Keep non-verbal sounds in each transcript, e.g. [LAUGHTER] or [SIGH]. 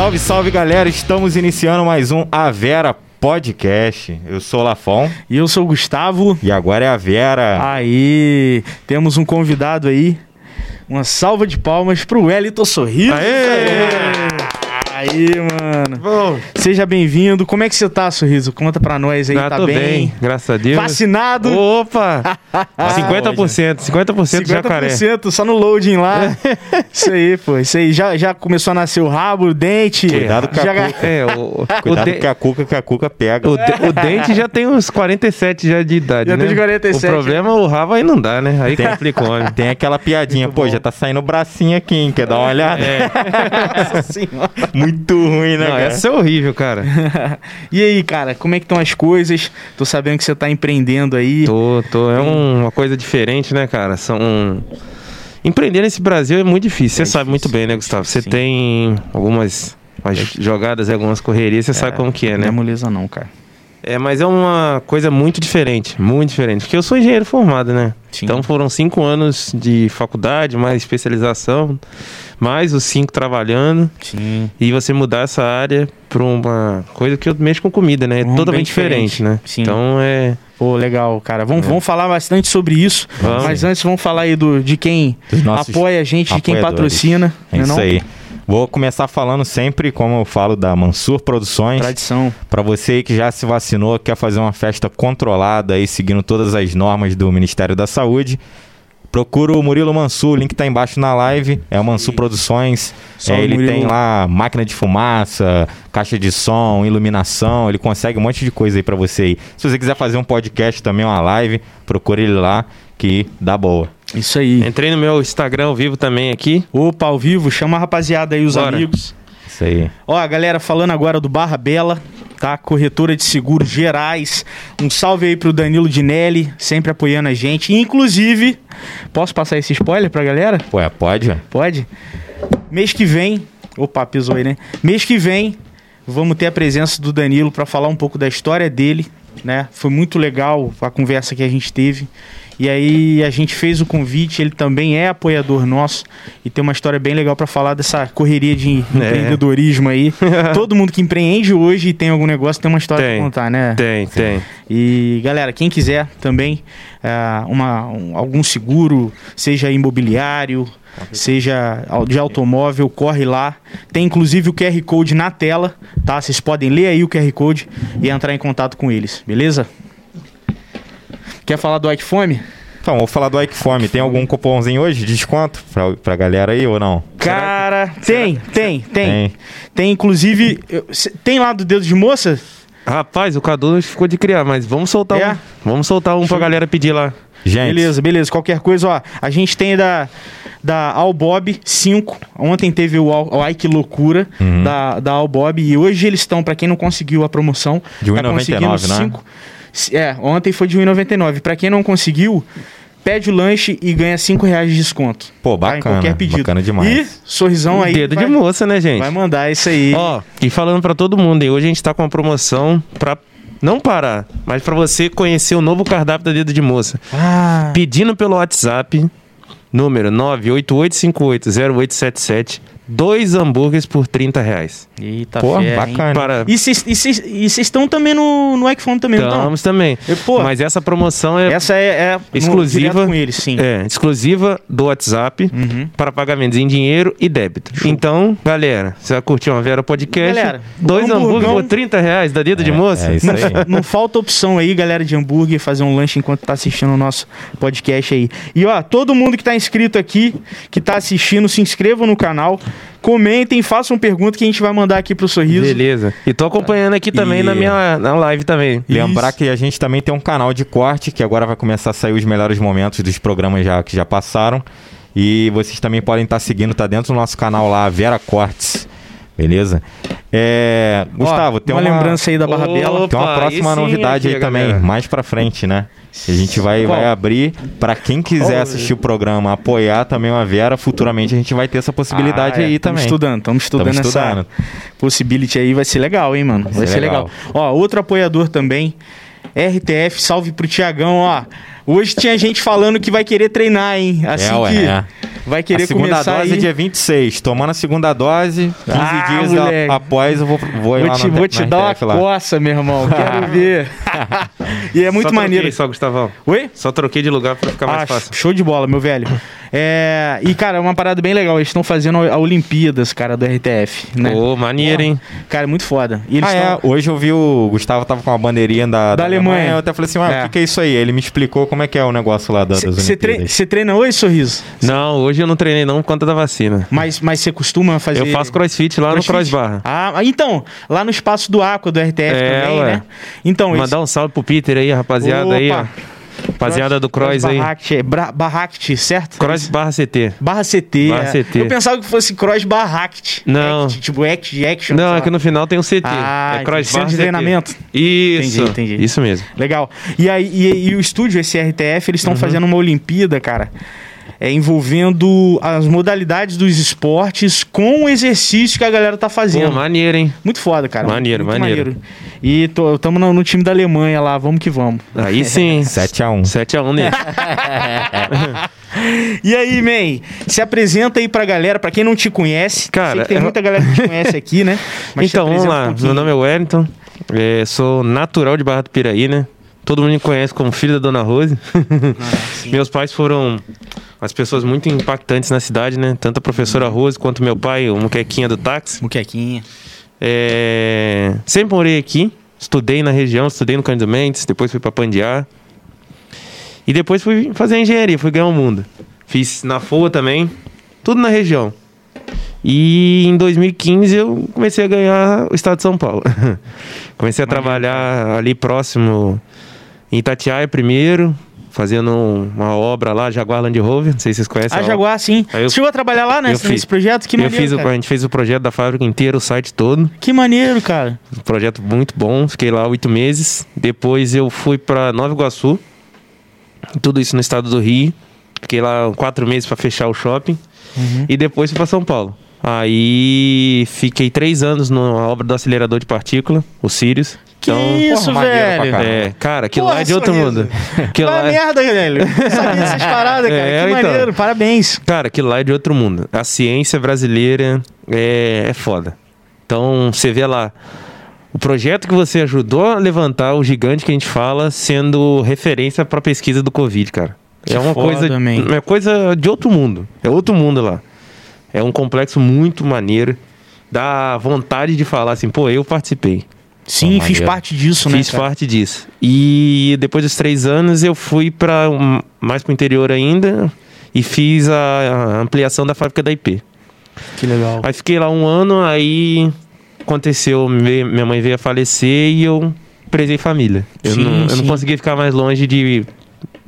Salve, salve galera! Estamos iniciando mais um A Vera Podcast. Eu sou o Lafon. E eu sou o Gustavo. E agora é a Vera. Aí, temos um convidado aí. Uma salva de palmas pro Wellington Sorriso. Aê! Aê! Aí, mano. Bom. Seja bem-vindo. Como é que você tá, Sorriso? Conta pra nós aí, ah, tá tô bem? bem? Graças a Deus. Vacinado? Opa! 50%, 50%, 50% jacaré. 50% só no loading lá. [LAUGHS] isso aí, pô. Isso aí. Já, já começou a nascer o rabo, o dente. Cuidado com já... a cuca. É, o, [LAUGHS] Cuidado com a cuca, que a cuca pega. O, de, o dente já tem uns 47 já de idade, já né? tem de 47. O problema, é o rabo aí não dá, né? Aí tem, complicou, né? Tem aquela piadinha, Muito pô, bom. já tá saindo o bracinho aqui, hein? Quer dar uma olhada? É. [LAUGHS] Nossa senhora. Muito ruim, né, não, cara? Essa é horrível, cara. [LAUGHS] e aí, cara, como é que estão as coisas? Tô sabendo que você tá empreendendo aí. Tô, tô. É um, uma coisa diferente, né, cara? São... Empreender nesse Brasil é muito difícil. Você é sabe muito bem, né, Gustavo? Você tem algumas jogadas, algumas correrias, você é, sabe como que é, né? Não é moleza não, cara. É, mas é uma coisa muito diferente, muito diferente. Porque eu sou engenheiro formado, né? Sim. Então foram cinco anos de faculdade, mais especialização, mais os cinco trabalhando. Sim. E você mudar essa área para uma coisa que eu mexo com comida, né? É um totalmente diferente, diferente, né? Sim. Então é. Pô, legal, cara. Vamos, é. vamos falar bastante sobre isso. Vamos. Mas antes vamos falar aí do, de quem apoia a gente, de quem patrocina. É né isso não? aí. Vou começar falando sempre, como eu falo, da Mansur Produções. Tradição. Para você aí que já se vacinou, quer fazer uma festa controlada e seguindo todas as normas do Ministério da Saúde, Procura o Murilo Mansur, o link tá embaixo na live. É o Mansur Produções. É, ele Murilo. tem lá máquina de fumaça, caixa de som, iluminação. Ele consegue um monte de coisa aí para você aí. Se você quiser fazer um podcast também, uma live, procure ele lá que dá boa. Isso aí. Entrei no meu Instagram ao vivo também aqui. Opa, ao vivo, chama a rapaziada aí, os Bora. amigos. Isso aí. Ó, a galera falando agora do Barra Bela, tá? Corretora de seguros gerais. Um salve aí pro Danilo Dinelli, sempre apoiando a gente. Inclusive, posso passar esse spoiler pra galera? Ué, pode? Pode. Mês que vem, opa, pisou aí, né? Mês que vem, vamos ter a presença do Danilo para falar um pouco da história dele, né? Foi muito legal a conversa que a gente teve. E aí a gente fez o convite, ele também é apoiador nosso e tem uma história bem legal para falar dessa correria de é. empreendedorismo aí. [LAUGHS] Todo mundo que empreende hoje e tem algum negócio tem uma história para contar, né? Tem, tem. E galera, quem quiser também uh, uma, um, algum seguro, seja imobiliário, seja de automóvel, corre lá. Tem inclusive o QR Code na tela, tá? Vocês podem ler aí o QR Code e entrar em contato com eles, beleza? Quer falar do Ike Fome? Então, vou falar do Ike Fome. Tem algum cupomzinho hoje de desconto pra, pra galera aí ou não? Cara, tem, tem, tem, tem. Tem, inclusive, tem lá do Dedo de Moça? Rapaz, o Cadu ficou de criar, mas vamos soltar é? um. Vamos soltar um Show. pra galera pedir lá. Gente. Beleza, beleza. Qualquer coisa, ó. A gente tem da, da Albob 5. Ontem teve o, o Ai Que Loucura uhum. da, da Albob. E hoje eles estão, para quem não conseguiu a promoção, de 1,99, tá né? É, ontem foi de 1,99. Para quem não conseguiu, pede o lanche e ganha 5 reais de desconto. Pô, bacana. Tá? Qualquer pedido. Bacana demais. E sorrisão aí. Dedo vai, de moça, né, gente? Vai mandar isso aí. Ó, e falando para todo mundo, hoje a gente tá com uma promoção para não parar, mas para você conhecer o novo cardápio da Dedo de Moça. Ah. Pedindo pelo WhatsApp, número 988580877 dois hambúrgueres por 30 reais. Eita, pô, fé, bacana. Para... E vocês estão também no, no Ecfone também, não Estamos também. E, pô, Mas essa promoção é essa é, é exclusiva com eles, sim. É, exclusiva do WhatsApp uhum. para pagamentos em dinheiro e débito. Show. Então, galera, você vai curtir uma Vera Podcast. Galera, dois hambúrgueres por 30 reais da Dedo é, de Moça. É isso aí. Não, não falta opção aí, galera, de hambúrguer, fazer um lanche enquanto tá assistindo o nosso podcast aí. E ó, todo mundo que tá inscrito aqui, que tá assistindo, se inscreva no canal. Comentem, façam pergunta que a gente vai mandar aqui pro Sorriso. Beleza. E tô acompanhando aqui também e... na minha na live também. Lembrar Isso. que a gente também tem um canal de corte, que agora vai começar a sair os melhores momentos dos programas já, que já passaram. E vocês também podem estar seguindo, tá dentro do nosso canal lá, Vera Cortes. Beleza? É, Gustavo, Ó, tem uma, uma, lembrança aí da Barra Ô, Bela. tem uma Opa, próxima aí sim, novidade aí também, galera. mais pra frente, né? A gente vai, Qual? vai abrir pra quem quiser Qual? assistir o programa, apoiar também a Vera, futuramente a gente vai ter essa possibilidade Ah, é, aí tamo também. estudando, estamos estudando Tamo essa estudando. possibility aí, vai ser legal, hein, mano? Vai, ser ser legal. legal. Ó, outro apoiador também, RTF, salve pro Tiagão, ó. Hoje tinha gente falando que vai querer treinar, hein? Assim É, ué, que é. vai querer a segunda começar dose aí. é dia 26. Tomando a segunda dose, 15 Ah, dias moleque. após eu vou, vou ir Vou lá te, na, vou te na dar uma lá. coça, meu irmão. Quero [LAUGHS] ver. e é muito só maneiro. Troquei só, Gustavão. Oi? Só troquei de lugar pra ficar mais Ah, fácil. show de bola, meu velho. É, e, cara, é uma parada bem legal. Eles estão fazendo a Olimpíadas, cara, do RTF, né? Ô, maneiro, hein? Cara, é muito foda. E eles Ah, é. Hoje eu vi o Gustavo tava com uma bandeirinha da, Da Alemanha. Eu até falei assim, ah, É. o que, que é isso aí? Ele me explicou como é que é o negócio lá da, das Você tre cê treina hoje, Sorriso? Não, hoje eu não treinei não por conta da vacina. Mas mas você costuma fazer... Eu faço crossfit lá no crossfit? Cross Barra. Ah, então, lá no espaço do Aqua, do RTF É, também, ué. né? Então, esse... Mandar um salve pro Peter aí, rapaziada aí, ó. Rapaziada do Cross aí. Barract, é Bra Barract, certo? Cross Barra CT. Barra CT. Barra é. CT. Eu pensava que fosse Cross Barract. Não. Act, tipo Act Action. Não, é que no final tem um CT. Ah, é Cross Centro de CT. treinamento. Isso. Entendi, entendi. Isso mesmo. Legal. E aí e, e o estúdio, esse RTF, eles Uhum. estão fazendo uma Olimpíada, cara. É, envolvendo as modalidades dos esportes com o exercício que a galera tá Pô, fazendo. maneiro, hein? Muito foda, cara. Maneiro, Muito maneiro. E tô, tamo no, no time da Alemanha lá, vamos que vamos. Aí sim. 7x1. 7x1 nele. E aí, man, se apresenta aí pra galera, pra quem não te conhece. Cara, Sei que tem eu- muita galera que te conhece aqui, né? [LAUGHS] te então, vamos um lá. pouquinho. Meu nome é Wellington. é, sou natural de Barra do Piraí, né? Todo mundo me conhece como filho da Dona Rose. [LAUGHS] Meus pais foram as pessoas muito impactantes na cidade, né? Tanto a professora Rose quanto meu pai, o Muquequinha do táxi. Muquequinha. É, Sempre morei aqui. Estudei na região, estudei no Cândido Mendes, depois fui pra Pandiá. E depois fui fazer engenharia, fui ganhar o mundo. Fiz na FOA também, tudo na região. E em 2015 eu comecei a ganhar o estado de São Paulo. [LAUGHS] comecei a trabalhar ali próximo em Itatiaia primeiro, fazendo uma obra lá, Jaguar Land Rover, não sei se vocês conhecem. A a Jaguar, sim. Aí eu- chegou a trabalhar lá eu nesse, fiz. nesse projeto? Que eu maneiro, fiz o, cara. a gente fez o projeto da fábrica inteira, o site todo. Que maneiro, cara. Um projeto muito bom, fiquei lá oito meses. Depois eu fui para Nova Iguaçu, tudo isso no estado do Rio. Fiquei lá quatro meses para fechar o shopping. Uhum. E depois fui para São Paulo. Aí fiquei três anos na obra do acelerador de partícula, o Sirius. Que Então, isso, porra, velho. é, cara, aquilo Porra, lá é de outro mundo. [LAUGHS] Vai lá é- merda, velho. Sabia dessas [LAUGHS] paradas, cara. É, que então. maneiro. Parabéns. Cara, aquilo lá é de outro mundo. A ciência brasileira é, é foda. Então, você vê lá o projeto que você ajudou a levantar, o gigante que a gente fala, sendo referência para pesquisa do Covid, cara. Que é uma foda, coisa, man. é coisa de outro mundo. É outro mundo lá. É um complexo muito maneiro. Dá vontade de falar assim, pô, eu participei. Sim, fiz maneiro. parte disso, né? Fiz parte disso. E depois dos três anos eu fui para mais pro interior ainda e fiz a, a ampliação da fábrica da IP. Que legal. Aí fiquei lá um ano, aí aconteceu, minha mãe veio a falecer e eu prezei família. Eu, Sim, não, eu não consegui ficar mais longe de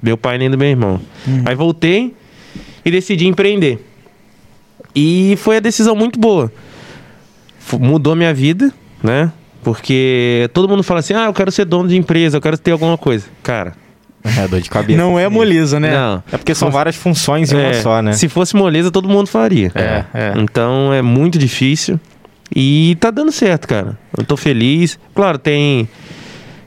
meu pai nem do meu irmão. Uhum. Aí voltei e decidi empreender. E foi a decisão muito boa. Fu- Mudou minha vida, né? Porque todo mundo fala assim: ah, eu quero ser dono de empresa, eu quero ter alguma coisa. Cara, É dor de cabeça. Não é moleza, né? não. É porque são várias funções em uma É, só, né? Se fosse moleza, todo mundo faria. É, é. Então é muito difícil. E tá dando certo, cara. Eu tô feliz. Claro, tem.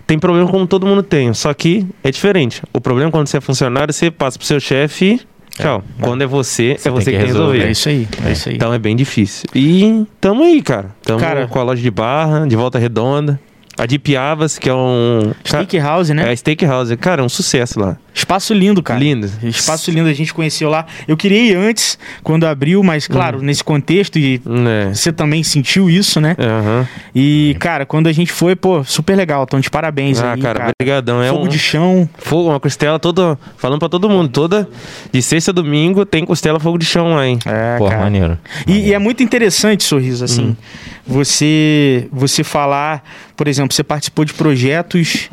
Tem problema como todo mundo tem. Só que é diferente. O problema quando você é funcionário, você passa pro seu chefe e. Tchau. Quando é você, Você é você tem que que tem que resolver. É isso aí, é isso aí. Então é bem difícil. E tamo aí, cara. Tamo Cara- com a loja de barra, de volta redonda. A de Piavas, que é um. Steakhouse, né? É Steakhouse. Cara, é um sucesso lá. Espaço lindo, cara. Lindo. Espaço lindo, a gente conheceu lá. Eu queria ir antes, quando abriu, mas claro, nesse contexto, e É. você também sentiu isso, né? Aham. E, cara, quando a gente foi, pô, super legal. Então, de parabéns Ah, aí, cara, cara. brigadão. É Fogo um de chão. fogo, uma costela toda. Falando pra todo mundo, toda. De sexta a domingo tem costela fogo de chão lá, hein? É, Pô, cara. maneiro. E, e é muito interessante, Sorriso, assim, Uhum. Você você falar, por exemplo, você participou de projetos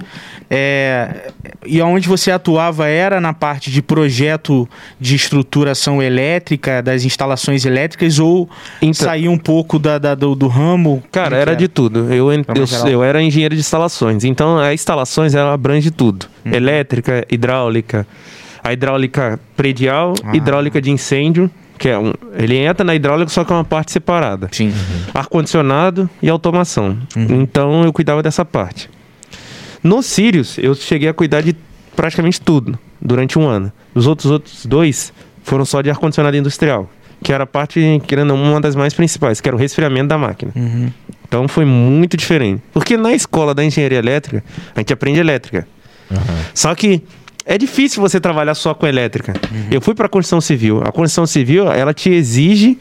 é, e onde você atuava era na parte de projeto de estruturação elétrica, das instalações elétricas, ou Então- saía um pouco da, da- do, do ramo? Cara, Como que era de tudo. Eu, eu, eu era engenheiro de instalações. Então, a instalações ela abrange tudo: Uhum. elétrica, hidráulica, a hidráulica predial, Ah. hidráulica de incêndio, que é um. Ele entra na hidráulica, só que é uma parte separada. Sim. Ar-condicionado e automação. Uhum. Então, eu cuidava dessa parte. No Sirius, eu cheguei a cuidar de praticamente tudo durante um ano. Os outros, outros dois foram só de ar-condicionado industrial. Que era a parte, querendo uma das mais principais, que era o resfriamento da máquina. Uhum. Então foi muito diferente. Porque na escola da engenharia elétrica, a gente aprende elétrica. Só que é difícil você trabalhar só com elétrica. Eu fui para a construção civil. A construção civil, ela te exige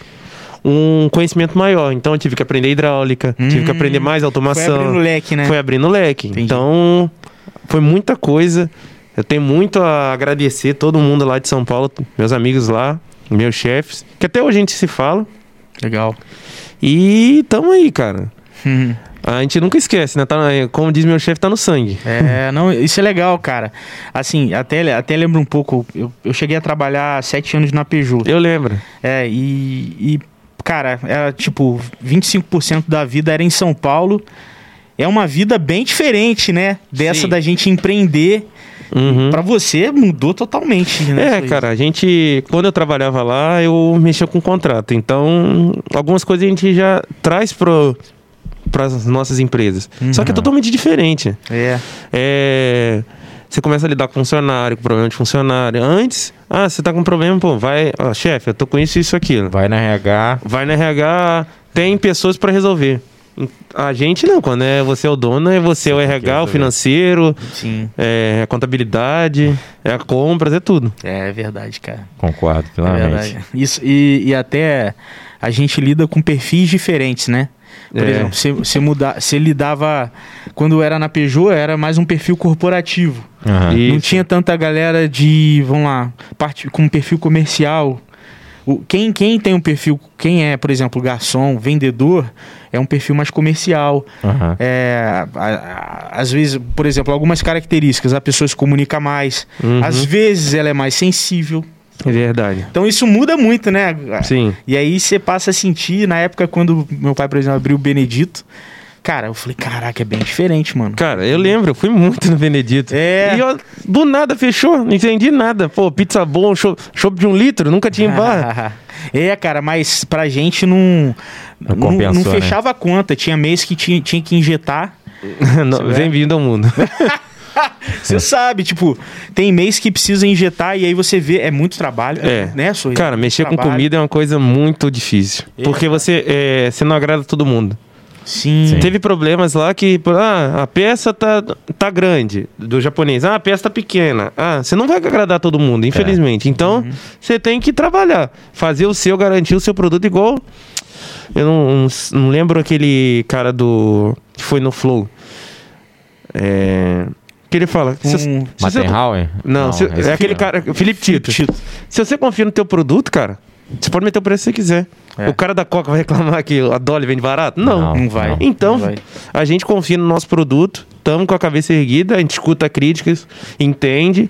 um conhecimento maior. Então eu tive que aprender hidráulica, tive que Hum. aprender mais Foi automação. abrindo leque, né? Foi abrindo leque. Entendi. Então foi muita coisa. Eu tenho muito a agradecer todo mundo lá de São Paulo, meus amigos lá, meus chefes, que até hoje a gente se fala. Legal. E tamo aí, cara. Uhum. A gente nunca esquece, né? Tá, como diz meu chefe, tá no sangue. É, não, isso é legal, cara. Assim, até, até lembro um pouco, eu, eu cheguei a trabalhar sete anos na Peugeot. Eu lembro. É, e, e, cara, era tipo, 25% da vida era em São Paulo. É uma vida bem diferente, né? Dessa Sim. da gente empreender. Uhum. Pra você mudou totalmente, né? É, cara, a gente, quando eu trabalhava lá, eu mexia com contrato. Então, algumas coisas a gente já traz pro, pras nossas empresas. Só que é totalmente diferente. É. É, você começa a lidar com funcionário, com problema de funcionário. Antes, ah, você tá com problema, pô, vai, ó, chefe, eu tô com isso, isso, aquilo. Vai na RH. Vai na RH, tem pessoas para resolver. A gente não, quando é você é o dono, é você é o RH, o financeiro, Sim. é a contabilidade, é a compras, é tudo. É verdade, cara. Concordo, É plenamente. verdade. Isso, e, e até a gente lida com perfis diferentes, né? Por É. exemplo, você, você, muda, você lidava. Quando era na Peugeot, era mais um perfil corporativo. E- Não Isso. tinha tanta galera de, vamos lá, parte, com perfil comercial. O, quem, quem tem um perfil, quem é, por exemplo, garçom, vendedor, é um perfil mais comercial. Aham. É, a- a- às vezes, por exemplo, algumas características, a pessoa se comunica mais. Uhum. Às vezes ela é mais sensível. É verdade. Então isso muda muito, né? Sim. E aí você passa a sentir, na época quando meu pai, por exemplo, abriu o Benedito, cara, eu falei, caraca, é bem diferente, mano. Cara, eu lembro, eu fui muito no Benedito. É. E ó, do nada fechou, não entendi nada. Pô, pizza bom, chopp chopp de um litro, nunca tinha em bar. [LAUGHS] é, cara, mas pra gente não. Não Não, não né? fechava a conta. Tinha mês que tinha, tinha que injetar. [LAUGHS] Bem-vindo ao mundo. [LAUGHS] [LAUGHS] Você sabe, tipo, tem mês que precisa injetar e aí você vê, é muito trabalho, É. né, Sorri? Cara, mexer com comida é uma coisa muito difícil. É, Porque você, é, você não agrada todo mundo. Sim. Sim. Teve problemas lá que, ah, a peça tá, tá grande, do japonês. Ah, a peça tá pequena. Ah, você não vai agradar todo mundo, infelizmente. Então, Uhum. você tem que trabalhar. Fazer o seu, garantir o seu produto igual. Eu não, não lembro aquele cara do. que foi no Flow. É. Que ele fala. se- Um- se você- Mattenhauer? não, se- esse é aquele não. cara. Felipe Tito. Tito. Se você confia no teu produto, cara, você pode meter o preço que você quiser. É. O cara da Coca vai reclamar que a Dolly vende barato? Não. Não vai. Então, Não vai. a gente confia no nosso produto, estamos com a cabeça erguida, a gente escuta críticas, entende,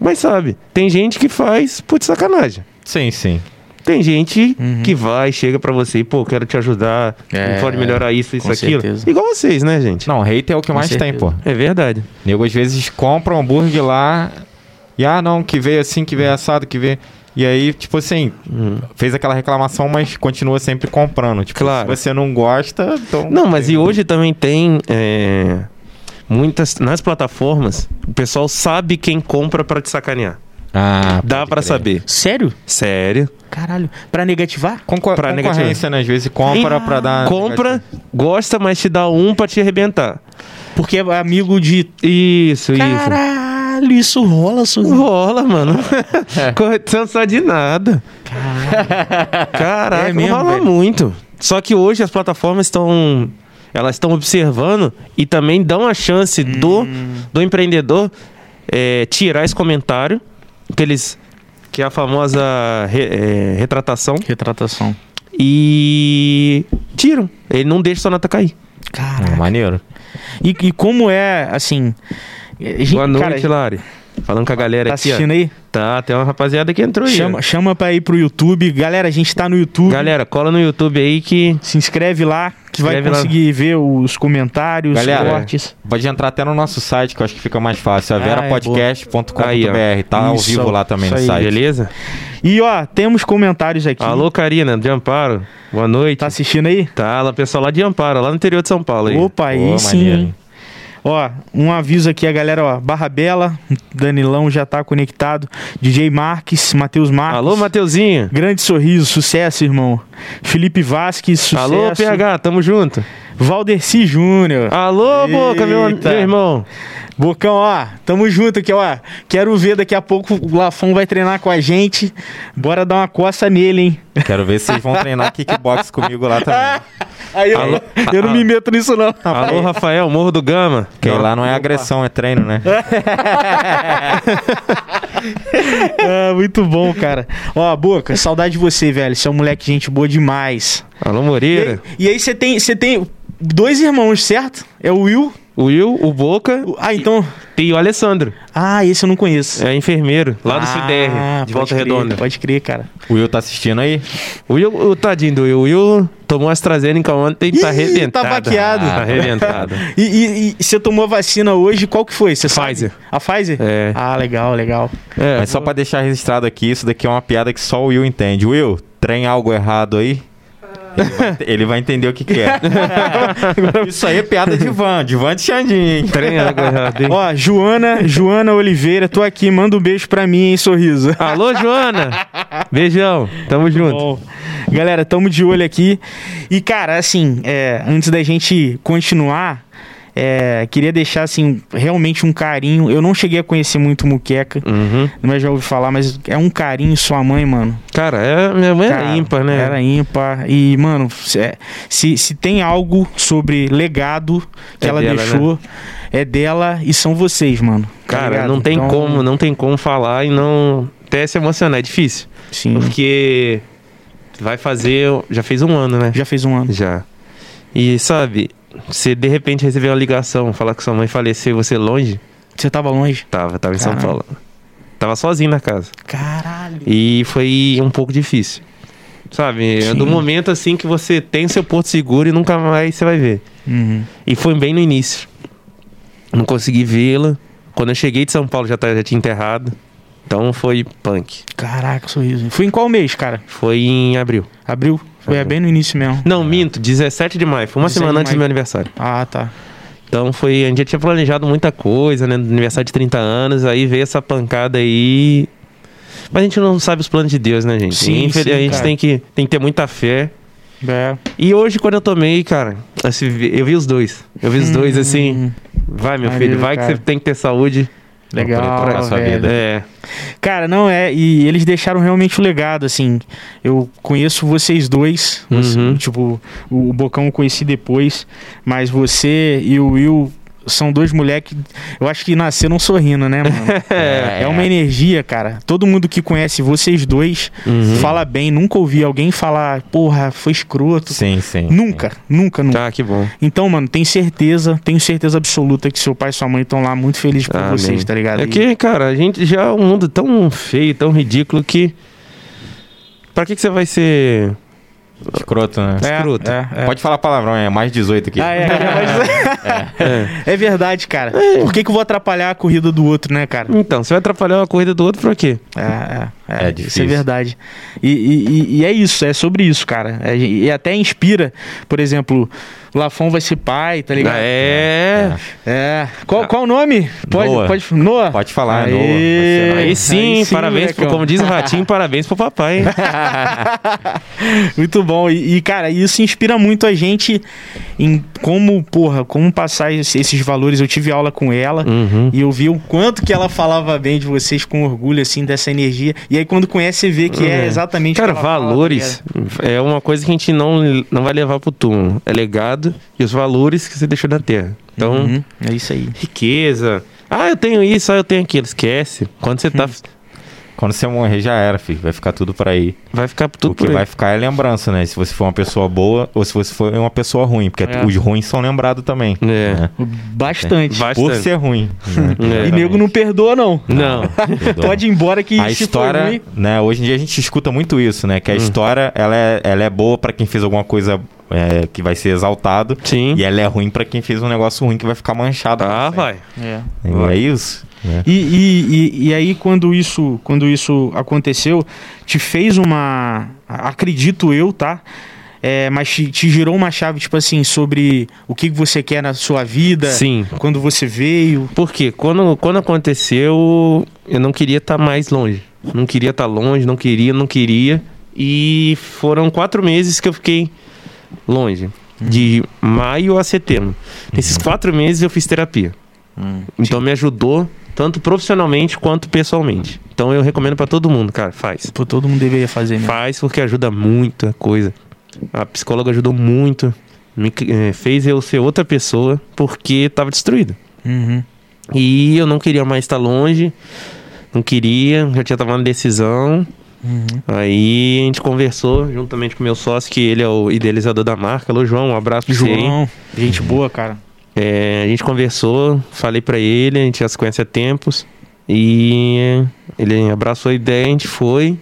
mas sabe, tem gente que faz por de sacanagem. Sim, sim. Tem gente Uhum. que vai, chega pra você e, pô, quero te ajudar, É, pode melhorar isso, isso, com aquilo. certeza. Igual vocês, né, gente? Não, hater é o que Com mais tem, certeza. pô. É verdade. Nego às vezes compra um hambúrguer lá e, ah, não, que veio assim, que veio assado, que veio... E aí, tipo assim, fez aquela reclamação, mas continua sempre comprando. Tipo, Claro. se você não gosta, então... Não, mas e hoje também tem é, muitas nas plataformas, o pessoal sabe quem compra pra te sacanear. Ah, Dá crer. saber. Sério? Sério. Caralho. Pra negativar? Concor Pra concorrência, né? Às vezes compra Ah, pra dar... Compra, gosta, mas te dá um pra te arrebentar. Porque é amigo de. Isso, isso. Caralho, isso rola, Sorri. Rola, mano. [LAUGHS] Correção só de nada. Caraca, É mesmo, rola velho? muito. Só que hoje as plataformas estão. Elas estão observando e também dão a chance do, Hum. do empreendedor é, tirar esse comentário, que eles. Que é a famosa re- é, retratação. Retratação. E tiram. Ele não deixa sua nota cair. Ah, Caraca. maneiro. E, e como é, assim. a gente- Boa noite, cara, Lari. Falando com a galera Tá aqui, ó. assistindo aí? Tá, tem uma rapaziada que entrou aí. Chama, ó. chama pra ir pro YouTube. Galera, a gente tá no YouTube. Galera, cola no YouTube aí que. Se inscreve lá, que vai Inscreve lá. conseguir ver os comentários, Galera, os cortes. Pode entrar até no nosso site, que eu acho que fica mais fácil. É Ah, é, verapodcast.com.br. Aí, Tá ao vivo lá também no aí, site. Beleza? E ó, temos comentários aqui. Alô, Karina, de Amparo. Boa noite. Tá assistindo aí? Tá, lá, pessoal lá de Amparo, lá no interior de São Paulo aí. Opa, aí Pô, sim. maneiro? Ó, um aviso aqui, a galera, ó. Barra Bela, Danilão já tá conectado. DJ Marques, Matheus Marques. Alô, Mateuzinho. Grande sorriso, sucesso, irmão. Felipe Vasques, sucesso. Alô, PH, tamo junto. Valderci Júnior. Alô, Boca, meu, Eita. meu irmão. Bocão, ó, tamo junto aqui, ó. Quero ver daqui a pouco o Lafon vai treinar com a gente. Bora dar uma coça nele, hein? Quero ver se vocês vão treinar kickbox comigo lá também. [LAUGHS] Aí eu, Alô? eu não me meto nisso, não. Alô, Rafael, Morro do Gama. Porque lá não é agressão, é treino, né? [LAUGHS] Ah, muito bom, cara. Ó, Boca, saudade de você, velho. Você é um moleque gente boa demais. Alô, E Moreira. e aí você tem, você tem dois irmãos, certo? É o Will. O Will, o Boca o- Ah, então. e o Alessandro. Ah, esse eu não conheço. É enfermeiro, lá do ah, CDR, de Volta crer, Redonda. Pode crer, cara. O Will tá assistindo aí? O Will, o tadinho do Will, o Will tomou AstraZeneca ontem e tá arrebentado. tá baqueado. Tá arrebentado. [LAUGHS] E, e- e você tomou a vacina hoje, qual que foi? Você sabe? Pfizer. A Pfizer? É. Ah, legal, legal. É, Mas só pra deixar registrado aqui, isso daqui é uma piada que só o Will entende. Will, trem algo errado aí? Ele vai, ele vai entender o que, que é. [LAUGHS] isso aí é piada de van, de van de Xandinho, água errada, hein? Ó, Joana, Joana Oliveira, tô aqui, manda um beijo pra mim, hein, sorriso. Alô, Joana. Beijão. Tamo junto. Bom, galera, tamo de olho aqui. E, cara, assim, é, antes da gente continuar, é, queria deixar, assim, realmente um carinho. Eu não cheguei a conhecer muito Muqueca, Uhum. mas já ouvi falar, mas é um carinho sua mãe, mano. Cara, é, minha mãe Cara, era ímpar, né? Era ímpar. E, mano, se, é- se, se tem algo sobre legado que É ela dela, deixou, é dela e são vocês, mano. Tá Cara, ligado? não tem Então, como, não tem como falar e não até se emocionar, é difícil. Sim, Porque vai fazer, já fez um ano, né? já fez um ano. Já. E sabe, você de repente receber uma ligação, falar que sua mãe faleceu e você longe, Você tava longe? tava, tava em São Caralho. Paulo. Tava sozinho na casa. Caralho. E foi um pouco difícil. Sabe, é Sim. do momento assim que você tem seu porto seguro e nunca mais você vai ver. Uhum. E foi bem no início. Não consegui vê-la. Quando eu cheguei de São Paulo já, tá- já tinha enterrado. Então foi punk. Caraca, sorriso. Foi em qual mês, cara? Foi em abril. Abril? Foi Abril. bem no início mesmo. Não, minto, 17 de maio. Foi uma 17 semana antes do meu aniversário. Ah, tá. Então foi. A gente tinha planejado muita coisa, né? Aniversário de 30 anos. Aí veio essa pancada aí. Mas a gente não sabe os planos de Deus, né, gente? Sim, sim, a gente cara. tem que, tem que ter muita fé. É. E hoje, quando eu tomei, cara, assim, eu vi os dois. Eu vi os dois assim. Hum, Vai, meu filho, vai cara. que você tem que ter saúde. Legal, Pra vida. É. Cara, não é. E eles deixaram realmente o legado, assim. Eu conheço vocês dois. Uhum. tipo, o o Bocão eu conheci depois. Mas você e o Will são dois moleques. Eu acho que nasceram sorrindo, né, mano? [LAUGHS] É, uma energia, cara. Todo mundo que conhece vocês dois Uhum. fala bem. Nunca ouvi alguém falar, porra, foi escroto. Sim, sim. Nunca, nunca, nunca. Tá, que bom. Então, mano, tenho certeza, tenho certeza absoluta que seu pai e sua mãe estão lá muito felizes por Amém. vocês, tá ligado? É que, cara, a gente já é um mundo tão feio, tão ridículo que. Pra que, que você vai ser. Escroto, né? É, escroto. é, é. Pode falar palavrão, é mais 18 aqui. Ah, é, é, mas- [LAUGHS] é verdade, cara. Por que, que eu vou atrapalhar a corrida do outro, né, cara? Então, você vai atrapalhar uma corrida do outro pra quê? É, é, é, É Isso é verdade. E, e- e- é isso, é sobre isso, cara. É, e até inspira, por exemplo, Lafon vai ser pai, tá ligado? É. É. Qual, qual o nome? Pode, Noah. pode. Noah? Pode falar, Aê. Noah. Aí sim, Aí sim, parabéns, pro, como diz o Ratinho, parabéns pro papai. [LAUGHS] Muito bom. E, e, cara, isso inspira muito a gente em como, porra, como passar esse- esses valores. Eu tive aula com ela. Uhum. E eu vi o quanto que ela falava bem de vocês com orgulho, assim, dessa energia. E aí, quando conhece, você vê que é, É. exatamente Cara, fala, valores tá é uma coisa que a gente não, não vai levar pro túmulo. É legado e os valores que você deixou na terra. Então? Uhum, é isso aí. riqueza. Ah, eu tenho isso, ah, eu tenho aquilo. Esquece. Quando você tá. quando você morrer já era, filho. Vai ficar tudo por aí. Vai ficar tudo o que por aí. vai ficar é lembrança, né? Se você for uma pessoa boa ou se você for uma pessoa ruim. Porque É. os ruins são lembrados também. É. né? Bastante. Vai- Por Bastante. ser ruim. né? [LAUGHS] É. E nego não perdoa, não. Não. Perdoa. Pode ir embora que a se for história, ruim- né? Hoje em dia a gente escuta muito isso, né? Que Hum. a história ela é, ela é boa pra quem fez alguma coisa é, que vai ser exaltado. Sim. E ela é ruim pra quem fez um negócio ruim que vai ficar manchado. Ah, vai. É. E é isso. né? E, e, e, e aí, quando isso, quando isso aconteceu, te fez uma. Acredito eu, tá? É, mas te, te girou uma chave, tipo assim, sobre o que você quer na sua vida, Sim. quando você veio. Porque quando, quando aconteceu, eu não queria estar mais longe. Não queria estar longe, não queria, não queria. E foram quatro meses que eu fiquei longe. De maio a setembro. Nesses quatro meses eu fiz terapia. Então me ajudou tanto profissionalmente quanto pessoalmente. Então eu recomendo pra todo mundo, cara, faz. Pô, todo mundo deveria fazer mesmo. Faz porque ajuda muita coisa. A psicóloga ajudou muito. Me, eh, fez eu ser outra pessoa porque tava destruído. Uhum. E eu não queria mais estar longe. Não queria, já tinha tomado decisão. Uhum. Aí a gente conversou juntamente com meu sócio, que ele é o idealizador da marca. Alô, João, um abraço pra você aí. João, gente boa, cara. É, a gente conversou, falei pra ele, a gente já se conhece há tempos. E ele abraçou a ideia, a gente foi.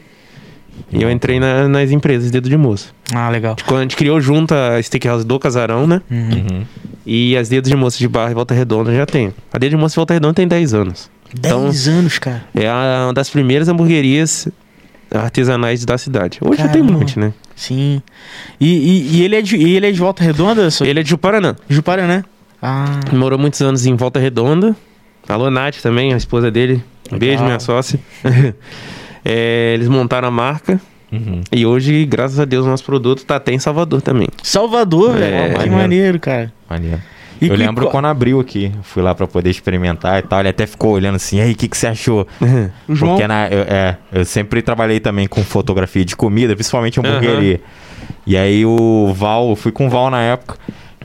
E eu entrei na- nas empresas Dedo de Moça. Ah, legal. Quando a gente criou junto a Steakhouse do Casarão, né? Uhum. Uhum. E as Dedos de Moça de Barra e Volta Redonda já tem. A Dedo de Moça de Volta Redonda tem 10 anos. Então- 10 anos, cara. É a- uma das primeiras hamburguerias artesanais da cidade. Hoje já tem um Caramba. monte, né? Sim. E, e, e ele, é de, e ele é de Volta Redonda? Ele é de Juparanã. Juparanã? Ah, Morou muitos anos em Volta Redonda. Alô, Nath também, a esposa dele. Um Legal. beijo, minha sócia. [LAUGHS] É, eles montaram a marca. Uhum. E hoje, graças a Deus, o nosso produto tá até em Salvador também. Salvador, É, velho. Que maneiro, cara. Maneiro. E eu lembro quando abriu aqui, fui lá pra poder experimentar e tal. Ele até ficou olhando assim, e aí, o que, que você achou? [LAUGHS] João. Porque na, eu, é, eu sempre trabalhei também com fotografia de comida, principalmente hamburgueria. E aí o Val, eu fui com o Val na época,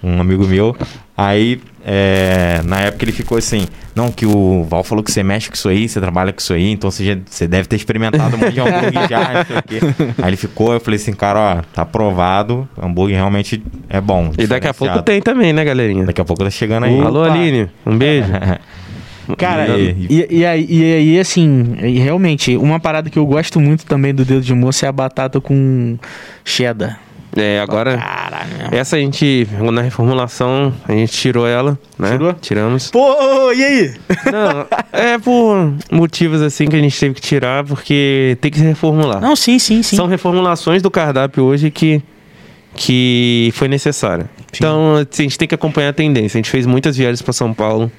um amigo meu. Aí, é, na época ele ficou assim, não, que o Val falou que você mexe com isso aí, você trabalha com isso aí, então você, já- você deve ter experimentado um monte de hambúrguer já, não sei o quê. Aí ele ficou, eu falei assim, cara, ó, tá aprovado, hambúrguer realmente é bom. E daqui a pouco tem também, né, galerinha? Daqui a pouco tá chegando aí. Opa. Alô, Aline. Um beijo. [LAUGHS] Cara, E- e, e, aí, e aí, assim, realmente, uma parada que eu gosto muito também do dedo de moça é a batata com cheddar. É, agora... Caralho. Essa a gente, na reformulação, a gente tirou ela, né? Tirou? Tiramos. Pô, e aí? Não, é por motivos assim que a gente teve que tirar, porque tem que se reformular. Não, sim, sim, sim. São reformulações do cardápio hoje que, que foi necessária. Então, assim, a gente tem que acompanhar a tendência. A gente fez muitas viagens para São Paulo.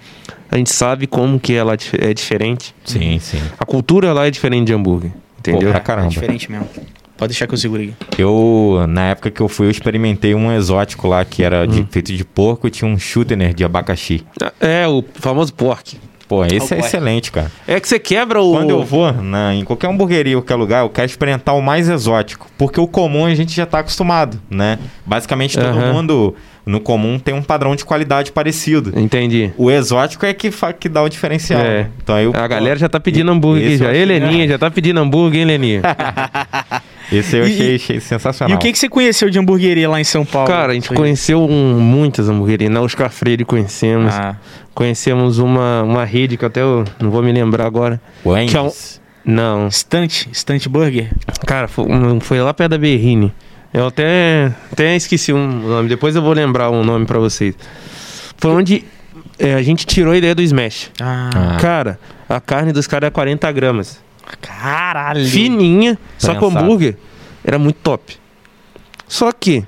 A gente sabe como que ela é diferente. Sim, sim. A cultura lá é diferente de hambúrguer. Entendeu? Pô, pra É caramba. diferente mesmo. Pode deixar que eu seguro aqui. Eu, na época que eu fui, eu experimentei um exótico lá que era de- feito de porco e tinha um shooter de abacaxi. É, o famoso pork. Pô, esse é porco. excelente, cara. É que você quebra o. Quando eu vou na, em qualquer hamburgueria, qualquer lugar, eu quero experimentar o mais exótico. Porque o comum a gente já tá acostumado, né? Basicamente todo Aham. mundo no comum tem um padrão de qualidade parecido. Entendi. O exótico é que, que dá o diferencial. É. né? Então aí, A galera já tá pedindo hambúrguer eu já. Ei, Leninha, já tá pedindo hambúrguer, hein, Leninha? [LAUGHS] Esse eu E- achei, e- achei E sensacional. o que, que você conheceu de hamburgueria lá em São Paulo? Cara, a gente Foi- conheceu um- muitas hamburguerias. Na Oscar Freire conhecemos. Ah, Conhecemos uma, uma rede que até eu não vou me lembrar agora. Wendy's. que é um- Não. Stunt, Stunt Burger. Cara, foi, foi lá perto da Berrine. Eu até, até esqueci um nome. Depois eu vou lembrar um nome pra vocês. Foi onde é, a gente tirou a ideia do Smash. Ah, Ah. Cara, a carne dos caras é 40 gramas. Caralho. Fininha, só que o Prensado. hambúrguer era muito top. Só que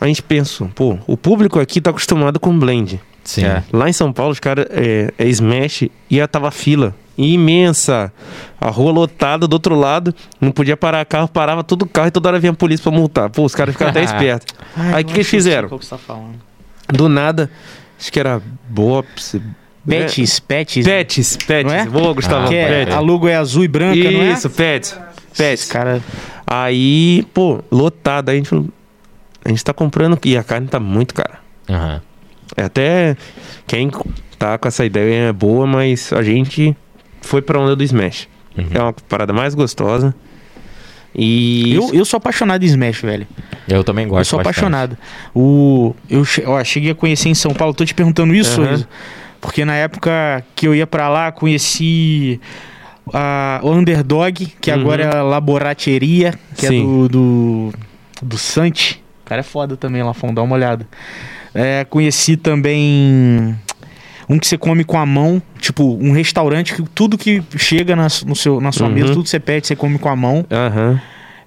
a gente pensou, pô, o público aqui tá acostumado com blend. Sim. É. Lá em São Paulo, os caras é, é Smash e a tava fila imensa. A rua lotada do outro lado, não podia parar carro, parava todo carro e toda hora vinha a polícia pra multar. Pô, os caras ficaram até [LAUGHS] espertos. Ai, Aí o que, que eles fizeram? Que você tá falando? Do nada, acho que era Bops. Pets, Pets. Pets, Pets. Não é? Boa, Gustavo. Ah, Que é, Pets. a logo é azul e branca, não é? Isso, Pets. Pets. Cara, Aí, pô, lotado. Aí a gente falou, a gente tá comprando e a carne tá muito cara. Aham. É até quem tá com essa ideia é boa, mas a gente foi pra onda do Smash. É uma parada mais gostosa. E. Eu, eu sou apaixonado em Smash, velho. Eu também gosto eu sou bastante. apaixonado. O, eu che- ó, cheguei a conhecer em São Paulo, tô te perguntando isso, Aham. Sorriso, porque na época que eu ia pra lá, conheci a Underdog, que Uhum. agora é a Laborateria, que Sim. é do, do, do Santi. O cara é foda também, Lafon, dá uma olhada. É, conheci também um que você come com a mão, tipo um restaurante que tudo que chega na, no seu, na sua Uhum. mesa, tudo que você pede, você come com a mão. Aham.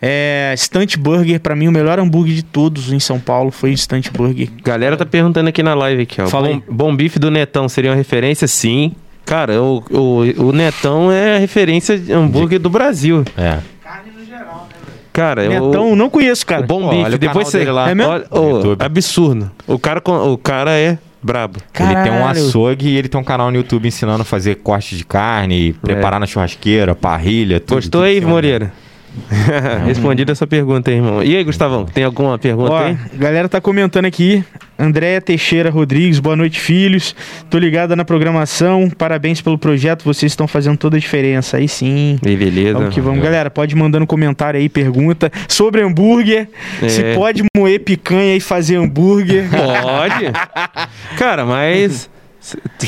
É, Stunt Burger, pra mim, o melhor hambúrguer de todos em São Paulo foi o Stunt Burger. Galera tá perguntando aqui na live aqui, ó. Fala aí. Bom, bom bife do Netão seria uma referência? Sim. Cara, o, o, o Netão é a referência de hambúrguer do Brasil. É. Cara, Netão, o, não conheço, cara. o bom Pô, bife, depois você. lá. É mesmo? Olha, YouTube. absurdo. O cara, com- o cara é brabo. Ele tem um Caralho. açougue e ele tem um canal no YouTube ensinando a fazer corte de carne, preparar na churrasqueira, parrilha, tudo. Gostou tudo aí, Moreira? [LAUGHS] Respondido essa pergunta aí, irmão. E aí, Gustavão, tem alguma pergunta Ó, aí? galera tá comentando aqui. Andréia Teixeira Rodrigues, boa noite, filhos. Tô ligada na programação. Parabéns pelo projeto, vocês estão fazendo toda a diferença. Aí sim. E beleza. Vamos que vamos. Galera, pode mandando comentário aí, pergunta sobre hambúrguer. É. Se pode moer picanha e fazer hambúrguer. Pode. [LAUGHS] Cara, mas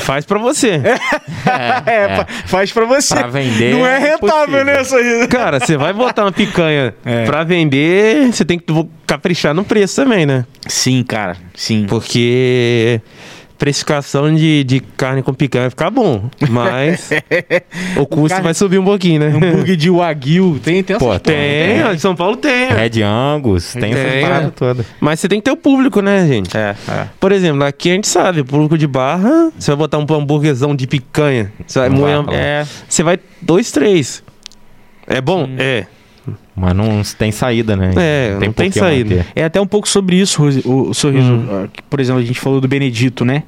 faz pra você. [LAUGHS] é, fa- faz pra você. Pra vender Não é é rentável, né, Sorriso? Cara, você vai botar uma picanha É. pra vender, você tem que caprichar no preço também, né? Sim, cara. Sim. Porque precificação de, de carne com picanha vai ficar bom, mas [LAUGHS] o custo carne- vai subir um pouquinho, né? Hambúrguer de Wagyu. Tem, tem Pô, Tem, ó, de São Paulo tem. Red Angus, tem, Tem, essas paradas né? todas. Mas você tem que ter o público, né, gente? É, é. Por exemplo, aqui a gente sabe, público de barra, você vai botar um hambúrguerzão de picanha, você vai moer. É, você vai dois, três. É bom? É. Mas não tem saída, né? É, não tem por que saída. manter. É até um pouco sobre isso, o, o sorriso. Hum. Ah, Por exemplo, a gente falou do Benedito, né?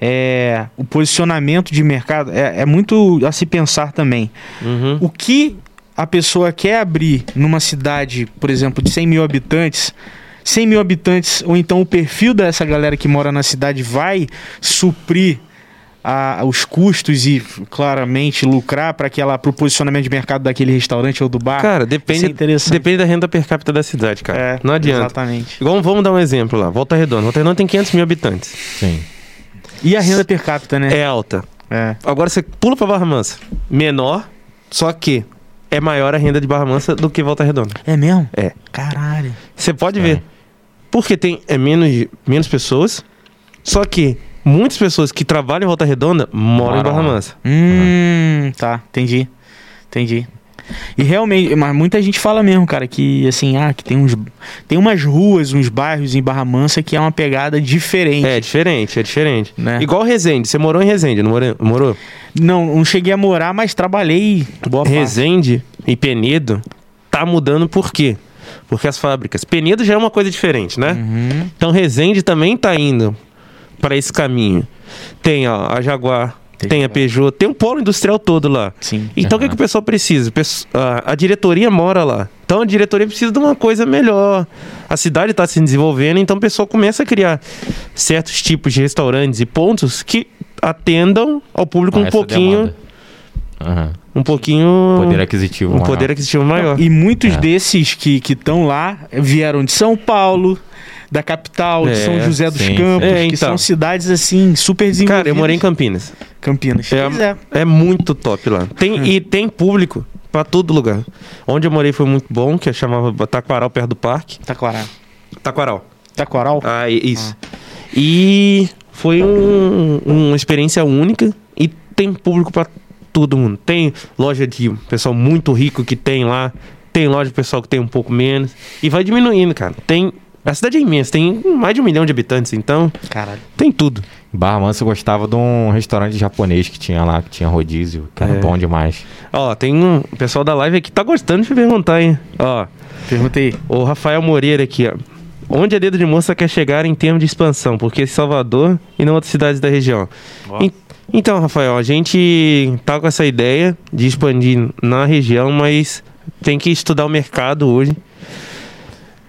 É, o posicionamento de mercado é, é muito a se pensar também. Uhum. O que a pessoa quer abrir numa cidade, por exemplo, de 100 mil habitantes, 100 mil habitantes, ou então o perfil dessa galera que mora na cidade vai suprir a- os custos e claramente lucrar para aquela pro posicionamento de mercado daquele restaurante ou do bar. Cara, depende, é depende da renda per capita da cidade, cara. É, não adianta. Exatamente. Igual, vamos dar um exemplo lá. Volta Redonda. Volta Redonda tem 500 mil habitantes. Sim. E a renda per capita, né? É alta. É. Agora você pula pra Barra Mansa. Menor, só que é maior a renda de Barra Mansa do que Volta Redonda. É mesmo? É. Caralho. Você pode É. ver. Porque tem é menos, menos pessoas, só que muitas pessoas que trabalham em Volta Redonda moram em Moram Barra lá. Mansa. Hum, tá. Entendi. Entendi. E realmente, mas muita gente fala mesmo, cara, que assim, ah, que tem uns tem umas ruas, uns bairros em Barra Mansa que é uma pegada diferente. É diferente, é diferente. Né? Igual Resende. Você morou em Resende, não morou? morou? Não, não cheguei a morar, mas trabalhei boa parte. Resende e Penedo tá mudando por quê? Porque as fábricas. Penedo já é uma coisa diferente, né? Uhum. Então Resende também tá indo para esse caminho. Tem ó, a Jaguar, Tem tem, a. Peugeot, tem um polo industrial todo lá. Sim. Então o que, que o pessoal precisa? A, diretoria mora lá. Então a diretoria precisa de uma coisa melhor. A cidade está se desenvolvendo, então o pessoal começa a criar certos tipos de restaurantes e pontos que atendam ao público um pouquinho. Um pouquinho Poder aquisitivo. um maior. poder aquisitivo maior. E muitos É. desses que estão lá vieram de São Paulo, da capital, de É, São José dos sim. Campos, É, que então. são cidades assim super desenvolvidas. Cara, eu morei em Campinas. Campinas. É, Pois é. é muito top lá. Tem, E tem público pra todo lugar. Onde eu morei foi muito bom, que eu chamava Taquaral, perto do parque. Taquaral. Taquaral. Taquaral? Ah, isso. E foi um- uma experiência única e tem público pra todo mundo. Tem loja de pessoal muito rico que tem lá, tem loja de pessoal que tem um pouco menos e vai diminuindo, cara. Tem a cidade é imensa, tem mais de um milhão de habitantes, então Caralho. tem tudo. Barra Mansa eu gostava de um restaurante japonês que tinha lá, que tinha rodízio, que era É. bom demais. Ó, tem um o pessoal da live aqui que tá gostando de perguntar, hein? Ó, Perguntei. o Rafael Moreira aqui, ó. Onde a Dedo de Moça quer chegar em termos de expansão? Porque Salvador e não outras cidades da região. Ó. En- Então, Rafael, a gente tá com essa ideia de expandir na região, mas tem que estudar o mercado hoje.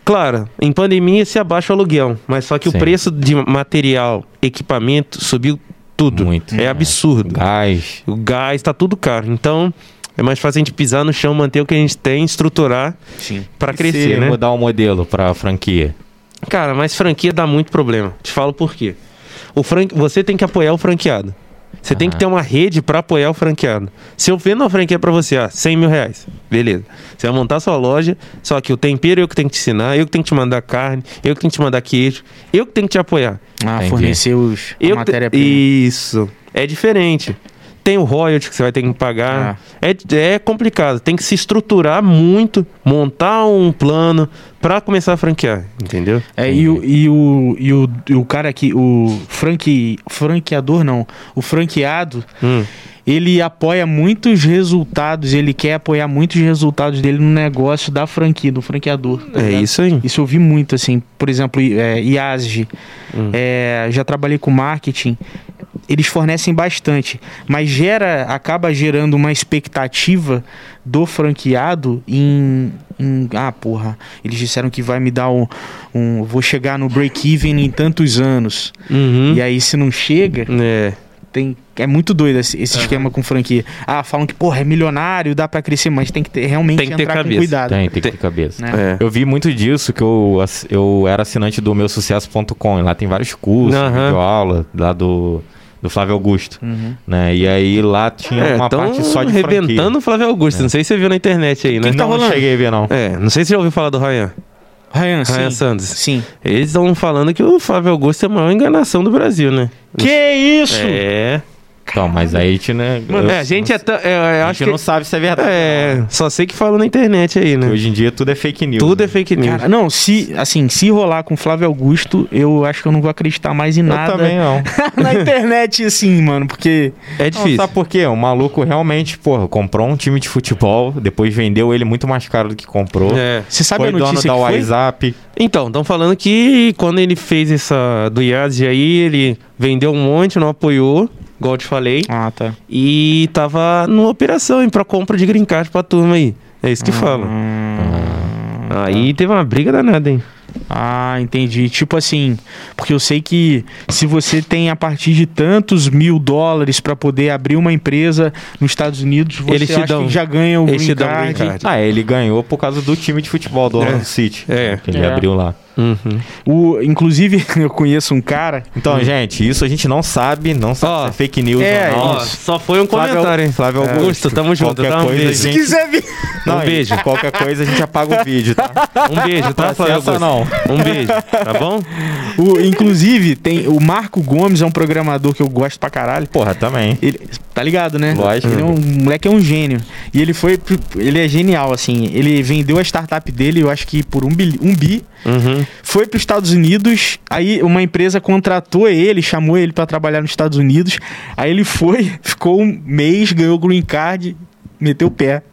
Claro, em pandemia se abaixa o aluguel, mas só que Sim. o preço de material, equipamento subiu tudo. Muito. É absurdo. Gás. O gás tá tudo caro. Então, É mais fácil a gente pisar no chão, manter o que a gente tem, estruturar E crescer, se né? mudar o modelo pra franquia? Cara, mas franquia dá muito problema. Te falo por quê. O fran... Você tem que apoiar o franqueado. Você tem que ter uma rede pra apoiar o franqueado. Se eu vendo uma franquia pra você, ah, 100 mil reais, beleza. Você vai montar sua loja, só que o tempero eu que tenho que te ensinar, eu que tenho que te mandar carne, eu que tenho que te mandar queijo, eu que tenho que te apoiar. Ah, Entendi. fornecer os, a matéria-prima. Isso. É diferente. Tem o royalty que você vai ter que pagar. Ah. É, é complicado. Tem que se estruturar muito, montar um plano pra começar a franquear, entendeu? É, e o, e, o, e, o, e o cara aqui, o franque, franqueador não, o franqueado, Hum. ele apoia muitos resultados, ele quer apoiar muitos resultados dele no negócio da franquia, do franqueador. tá É ligado? isso aí. Isso eu vi muito, assim, por exemplo, é, IASG, Hum. é, já trabalhei com marketing, eles fornecem bastante, mas gera, acaba gerando uma expectativa do franqueado em, em- ah, porra, eles disseram que vai me dar um, um vou chegar no break-even em tantos anos, Uhum. e aí se não chega, É. tem, é muito doido esse, esse esquema com franquia. Ah, falam que, porra, é milionário, dá pra crescer, mas tem que ter, realmente Tem que ter entrar com cabeça. cuidado. Tem, tem que ter cabeça. Né? É. Eu vi muito disso, que eu, eu era assinante do meu sucesso.com. Lá tem vários cursos, Aham. videoaula, lá do, do Flávio Augusto. Uhum. Né? E aí lá tinha É, uma parte só de arrebentando o Flávio Augusto. Não sei se você viu na internet aí, né? franquia. que tá não, não rolando? cheguei a ver, não. É, não sei se você já ouviu falar do Ryan. Ryan, Ryan sim. Santos. Sim. Eles estão falando que o Flávio Augusto é a maior enganação do Brasil, né? Que isso? É. Então, mas aí a gente, né? eu- é, a gente é tão. é, eu a acho gente que. não sabe se é verdade. É, só sei que falam na internet aí, não. né? Hoje em dia tudo é fake news. Tudo né? é fake news. Cara, não, se assim, se rolar com Flávio Augusto, eu acho que eu não vou acreditar mais em Eu nada também não. [LAUGHS] na internet, assim, mano, porque É Não, difícil. sabe por quê? O maluco realmente, porra, comprou um time de futebol, depois vendeu ele muito mais caro do que comprou. É. você sabe foi a dono notícia da que foi? WhatsApp. Então, estão falando que quando ele fez essa do Yaz aí, ele vendeu um monte, não apoiou, igual eu te falei, Ah, tá. e tava numa operação hein, pra compra de green card pra turma aí. É isso que falam. Hum, Aí teve uma briga danada, hein? Ah, entendi. Tipo assim, porque eu sei que se você tem a partir de tantos mil dólares pra poder abrir uma empresa nos Estados Unidos, você Eles acha dão- que já ganha o green green card. Ah, ele ganhou por causa do time de futebol do É. Orlando City. É. Que ele É. abriu lá. Uhum. O, inclusive, [LAUGHS] eu conheço um cara. Então, gente, isso a gente não sabe, não sabe Ó, se é fake news é, ou não. Ó, só foi um Flávio- comentário, hein? Flávio É. Augusto. Augusto, tamo junto, Qualquer tá? Um coisa, beijo. a Se gente... quiser vir. Não, Um beijo. Qualquer coisa a gente apaga o vídeo, tá? [LAUGHS] Um beijo, tá, Flávio Processa Augusto? não. Um beijo, tá bom? [LAUGHS] O, inclusive, tem o Marco Gomes, é um programador que eu gosto pra caralho. Porra, também. Ele, tá ligado, né? Lógico. Ele é um o moleque é um gênio. E ele foi. Ele é genial, assim. Ele vendeu a startup dele, eu acho que por um bi. Um bi Uhum. foi para os Estados Unidos. Aí uma empresa contratou ele, chamou ele para trabalhar nos Estados Unidos. Aí ele foi, [LAUGHS] ficou um mês, ganhou o green card, meteu o pé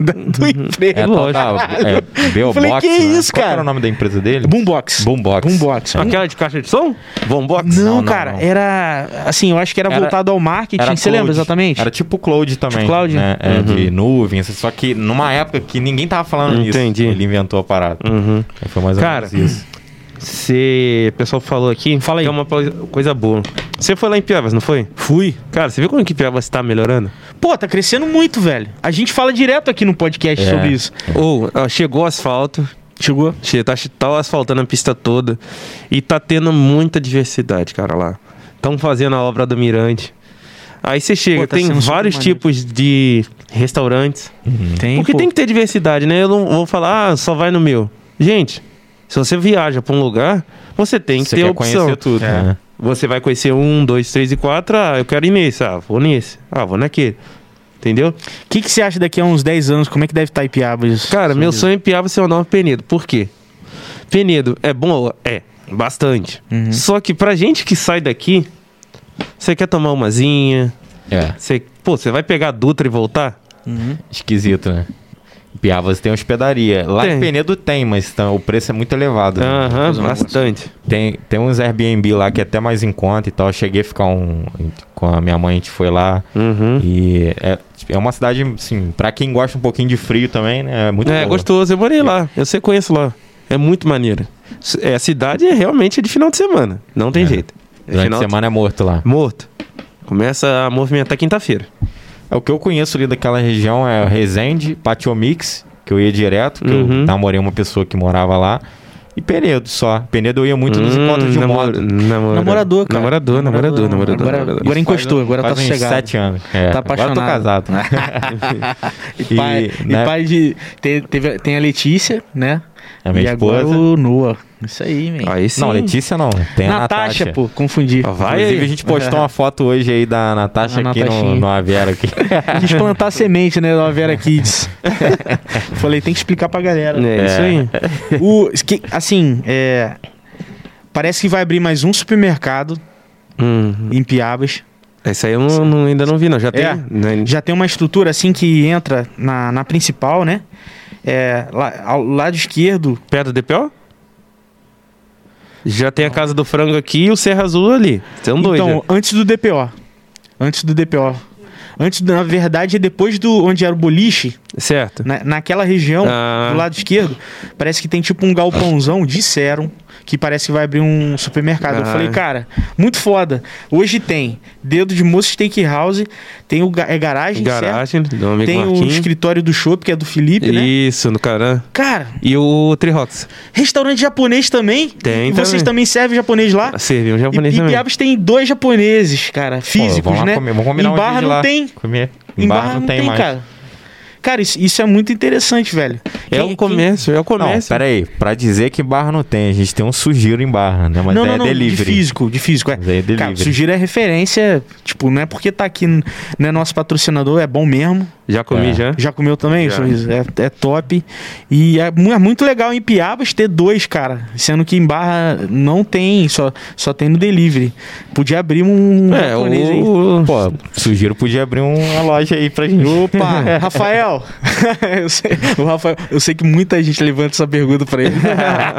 da- do emprego. É, lógico. total. É, Beobox, Falei, que né? isso, Qual cara? era o nome da empresa dele? Boombox. Boombox. Boombox. Aquela de caixa de som? Bombox? Não, Não, não, cara, não. era assim, eu acho que era, Era- voltado ao marketing. Era Você lembra cloud. exatamente? Era tipo cloud também. Tipo cloud? Né? É, Uhum. De nuvem, só que numa época que ninguém tava falando nisso. Entendi. Ele inventou a parada. Uhum. Foi mais ou Cara, menos isso. Você. O pessoal falou aqui. Fala aí. Que é uma coisa boa. Você foi lá em Piavas, não foi? Fui. Cara, você viu como que Piavas tá melhorando? Pô, tá crescendo muito, velho. A gente fala direto aqui no podcast É. sobre isso. Ou, ó, chegou o asfalto. Chegou? che- Tá, tá asfaltando a pista toda. E tá tendo muita diversidade, cara, lá. Estão fazendo a obra do Mirante. Aí você chega, Pô, tá tem vários tipos de restaurantes. Tem, Porque pô. tem que ter diversidade, né? Eu não vou falar, ah, só vai no meu. Gente, se você viaja pra um lugar, você tem que Você ter quer opção. conhecer tudo, É. né? Você vai conhecer um, dois, três e quatro. Ah, eu quero ir nesse. Ah, vou nesse. Ah, vou naquele. Entendeu? O que, que você acha daqui a uns 10 anos? Como é que deve estar Ipiabas? Cara, meu sonho é Piaba ser o novo Penedo. Por quê? Penedo é bom? É, bastante. Uhum. Só que pra gente que sai daqui, você quer tomar umazinha, É. você, pô, você vai pegar a Dutra e voltar? Uhum. Esquisito, né? Piavas tem hospedaria. Lá Tem. em Penedo tem, mas tá- o preço é muito elevado. né? Aham, um bastante. Tem, tem uns Airbnb lá que é até mais em conta e tal. Eu cheguei a ficar um. Com a minha mãe, a gente foi lá. Uhum. E é, é uma cidade, assim, pra quem gosta um pouquinho de frio também, né? É muito É, boa. gostoso. Eu morei lá. Eu sei, conheço lá. É muito maneiro. É, a cidade é realmente de final de semana. Não tem É. jeito. É Durante final de- semana é morto lá. Morto. Começa a movimentar quinta-feira. É, o que eu conheço ali daquela região é Resende, Patiomix, que eu ia direto, que Uhum. eu namorei uma pessoa que morava lá. E Penedo só. Penedo eu ia muito nos Hum, encontros de namor- moto. namora- Namorador, cara. Namorador, namorador, namorador. Agora- namorador. agora encostou, Faz- agora tá faz uns sossegado. sete anos. É, Tá agora eu tô apaixonado. casado. [LAUGHS] E pai, E, e né? pai de. Tem, teve- tem a Letícia, né? É minha e agora esposa. o Noah. Isso aí, man. Aí sim. Não, Letícia não. Tem a Natasha, Natasha. pô, confundi. Vai Inclusive, aí. a gente postou [LAUGHS] uma foto hoje aí da Natasha A aqui no, no Avera aqui. Quis plantar semente, né, da Vera Kids. [LAUGHS] Falei, tem que explicar pra galera. É, isso aí. O, que- assim, é, parece que vai abrir mais um supermercado Hum. em Piabas. Esse aí eu não- não- ainda não vi, não. Já tem. É. né? Já tem uma estrutura assim que entra na, na principal, né? É, lá, ao lado esquerdo. Perto do DPO? Já tem a Casa do Frango aqui e o Serra Azul ali. São dois. então, antes do DPO. Antes do DPO. Antes, na verdade, é depois do onde era o boliche. Certo. na, naquela região, Ah. do lado esquerdo, parece que tem tipo um galpãozão, disseram, que parece que vai abrir um supermercado. Eu Ah. falei, cara, muito foda. Hoje tem Dedo de Moço Steakhouse, tem o é garagem, certo? Garagem do amigo Tem o Marquinhos. escritório do Chopp, que é do Felipe, né? Isso, no Caran. Cara, E o Trirox. restaurante japonês também. Tem E vocês também. também servem japonês lá? Serviu um E, japonês e também. Piabas tem dois japoneses, cara, Pô, físicos, vamos lá né? comer, vamos combinar em um Barra não lá. tem. Comer. Em Barra não tem mais. cara. Cara, isso, isso é muito interessante, velho. É o comércio, é o Não, comércio. pera aí. Pra dizer que Barra não tem, a gente tem um sugiro em Barra, né? Mas não, é não, não, delivery. de físico, de físico. É. Mas é Cara. Sugira é referência, tipo, não é porque tá aqui, não é nosso patrocinador, é bom mesmo. Já comi, É. já. Já comeu também, Já. Sorriso? É, é top. E é, é muito legal em Piabas ter dois, cara. Sendo que em Barra não tem, só, só tem no delivery. Podia abrir um É, japonês aí. o... Pô, sugiro podia abrir uma loja aí pra gente. Opa, [LAUGHS] Rafael. [LAUGHS] eu, sei, o Rafael. Eu sei que muita gente levanta essa pergunta pra ele.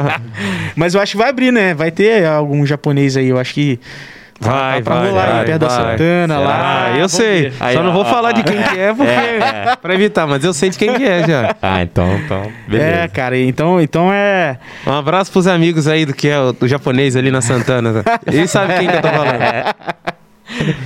[LAUGHS] Mas eu acho que vai abrir, né? Vai ter algum japonês aí. Eu acho que. Vai, pra vai, rolar aí, vai, perto da vai. Santana, lá. Ah, eu sei. Aí, Só não ó, vou ó, falar ó. de quem que é, porque... [LAUGHS] pra evitar, mas eu sei de quem que é já. Ah, então, então. Beleza. É, cara, então, então é. Um abraço pros amigos aí do que é o, o japonês ali na Santana. Eles sabem quem que eu tô falando.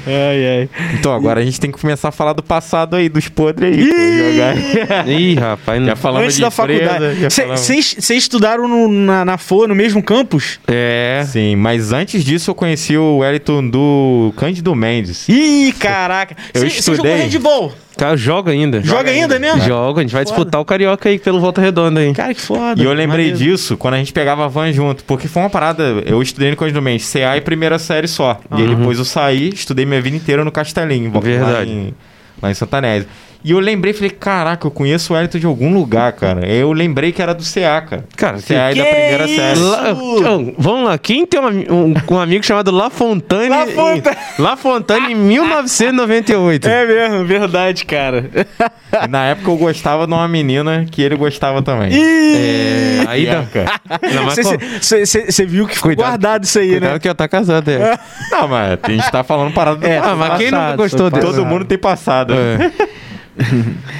Ai, ai. Então agora a gente tem que começar a falar do passado aí, dos podres aí. jogar. Ih, rapaz. Já Não... falando Antes de da empresa, faculdade. já falamos- Vocês estudaram no- na, na FOA, no mesmo campus? É. Sim, mas antes disso eu conheci o Wellington do Cândido Mendes. Ih, caraca. Eu Cê- cê jogou estudei. handball? Cara, joga ainda. Joga, ainda mesmo? Joga, a gente vai Foda. disputar o Carioca aí pelo Volta Redonda aí. Cara, que foda. E eu lembrei Maneiro. disso quando a gente pegava a van junto, porque foi uma parada. Eu estudei no Cândido Mendes, CA e primeira série só. E aí depois eu saí, estudei minha vida inteira no Castelinho, lá Verdade. em, lá em Santanese. E eu lembrei, falei, caraca, eu conheço o Wellington de algum lugar, cara. Eu lembrei que era do CA, cara. Cara, CA e que da primeira isso? série. La- Então, vamos lá, quem tem um, um- um amigo chamado La Fontane? La Fontane. Em, La Fontane em 1998. É mesmo, verdade, cara. Na época eu gostava de uma menina que ele gostava também. É, aí dá. Não, qual- Você viu que ficou Cuidado. guardado isso aí, Cuidado né? que eu tá casado, é. Não, mas a gente tá falando parada do É, passado. Ah, mas quem nunca gostou dele? Todo mundo tem passado. É.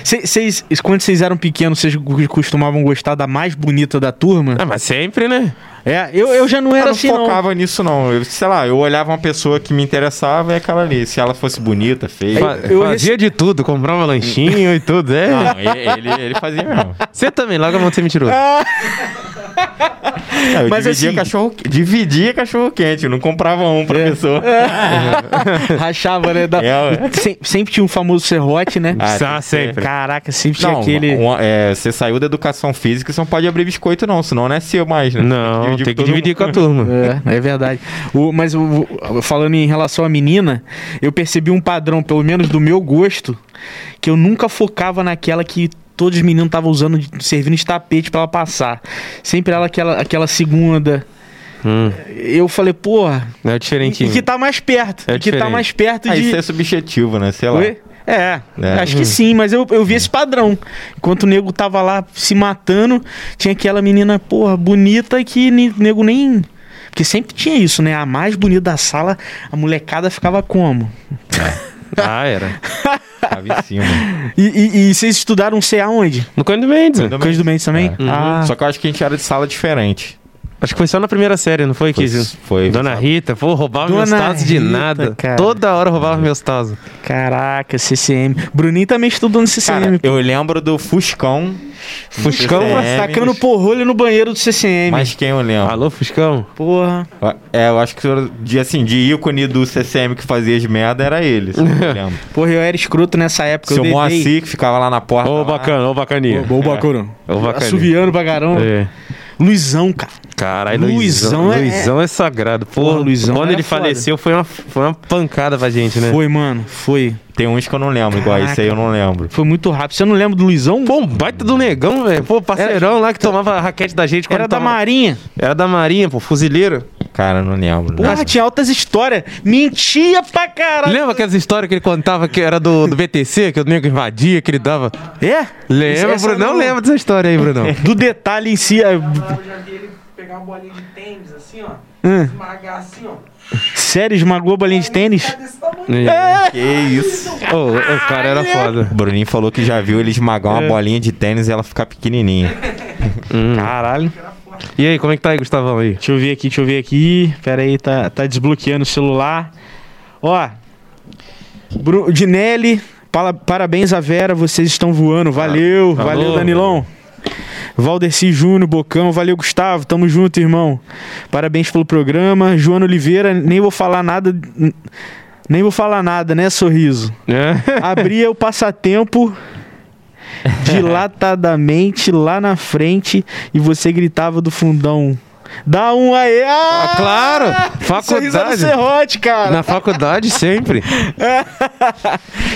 Cês, quando vocês eram pequenos, vocês costumavam gostar da mais bonita da turma? Ah, mas sempre, né? É, eu, eu já não Eu era não assim, não. focava nisso, não. Eu, sei lá, eu olhava uma pessoa que me interessava e aquela ali. Se ela fosse bonita, feia. Fa- eu fazia de tudo, comprava lanchinho e tudo, é. Não, ele, ele, fazia mesmo. Você também, larga a mão de ser mentiroso. Não, eu Mas dividia, assim- cachorro, dividia cachorro quente, eu não comprava um pra É. pessoa. [LAUGHS] Rachava, né? Da- É. Sem- sempre tinha um famoso serrote, né? Ah, Ah, tem que sempre. Caraca, sempre tinha Não, aquele. uma- é, você saiu da educação física, você não pode abrir biscoito, não, senão não é seu mais, né? Não, tem que todo dividir com a turma. [LAUGHS] É, é verdade. O, mas o- falando em relação à menina, eu percebi um padrão, pelo menos do meu gosto, que eu nunca focava naquela que todos os meninos estavam usando, servindo de tapete pra ela passar. Sempre ela aquela, aquela segunda. Hum, Eu falei, porra, é o e que tá mais perto. É que tá diferente. mais perto Ah, de. isso é subjetivo, né? Sei lá. Oi? É, É. acho que sim, mas eu, eu vi esse padrão. Enquanto o nego tava lá se matando, tinha aquela menina, porra, bonita que ni- nego nem. Porque sempre tinha isso, né? A mais bonita da sala, a molecada ficava como? Ah, era. [LAUGHS] Tava em cima. E, e- e vocês estudaram C aonde? No Cândido Mendes. né? Cândido Cândido Mendes também? É. Ah, Só que eu acho que a gente era de sala diferente. Acho que foi só na primeira série, não foi? Foi- que foi- Dona Rita, pô, roubava meus Dona tazos de nada. cara. Toda hora roubava meus tazos. Caraca, CCM. Bruninho também estudou no CCM. Cara, eu lembro do Fuscão. Fuscão, CCM, mas Sacando porrolho no banheiro do CCM. Mas quem eu lembro? Alô, Fuscão? Porra. É, eu acho que de, assim, de ícone do CCM que fazia as merda era ele. se eu me [LAUGHS] lembro. Porra, eu era escroto nessa época. Seu eu Moacir que ficava lá na porta. Ô, bacana, ô, bacaninha. Bom bacana. Ô, bacaninha. Assoviando pra caramba. É. Luizão, cara. Caralho, Luizão Luizão, é- Luizão é sagrado. Porra, Porra, Luizão quando é ele foda. faleceu foi uma, foi uma pancada pra gente, né? Foi, mano. Foi. Tem uns que eu não lembro, igual esse aí eu não lembro. Foi muito rápido. Você não lembra do Luizão? Pô, um baita do negão, velho. Pô, parceirão lá que tomava a raquete da gente. Era da Marinha. Era da Marinha, pô, fuzileiro. Cara, não lembro. né? Porra, tinha altas histórias. Mentia pra caralho. Lembra aquelas histórias que ele contava que era do, do BTC, que o nego invadia, que ele dava. É? Lembra, Bruno? Não não. lembra dessa história aí, Brunão. Do detalhe em si. é- Eu já vi ele pegar uma bolinha de tênis assim, ó. Hum. Esmagar assim, ó. Sério, esmagou a bolinha de tênis? É. Que isso. Ô, o cara era foda. O Bruninho falou que já viu ele esmagar uma É. bolinha de tênis e ela ficar pequenininha. Caralho. E aí, como é que tá aí, Gustavão aí? Deixa eu ver aqui, deixa eu ver aqui. Pera aí, tá, tá desbloqueando o celular. Ó. Bru Dinelli, pala- parabéns a Vera, vocês estão voando. Valeu, Ah, valeu, alô. Danilão. Valdeci Júnior, Bocão, valeu, Gustavo. Tamo junto, irmão. Parabéns pelo programa. Joana Oliveira, nem vou falar nada. Nem vou falar nada, né, sorriso? É. Abria o passatempo [LAUGHS] dilatadamente lá na frente e você gritava do fundão. Dá um aí! Ah, Ah, claro! Faculdade. serrote, cara! Na faculdade, sempre. [LAUGHS]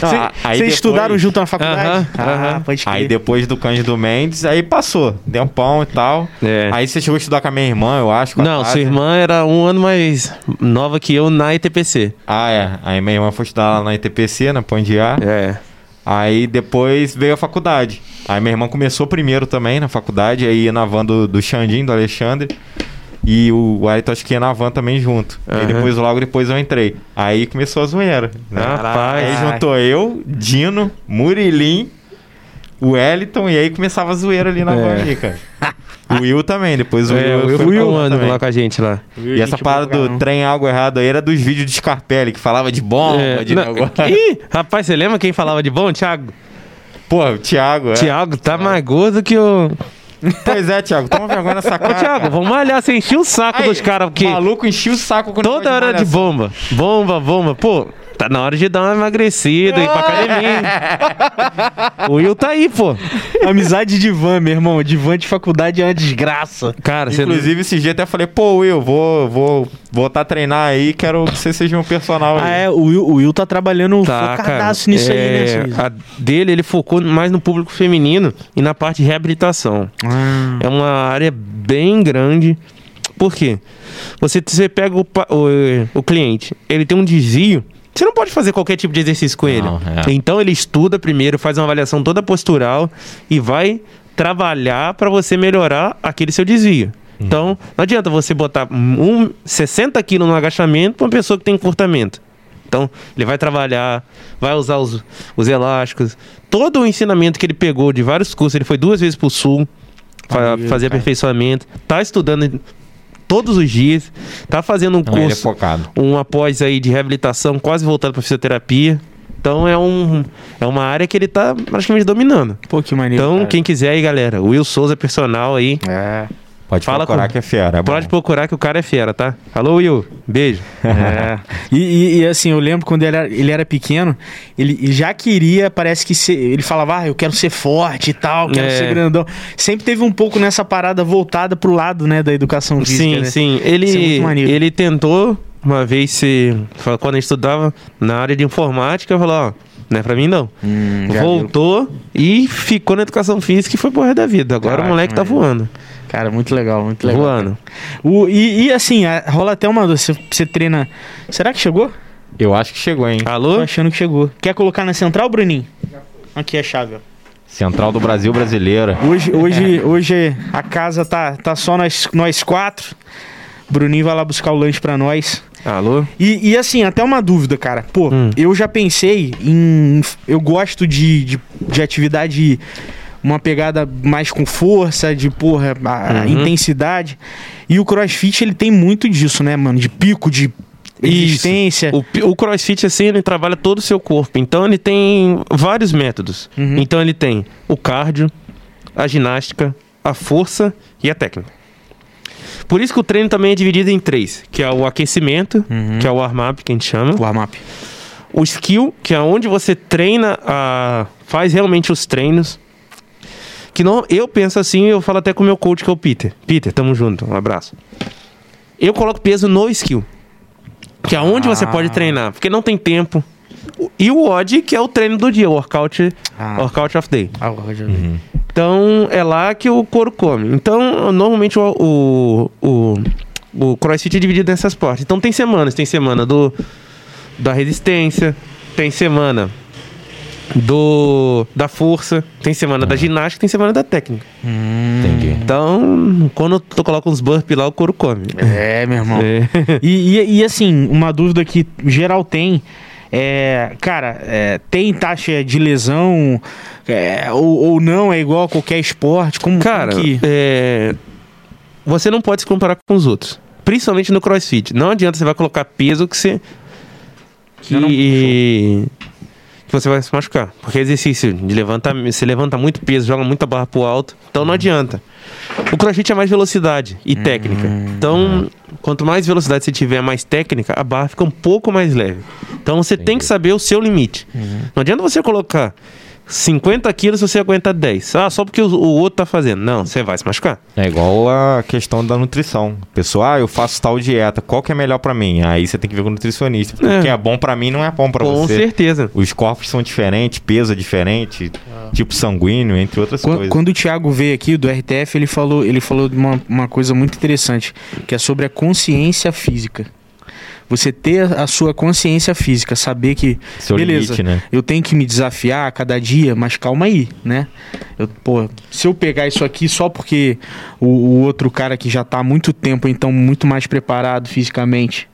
Vocês Ah, depois- estudaram junto na faculdade? Aham, ah, aham. pode crer. Aí depois do Cândido Mendes, aí passou. Deu um pão e tal. É. Aí você chegou a estudar com a minha irmã, eu acho. Não, sua irmã era um ano mais nova que eu na ETPC. Ah, é. Aí minha irmã foi estudar lá na ITPC, na Pão de Ar. É. Aí depois veio a faculdade. Aí minha irmã começou primeiro também na faculdade, aí ia na van do, do Xandinho, do Alexandre. E o Ayrton acho que ia na van também junto. Aí Aham. depois, logo depois eu entrei. Aí começou a zoeira. Né? Rapaz. Aí juntou eu, Dino, Murilim, o Wellington, e aí começava a zoeira ali na É. van ali, cara. [LAUGHS] O Will também, depois o É, Will foi fui pra um van ano também. lá com a gente lá. E essa parada do trem algo errado aí era dos vídeos de Scarpelli, que falava de bomba, É, de não, negócio. [LAUGHS] Ih, rapaz, você lembra quem falava de bom? Thiago. Pô, o Thiago, é. Thiago tá mais gordo que o. Pois é, Thiago, toma vergonha nessa [LAUGHS] Ô, cara. Thiago, vamos malhar, você encheu o saco Aí, dos caras, porque O maluco enchia o saco com o toda hora de malhação. bomba. Bomba, bomba. Pô, tá na hora de dar uma emagrecida, ir pra academia. [LAUGHS] o Will tá aí, pô. Amizade de van, meu irmão. De van de faculdade é uma desgraça. Cara, você Inclusive, esse dia até falei, pô, Will, vou, vou voltar a treinar aí, quero que você seja um personal Ah, aí. é, o Will, o Will tá trabalhando Tá, cara. focadaço nisso aí, né? É, a dele, ele focou mais no público feminino e na parte de reabilitação. Ah, É uma área bem grande. Por quê? Você, você pega o, o, o cliente, ele tem um desvio. Você não pode fazer qualquer tipo de exercício com ele. Não, é. Então ele estuda primeiro, faz uma avaliação toda postural e vai trabalhar para você melhorar aquele seu desvio. Então, não adianta você botar um 60 quilos no agachamento para uma pessoa que tem encurtamento. Então, ele vai trabalhar, vai usar os, os elásticos. Todo o ensinamento que ele pegou de vários cursos, ele foi duas vezes para o sul fazer cara. aperfeiçoamento. Tá estudando todos os dias, tá fazendo um é curso focado. um após aí de reabilitação quase voltado para fisioterapia. Então é, um, é uma área que ele tá praticamente dominando. pô, que maneiro. Então, cara. quem quiser aí, galera, Will Souza personal aí, É. Pode Fala procurar com- que é fera. É pode bom. procurar que o cara é fera, tá? Alô, Will, beijo. É. [LAUGHS] E, e- e, assim, eu lembro quando ele era, ele era pequeno, ele já queria, parece que ser, ele falava, ah, eu quero ser forte e tal, quero É. ser grandão. Sempre teve um pouco nessa parada voltada pro lado, né, da educação física. sim, né? sim. É Ele, ele tentou uma vez ser, quando ele estudava na área de informática, falou, ó, não é pra mim não. Hum, já viu. Voltou e ficou na educação física e foi pro resto da vida. Agora Caraca, o moleque tá voando. Cara, muito legal, muito legal. Voando. O, e, e, assim, a- rola até uma. Você, você treina. Será que chegou? Eu acho que chegou, hein? Tô Alô? achando que chegou. Quer colocar na central, Bruninho? Aqui é a chave, ó. Central do Brasil brasileira. Hoje, [LAUGHS] hoje, hoje a casa tá, tá só nós, nós quatro. Bruninho vai lá buscar o lanche pra nós. Alô? E, e, assim, até uma dúvida, cara. Pô, Hum. eu já pensei em. Eu gosto de, de, de atividade uma pegada mais com força, de porra, a Uhum. intensidade. E o crossfit, ele tem muito disso, né, mano? De pico, de resistência. O, o crossfit, assim, ele trabalha todo o seu corpo. Então, ele tem vários métodos. Uhum. Então, ele tem o cardio, a ginástica, a força e a técnica. Por isso que o treino também é dividido em três. Que é o aquecimento, Uhum. que é o warm-up, que a gente chama. O warm-up. O skill, que é onde você treina, a, faz realmente os treinos. Que não, eu penso assim, eu falo até com o meu coach, que é o Peter. Peter, tamo junto, um abraço. Eu coloco peso no skill. Que é onde você Ah. pode treinar, porque não tem tempo. E o odd, que é o treino do dia, o workout, Ah. workout of day. Ah, vi. Então é lá que o couro come. Então, normalmente o, o, o, o crossfit é dividido nessas partes. Então tem semanas, tem semana do da resistência, tem semana do da força, tem semana da ginástica, tem semana da técnica. Entendi. Então, quando tu coloca uns burpees lá, o couro come. É, meu irmão. É. [LAUGHS] E, e, e, assim, uma dúvida que geral tem. É, cara, é, tem taxa de lesão é, ou, ou não? É igual a qualquer esporte? Como, Cara, como que... é, você não pode se comparar com os outros. Principalmente no crossfit. Não adianta você vai colocar peso que você. Que, não- que você vai se machucar. Porque exercício de levantar. Você levanta muito peso, joga muita barra pro alto. Então não adianta. O crossfit é mais velocidade e técnica. Então, quanto mais velocidade você tiver, mais técnica, a barra fica um pouco mais leve. Então você tem que saber o seu limite. Não adianta você colocar 50 quilos se você aguenta 10. Ah, só porque o, o outro tá fazendo. Não, você vai se machucar. É igual a questão da nutrição. Pessoal, ah, eu faço tal dieta, qual que é melhor pra mim? Aí você tem que ver com o nutricionista. Porque É. o que é bom pra mim não é bom pra Com você. certeza. Os corpos são diferentes, peso é diferente, tipo sanguíneo, entre outras Quan- coisas. Quando o Thiago veio aqui do RTF, ele falou, ele falou de uma, uma coisa muito interessante, que é sobre a consciência física. Você ter a sua consciência física, saber que, Seu beleza, limite, né? eu tenho que me desafiar a cada dia, mas calma aí, né? Eu, pô, se eu pegar isso aqui só porque o, o outro cara que já tá há muito tempo, então muito mais preparado fisicamente,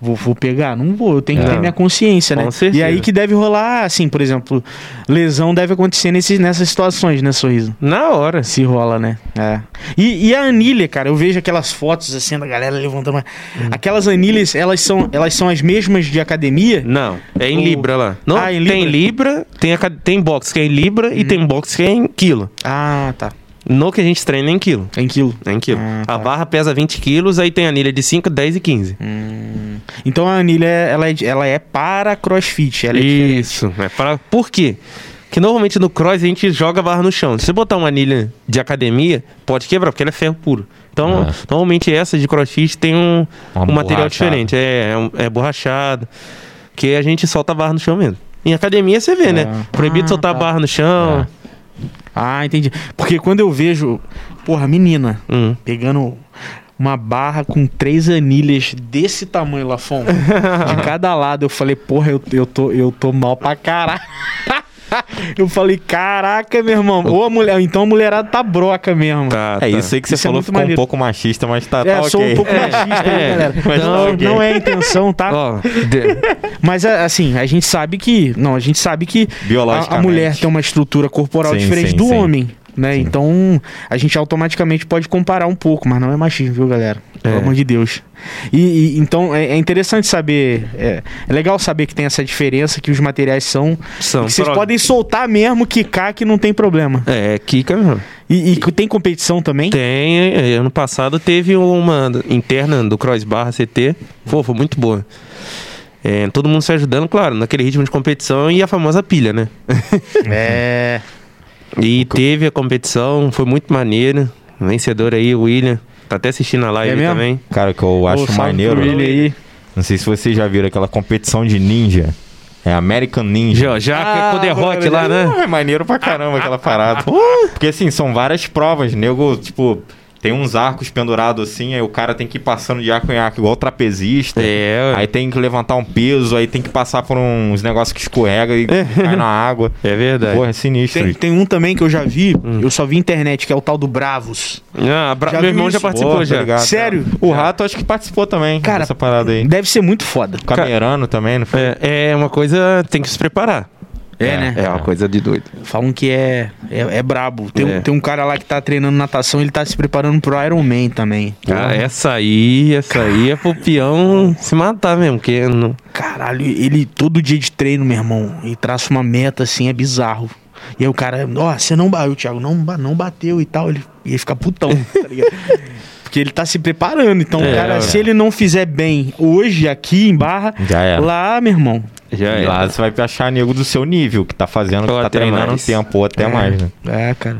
vou, vou pegar? Não vou, eu tenho que ter minha consciência, né? Com certeza. E aí que deve rolar, assim, por exemplo, lesão deve acontecer nesses, nessas situações, né, Sorriso? Na hora. Se rola, né? É. E, e a anilha, cara, eu vejo aquelas fotos assim da galera levantando. mas Aquelas anilhas, elas são, elas são as mesmas de academia? Não, é em Libra lá. Não, Ah, em tem Libra, tem, a tem box que é em Libra e tem box que é em quilo. Ah, tá. No que a gente treina é em quilo. É em quilo. É em quilo. Ah, A tá. barra pesa 20 quilos, aí tem anilha de 5, 10 e 15. Hum. Então a anilha, ela é, ela é para crossfit. Ela é diferente. Isso. É para... Por quê? Porque normalmente no cross a gente joga a barra no chão. Se você botar uma anilha de academia, pode quebrar, porque ela é ferro puro. Então, Ah. normalmente essa de crossfit tem um, Uma um material diferente. É, é, é borrachado. Que a gente solta a barra no chão mesmo. Em academia você vê, É. né? Proibido Ah, soltar tá. a barra no chão. Ah, entendi. Porque quando eu vejo, porra, menina Hum. pegando uma barra com três anilhas desse tamanho, Lafon, [LAUGHS] de cada lado, eu falei, porra, eu, eu, tô, eu tô mal pra caralho. [LAUGHS] Eu falei, caraca, meu irmão. Ou a mulher, então a mulherada tá broca mesmo. Tá, É tá. isso aí que você Isso é falou, muito ficou um maneiro. pouco machista, mas tá, É, tá sou ok. um pouco machista aí, é, [LAUGHS] galera. mas tá Não, ok. não é a intenção, tá? De- Mas é, assim, a gente sabe que. Não, a gente sabe que a, a mulher tem uma estrutura corporal Sim, diferente sim, do sim. homem. Né? Sim. Então a gente automaticamente pode comparar um pouco, mas não é machismo, viu, galera? Pelo É. amor de Deus. E, e- então é, é interessante saber. É, é legal saber que tem essa diferença, que os materiais são. são que vocês pró- podem soltar mesmo, quicar, que não tem problema. É, Kika mesmo. E, e tem competição também? Tem, é, ano passado teve uma interna do Cross Barra CT. Pô, foi muito boa. É, todo mundo se ajudando, claro, naquele ritmo de competição e a famosa pilha, né? [LAUGHS] É. E teve a competição, foi muito maneiro. Vencedor aí, o William. Tá até assistindo a live É também. Cara, que eu acho maneiro. pro William aí. Não sei se vocês já viram aquela competição de ninja. É American Ninja. Já, já Ah, com o The Rock lá, né? É maneiro pra caramba aquela parada. Porque assim, são várias provas. Nego, tipo, tem uns arcos pendurados assim, aí o cara tem que ir passando de arco em arco, igual trapezista. É, Aí tem que levantar um peso, aí tem que passar por uns negócios que escorrega e cai na água. é verdade. Porra, é sinistro. Tem, tem um também que eu já vi, eu só vi internet, que é o tal do Bravos. Ah, Bra- Já meu irmão já isso? participou Pô, tá já. ligado. Sério? O Rato acho que participou também Cara, dessa parada aí. Deve ser muito foda. Camerano também, não foi? É, é uma coisa, tem que se preparar. É, né? É uma coisa de doido. Falam que é, é, é brabo. Tem, É. Um, tem um cara lá que tá treinando natação, ele tá se preparando pro Iron Man também. Cara, essa aí, essa aí é pro peão se matar mesmo, porque não... Caralho, ele todo dia de treino, meu irmão, e traça uma meta assim, é bizarro. E aí o cara, ó, você não bateu, Thiago, não, não bateu e tal. Ele ia ficar putão, tá ligado? [LAUGHS] Porque ele tá se preparando. Então, É, cara, é. se ele não fizer bem hoje, aqui em Barra, lá, meu irmão. já é. lá você vai achar nego do seu nível, que tá fazendo, Ou que tá até treinando um mais. tempo, ou até mais, né? É, cara.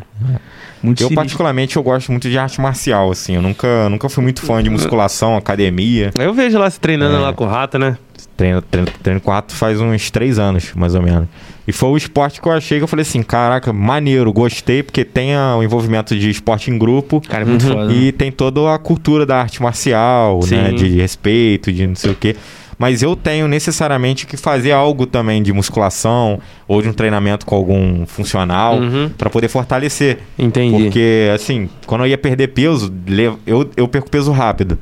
Muito Eu, sinistro. particularmente, eu gosto muito de arte marcial, assim. Eu nunca, nunca fui muito fã de musculação, academia. Eu vejo lá se treinando É. lá com o rato, né? Treino, treino, treino com rato faz uns três anos, mais ou menos. E foi o esporte que eu achei que eu falei assim, caraca, maneiro, gostei, porque tem a- o envolvimento de esporte em grupo. Cara, é muito Uhum. foda. E tem toda a cultura da arte marcial, né? Sim. De respeito, de não sei o quê. Mas eu tenho necessariamente que fazer algo também de musculação ou de um treinamento com algum funcional Uhum. pra poder fortalecer. Entendi. Porque, assim, quando eu ia perder peso, eu, eu perco peso rápido.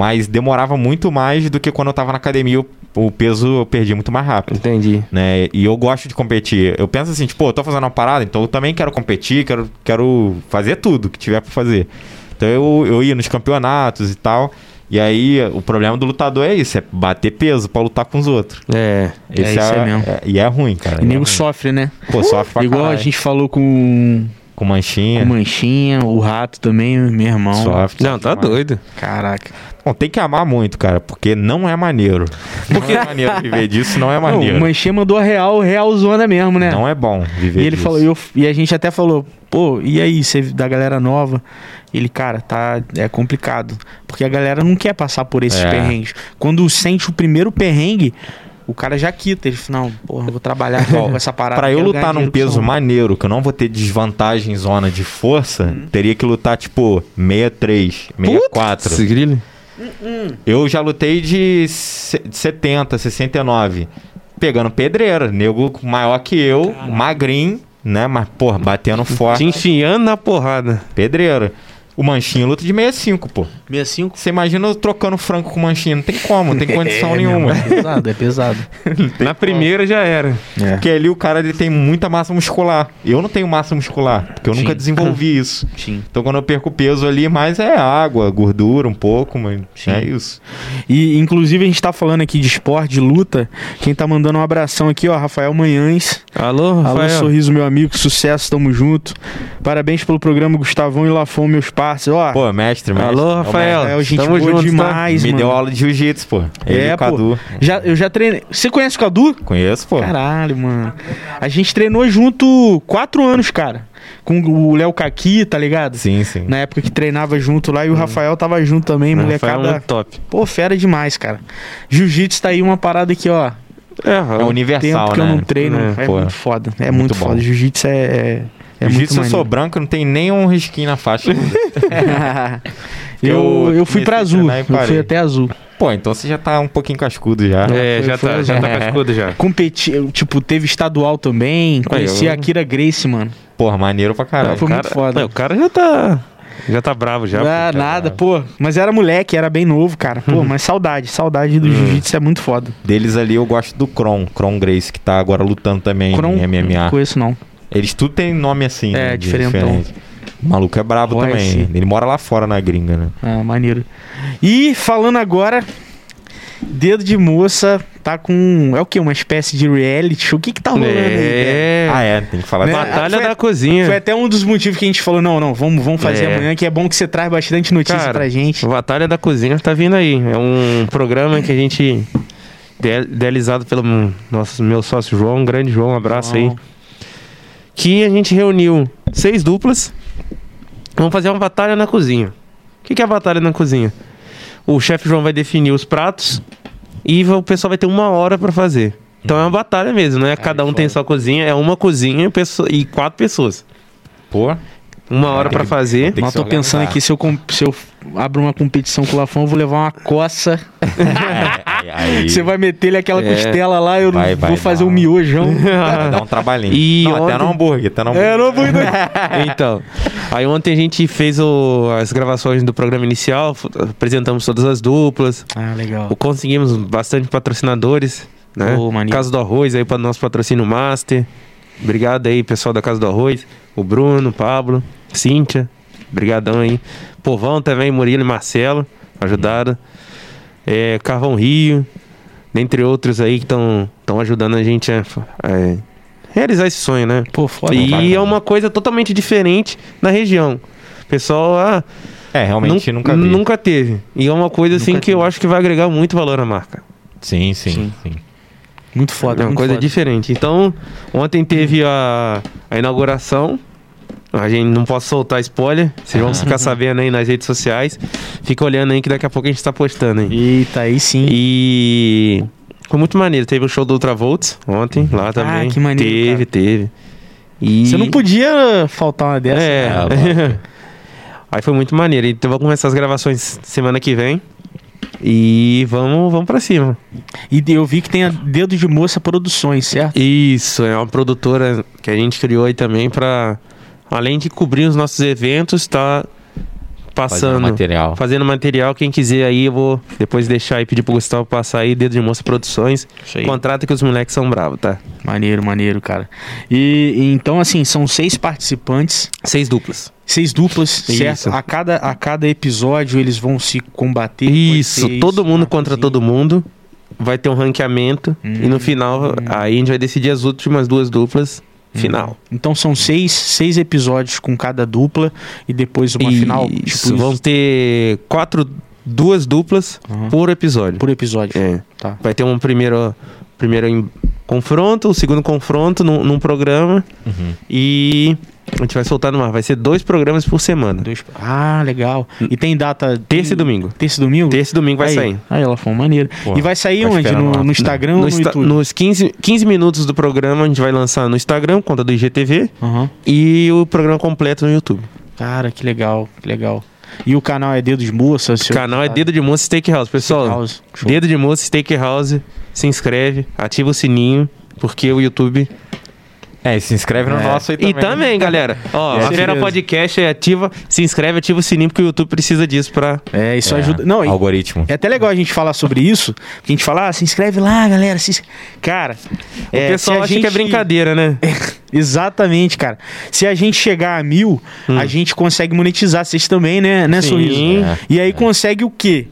Mas demorava muito mais do que quando eu tava na academia, eu- o peso eu perdi muito mais rápido. Entendi. Né? E eu gosto de competir. Eu penso assim, tipo, eu tô fazendo uma parada, então eu também quero competir, quero, quero fazer tudo que tiver pra fazer. Então eu, eu ia nos campeonatos e tal. E aí, o problema do lutador é isso, é bater peso pra lutar com os outros. É. É, isso é mesmo. e é ruim, cara. E é nego ruim. sofre, né? Pô, sofre pra Igual a caralho. gente falou com Com manchinha. o Manchinha, o Rato também, meu irmão. Sofre. Não, tá demais. doido. Caraca. Bom, tem que amar muito, cara, porque não é maneiro. Porque não é maneiro viver disso, não é Não, maneiro. o Manchinha mandou a real, real zona mesmo, né? Não é bom viver E ele disso. falou, e, eu- e a gente até falou, pô, e aí, você da galera nova? Ele, cara, tá. É complicado. Porque a galera não quer passar por esses É. perrengues. Quando sente o primeiro perrengue, o cara já quita. Ele fala, não, porra, eu vou trabalhar com [LAUGHS] essa parada. Pra eu lutar num peso isso, não." maneiro, que eu não vou ter desvantagem em zona de força, Uhum. teria que lutar, tipo, 63, 64. Putz, grilo. Eu já lutei de se- de 70, 69. Pegando pedreira, nego maior que eu, magrinho, né? Mas, porra, batendo [LAUGHS] Te forte. enfiando na porrada. Pedreira. O manchinho luta de 65, pô. 65? Você imagina eu trocando franco com manchinho? Não tem como, não tem [LAUGHS] condição É, nenhuma. É pesado, é pesado. [LAUGHS] Na primeira já era. É. Porque ali o cara ele tem muita massa muscular. Eu não tenho massa muscular, porque eu nunca Sim. desenvolvi [LAUGHS] isso. Sim. Então quando eu perco peso ali, mais é água, gordura um pouco, mas Sim. é isso. E, inclusive, a gente tá falando aqui de esporte, de luta. Quem tá mandando um abração aqui, ó, Rafael Manhães. Alô, Alô, Rafael? sorriso, meu amigo, sucesso, tamo junto. Parabéns pelo programa, Gustavão e Lafon, meus parceiros. Ó, Pô, mestre, mestre. Alô, É o Rafael. Rafael, gente Tamo junto, tá? demais, Me mano. deu aula de jiu-jitsu, pô. Ele É, o pô. Cadu. Já, eu já treinei. Você conhece o Cadu? Conheço, pô. Caralho, mano. A gente treinou junto quatro anos, cara. Com o Léo Caqui, tá ligado? Sim, sim. Na época que treinava junto lá e o Rafael tava junto também, Rafael é molecada. muito top. Pô, fera demais, cara. Jiu-jitsu tá aí uma parada que, ó. É, É universal, tempo que né? eu não treino. É, É, pô. muito foda. É Muito muito, foda. Jiu-jitsu é. é... É Jiu-jitsu eu sou branco, não tem nem um risquinho na faixa. [LAUGHS] eu, Eu eu fui pra azul. Eu fui até azul. pô, então você já tá um pouquinho cascudo já. É, foi- já, foi tá, já azul. tá [LAUGHS] cascudo já. Competi, tipo, teve estadual também. Conheci eu- a Kira Grace, mano. Porra, maneiro pra caralho. Foi o muito cara, foda. Não, o cara já tá. Já tá bravo já. ah, pô. nada, pô. Mas era moleque, era bem novo, cara. Pô, mas saudade. Saudade do jiu-jitsu é muito foda. Deles ali eu gosto do Kron, Kron Grace, que tá agora lutando também Cron, em MMA. Não conheço, não. Eles tudo tem nome assim, É, né, diferentão. O maluco é brabo Royce. também. Ele mora lá fora na gringa, né? Ah, maneiro. E falando agora, dedo de moça tá com. É o que? Uma espécie de reality show? O que que tá rolando aí? É. Ah, é, tem que falar Né? Batalha Foi- da cozinha. Foi até um dos motivos que a gente falou: não, não, vamos, vamos fazer É. amanhã, que é bom que você traz bastante notícia Cara, pra gente. Batalha da Cozinha tá vindo aí. É um programa que a gente. ide- Idealizado pelo nosso meu sócio João, um grande João, um abraço aí. Que a gente reuniu seis duplas. Vamos fazer uma batalha na cozinha. O que, que é a batalha na cozinha? O chefe João vai definir os pratos e o pessoal vai ter uma hora pra fazer. Então é uma batalha mesmo, não é? Cada um tem sua cozinha, é uma cozinha e quatro pessoas. Pô, Uma hora que- fazer. Mas se tô pensando aqui, se eu, se eu abro uma competição com o Lafão, eu vou levar uma coça. [LAUGHS] aí, Você vai meter ele aquela É. costela lá, eu Vai, vai, vou fazer vai. um miojão. [LAUGHS] vai dar um trabalhinho. E não, até ontem- no hambúrguer, até no hambúrguer. é, não vou [LAUGHS] Então, aí ontem a gente fez o- as gravações do programa inicial, apresentamos todas as duplas, Ah, legal. conseguimos bastante patrocinadores. né? Maneiro. Casa do Arroz aí para nosso patrocínio Master. Obrigado aí, pessoal da Casa do Arroz. O Bruno, o Pablo, Cíntia. Obrigadão aí. Povão também, Murilo e Marcelo. Ajudaram. É, Carvão Rio. Dentre outros aí que estão ajudando a gente a é, realizar esse sonho, né? Pô, foda. e é uma coisa totalmente diferente na região. Pessoal, ah, É, realmente nun- nunca vi. nunca teve. E é uma coisa assim Nunca que eu acho que vai agregar muito valor à marca. Sim, sim, sim. Muito foda, é uma coisa foda. diferente. Então, ontem teve a, a inauguração. A gente não posso soltar spoiler. Vocês vão ficar [LAUGHS] sabendo aí nas redes sociais. Fica olhando aí que daqui a pouco a gente tá postando aí. Eita, aí sim. E foi muito maneiro. Teve o show do Ultravolts ontem, lá também. que maneiro, Teve, cara. teve. E... Você não podia faltar uma dessa. É. né? [LAUGHS] Aí foi muito maneiro. Então vamos começar as gravações semana que vem. E vamos, vamos pra cima. E eu vi que tem a Dedo de Moça Produções, certo? Isso, é uma produtora que a gente criou aí também pra, além de cobrir os nossos eventos, tá passando, Fazendo material. fazendo material. Quem quiser aí, eu vou depois deixar aí, pedir pro Gustavo passar aí, Dedo de Moça Produções. Isso aí. Contrata que os moleques são bravos, tá? Maneiro, maneiro, cara. E, e então, assim, são seis participantes, Seis duplas. seis duplas, Isso. certo? A cada, a cada episódio eles vão se combater. Isso, todo isso, mundo contra todo mundo. Vai ter um ranqueamento. e no final, aí a gente vai decidir as últimas duas duplas. Final. Então são seis, seis episódios com cada dupla e depois uma final tipo Isso, vão ter quatro, duas duplas Aham. por episódio. por episódio. É. Tá. Vai ter um primeiro, primeiro confronto, o segundo confronto num, num programa Uhum. e a gente vai soltar no ar. Vai ser dois programas por semana. Dois- Ah, legal. E tem data Terça e domingo. Terça e domingo? Terça e domingo vai aí, sair. Aí ela foi maneira. Pô, e vai sair vai onde? No, no Instagram ou No no Insta- YouTube? nos 15, 15 minutos do programa a gente vai lançar no Instagram, conta do IGTV, Aham. e o programa completo no YouTube. Cara, que legal, que legal. E o canal é Dedos Moça? O canal é Dedo de Moça Steakhouse. Pessoal, House. Show. Dedo de Moça Steakhouse, se inscreve, ativa o sininho, porque o YouTube É, e se inscreve no É. nosso aí E também. também, galera, ó, É, [LAUGHS] a Vera certeza. Podcast é ativa, se inscreve, ativa o sininho, porque o YouTube precisa disso pra. É, isso É, ajuda. Não, algoritmo. é até legal a gente falar sobre isso. Porque a gente fala, ah, se inscreve lá, galera. Se... Cara, O é, pessoal se a acha que é gente- brincadeira, né? [LAUGHS] Exatamente, cara. Se a gente chegar a mil, a gente consegue monetizar. Vocês também, né, né Sim. Sorriso? É, E aí consegue o quê?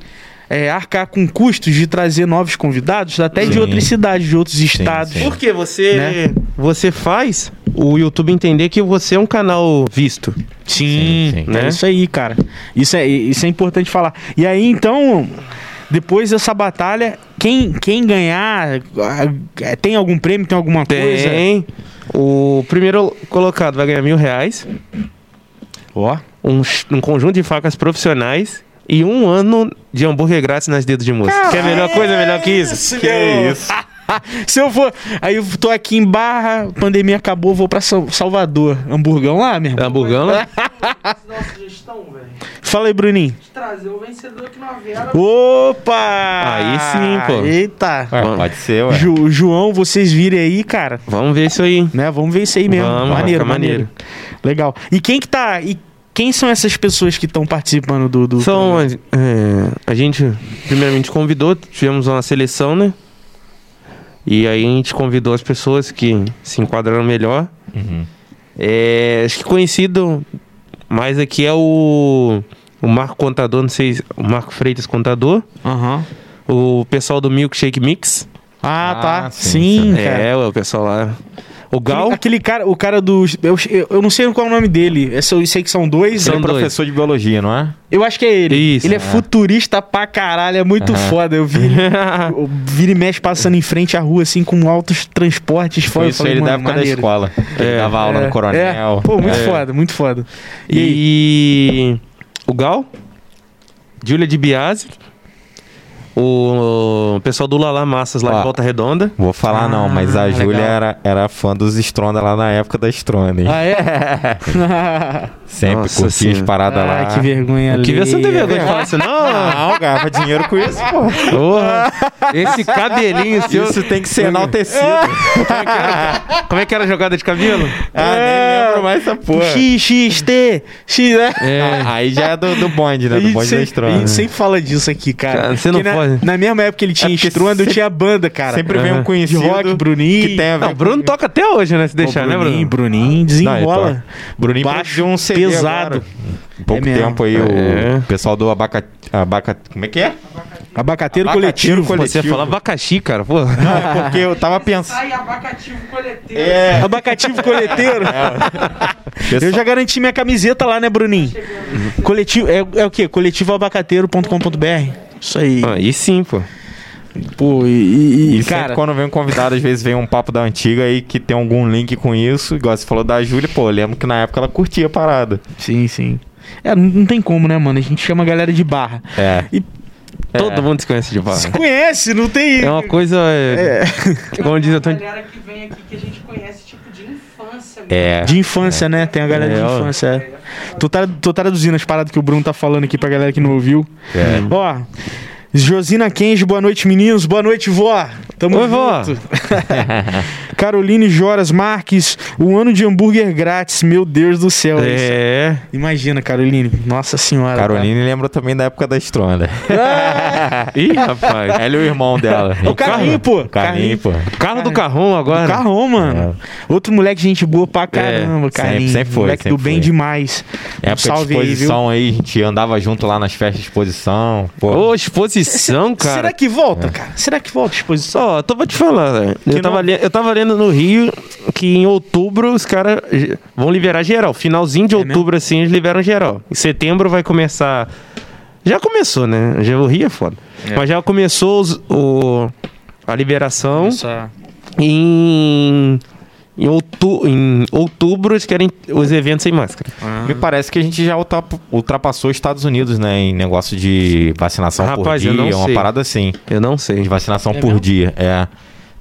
É, arcar com custos de trazer novos convidados, até de Sim. outras cidades, de outros estados. sim. Porque você, Né? Você faz o YouTube entender que você é um canal visto. Sim, Sim, sim. é Né? isso aí, cara. Isso é, isso é importante falar. E aí, então, depois dessa batalha, quem, quem ganhar, ah, tem algum prêmio, tem alguma coisa? Tem. O primeiro colocado vai ganhar mil reais, Ó, um, ch- um conjunto de facas profissionais e um ano de hambúrguer grátis nas dedos de moça. Quer melhor coisa, melhor que isso? Que isso? [LAUGHS] Se eu for. Aí eu tô aqui em Barra, pandemia acabou, vou pra Sal- Salvador. Hamburgão lá, meu irmão. Hamburgão lá? Sugestão, velho? Fala aí, Bruninho. De trazer o vencedor aqui na Vera. Opa! Aí sim, pô. Eita. Ué, pode ser, ué. Ju- João, vocês virem aí, cara. Vamos ver isso aí. Né? Vamos ver isso aí mesmo. Vamos, maneiro, maneiro, maneiro. Legal. E quem que tá. E quem são essas pessoas que estão participando do. do São, é, a gente primeiramente convidou, tivemos uma seleção, né? E aí a gente convidou as pessoas que se enquadraram melhor. Uhum. É, acho que conhecido mais aqui é o, o Marco Contador, não sei, se- o Marco Freitas Contador, Aham. o pessoal do Milkshake Mix. Ah, Ah, tá. sim, Sim, cara. É, o pessoal lá. O Gal, Aquele, aquele cara, o cara dos. Eu, eu- não sei qual é o nome dele. Eu só- eu sei que são dois. São Ele é dois. professor de biologia, não é? Eu acho que é ele. Isso, ele é, é. futurista pra caralho, é muito Aham. foda. Eu vi [LAUGHS] ele, eu vira e mexe passando em frente à rua, assim, com altos transportes fora. Foi isso falei, ele da mano, época da escola. Ele É. dava aula É, no Coronel. é. Pô, muito É. foda, muito foda. E, e o Gal, Júlia de Biase, o pessoal do Lala Massas lá Ó. de Volta Redonda. Vou falar não, mas a Ah, Júlia era, era fã dos Stronda lá na época da Stronda, hein? Ah, é? [LAUGHS] [LAUGHS] Sempre Nossa curtia as Senhora. paradas lá. Ai, que vergonha Que você não tem vergonha de falar isso, não? Não, ganhava dinheiro com isso, pô. Porra, esse cabelinho seu. Isso tem que ser enaltecido. Como é que era a jogada de cabelo? ah, nem lembro mais essa porra. X, X, T, X, né? É. Aí já é do, do bonde, né? Do bonde da sempre, a gente sempre fala disso aqui, cara. Cara, você não né, pode. Na mesma época que ele tinha É Estrondo, eu tinha banda, cara. Sempre vem um Aham. de conhecido rock, Bruninho. que tem a ver Não, o Bruno toca até hoje, né? Se deixar, né, Bruninho, Bruno? Bruninho Não, ele desenrola. toca. Bruninho Baixo um CD pesado. agora. Em pouco É tempo aí, É. o pessoal do abaca... abaca... Como é que é? Abacateiro, Abacateiro coletivo. coletivo. Você ia falar abacaxi, cara, pô. Não, é porque eu tava pensando... Sai abacativo coleteiro. É, Abacativo coleteiro. [LAUGHS] Eu pessoal- já garanti minha camiseta lá, né, Bruninho? Coletivo, é, é o quê? Coletivoabacateiro.com.br. Isso aí. Aí sim, pô. Pô, e, e- E sempre cara, quando vem um convidado, às vezes vem um papo da antiga aí que tem algum link com isso. Igual você falou da Júlia, pô, eu lembro que na época ela curtia a parada. sim, sim. É, não, tem como, né, mano? A gente chama a galera de barra. É. E Todo mundo se conhece de barra. se conhece, não tem. É uma coisa. É... Como diz a a Tony. galera que vem aqui que a gente conhece, tipo, de infância. É. De infância, né? Tem a galera É, de ó. infância. É. Tô, tra- tô traduzindo as paradas que o Bruno tá falando aqui pra galera que não ouviu. É. Ó, Josina Kenji, boa noite, meninos. Boa noite, vó. Tamo Oi, vó. junto. [LAUGHS] Caroline Joras Marques, um ano de hambúrguer grátis. Meu Deus do céu. isso. É. Imagina, Caroline. Nossa senhora. Caroline lembra também da época da Estronda. [LAUGHS] Ih, rapaz. Ela e o irmão dela. cara. O Carlinho, pô. Carlinho, pô. Carro do carrão agora. Carrão, mano. Outro moleque, gente boa pra caramba, É, Carlinho. sempre- sempre foi, Moleque do sempre bem foi. demais. É Um época de salve aí, viu? exposição aí, a gente andava junto lá nas festas de exposição. Pô, Ô, exposição, [LAUGHS] cara. Será que volta, cara? Será que volta a exposição? Só, tô pra te falar, velho. Eu, Que tava não- le- eu tava lendo no Rio que em outubro os caras vão liberar geral. Finalzinho de É outubro, assim, eles liberam geral. Em setembro vai começar. Já começou, né? Já o Rio é foda. Mas já começou os- o, a liberação Essa... em. Em, outu, em outubro eles querem os eventos sem máscara. me parece que a gente já ultrap- ultrapassou os Estados Unidos, né? Em negócio de vacinação Rapaz, por eu dia. não uma sei. parada assim. Eu não sei. De vacinação É por mesmo? dia. É.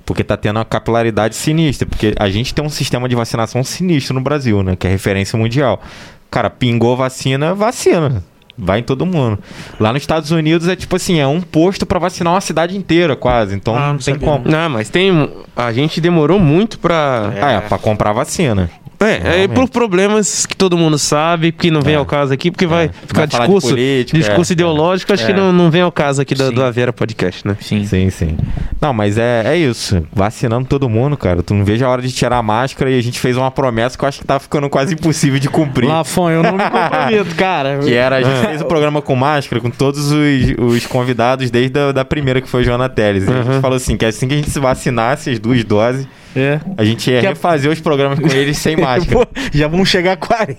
Porque tá tendo uma capilaridade sinistra. Porque a gente tem um sistema de vacinação sinistro no Brasil, né? Que é referência mundial. Cara, pingou vacina, vacina. Vai em todo mundo. Lá nos Estados Unidos é tipo assim, é um posto pra vacinar uma cidade inteira, quase. Então Ah, não não tem sabia, como. Não, mas tem. A gente demorou muito pra. Ah, é, pra comprar vacina. É, é por problemas que todo mundo sabe, que não vem É. ao caso aqui, porque vai ficar Vai discurso, política, discurso é. ideológico, acho É. que não, não vem ao caso aqui do, do Avera Podcast, né? Sim. Sim, sim. Não, mas é, é isso. Vacinando todo mundo, cara. Tu não vejo a hora de tirar a máscara e a gente fez uma promessa que eu acho que tá ficando quase impossível de cumprir. Lafon, eu não me comprometo, [LAUGHS] cara. Que era, a gente fez o programa com máscara, com todos os, os convidados, desde a da primeira, que foi Joana Teles. E a gente Uhum. falou assim, que assim que a gente se vacinasse, as duas doses, É. a gente ia Que a- refazer os programas com eles sem [LAUGHS] máscara. Pô, já vamos chegar a 40.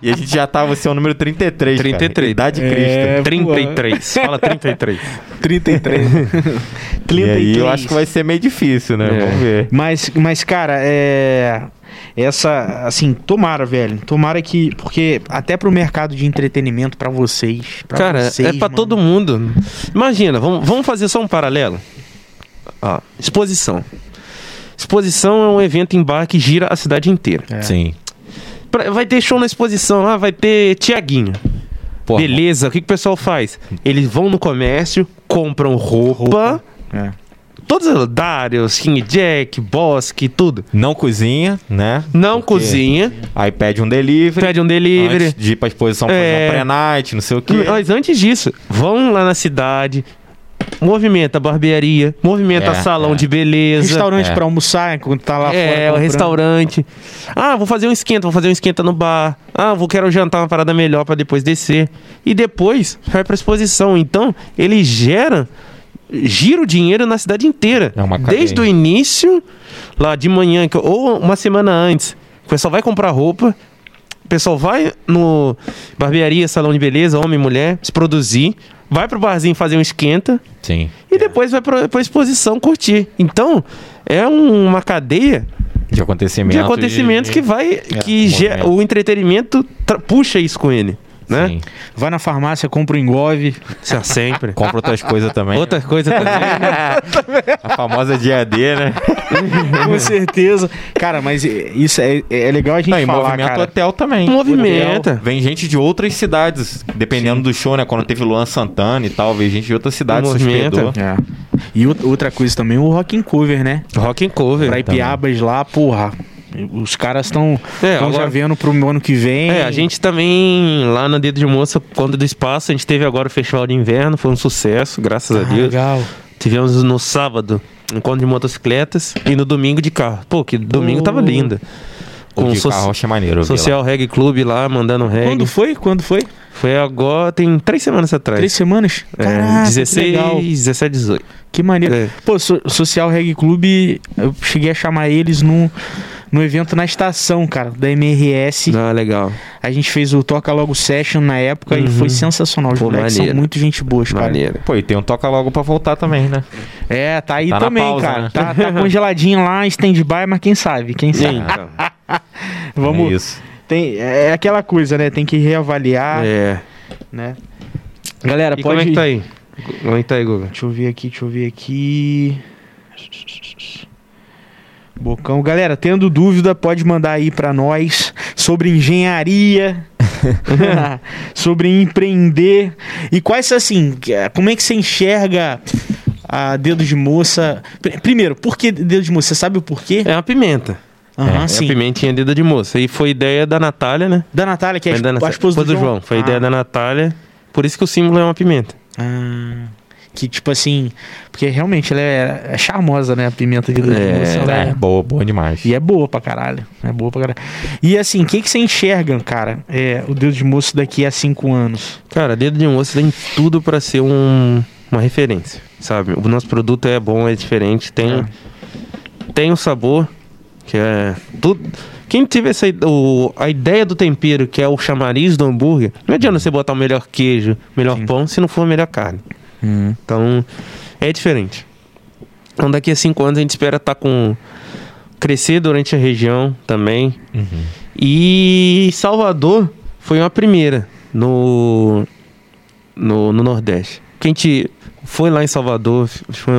e a gente já tava, assim, o número 33, 33. Cara. Idade de É, Cristo. 33. Fala 33. 33. [LAUGHS] E aí eu acho que vai ser meio difícil, né? É. Vamos ver. Mas, mas, cara, é. Essa, assim, tomara, velho. Tomara que. Porque até pro mercado de entretenimento, pra vocês. pra Cara, vocês, é pra mano. todo mundo. Imagina, vamos, vamos fazer só um paralelo. Ó, exposição. Exposição é um evento em bar que gira a cidade inteira. É. Sim. Pra- vai ter show na exposição, ah, vai ter Tiaguinho. Pô, Beleza, o que, que o pessoal faz? Eles vão no comércio, compram roupa, É. todos os Darius, King Jack, Bosque, tudo. Não cozinha, né? Não Porque cozinha, Aí pede um delivery. pede um delivery. Antes de ir pra exposição fazer É. uma pré-night, não sei o quê. Mas antes disso, vão lá na cidade, movimenta a barbearia, movimenta É, salão é. de beleza. Restaurante É. pra almoçar enquanto tá lá fora. É, o restaurante. Ah, vou fazer um esquenta, vou fazer um esquenta no bar. Ah, vou quero jantar uma parada melhor pra depois descer. E depois vai pra exposição. Então, ele gera gira o dinheiro na cidade inteira. É. Desde o início, lá de manhã, ou uma semana antes. O pessoal vai comprar roupa, o pessoal vai no barbearia, salão de beleza, homem e mulher, se produzir, vai pro barzinho fazer um esquenta Sim. e depois vai pra, pra exposição curtir. Então, é um- uma cadeia De acontecimentos. de acontecimentos que vai que ge- movimento. o entretenimento puxa isso com ele, né? Sim. Vai na farmácia, compra um engove. Sempre. [LAUGHS] Compra outras coisas também. Outra coisa também. [LAUGHS] A famosa DAD, né? [LAUGHS] Com certeza. Cara, mas isso é, é legal a gente Não, e falar, movimento cara. hotel também. Movimenta. Vem gente de outras cidades, dependendo do show, né? Quando teve Luan Santana e tal, veio gente de outras cidades, Movimenta. É. E out- outra coisa também, o Rock in Cover, né? Rock and cover. Pra Ipiabas lá, porra. Os caras estão É, já vendo pro ano que vem. É, a gente também, lá na Dedo de Moça, quando do espaço, a gente teve agora o Festival de Inverno, foi um sucesso, graças a Ah, Deus. legal. Tivemos no sábado encontro de motocicletas e no domingo de carro. Pô, que domingo Oh. tava linda. O Com de o so carroça é maneiro. Social Reggae Club lá, mandando reggae. Quando foi? Quando foi? Foi agora, tem três semanas atrás. Três semanas? É, Caraca, que 16, legal. 17, 18. Que maneiro. É. Pô, so- Social Reggae Club, eu cheguei a chamar eles no, no evento na estação, cara, da MRS. Ah, legal. A gente fez o Toca Logo Session na época e Uhum. foi sensacional. Os Pô, moleques são muito gente boas, cara. Maneiro. Pô, e tem um toca logo pra voltar também, né? É, tá aí Tá também, pausa, cara. né? Tá, tá congeladinho lá, stand-by, mas quem sabe? Quem sabe? Então, [LAUGHS] Vamos. É isso. Tem, é aquela coisa, né? Tem que reavaliar, é. né? Galera, E pode. como é que tá aí? Como é que tá aí, Guga? Deixa eu ver aqui, deixa eu ver aqui. Bocão. Galera, tendo dúvida, pode mandar aí pra nós sobre engenharia, [LAUGHS] [LAUGHS] sobre empreender. E quais, assim, como é que você enxerga a dedo de moça? Pr- Primeiro, por que dedo de moça? Você sabe o porquê? É uma pimenta. Aham, É sim. a pimentinha dedo de moça. E foi ideia da Natália, né? Da Natália, que é a, da esp- a esposa do João. Foi Ah. ideia da Natália. Por isso que o símbolo é uma pimenta. Ah, que tipo assim, porque realmente ela é, é charmosa, né? A pimenta de de É, moça. ela É, boa, boa demais. E é boa pra caralho. É boa pra caralho. E assim, o que, que você enxerga, cara? É, o dedo de moço daqui a cinco anos. Cara, dedo de moça tem tudo pra ser um, uma referência, sabe? O nosso produto é bom, é diferente, tem, É. tem o sabor, que é tudo. Quem tiver essa, o, a ideia do tempero, que é o chamariz do hambúrguer, não adianta você botar o melhor queijo, melhor Sim. pão, se não for a melhor carne. Então, é diferente. Então, daqui a cinco anos a gente espera estar com. crescer durante a região também. Uhum. E Salvador foi uma primeira no, no, no Nordeste. Que a gente foi lá em Salvador,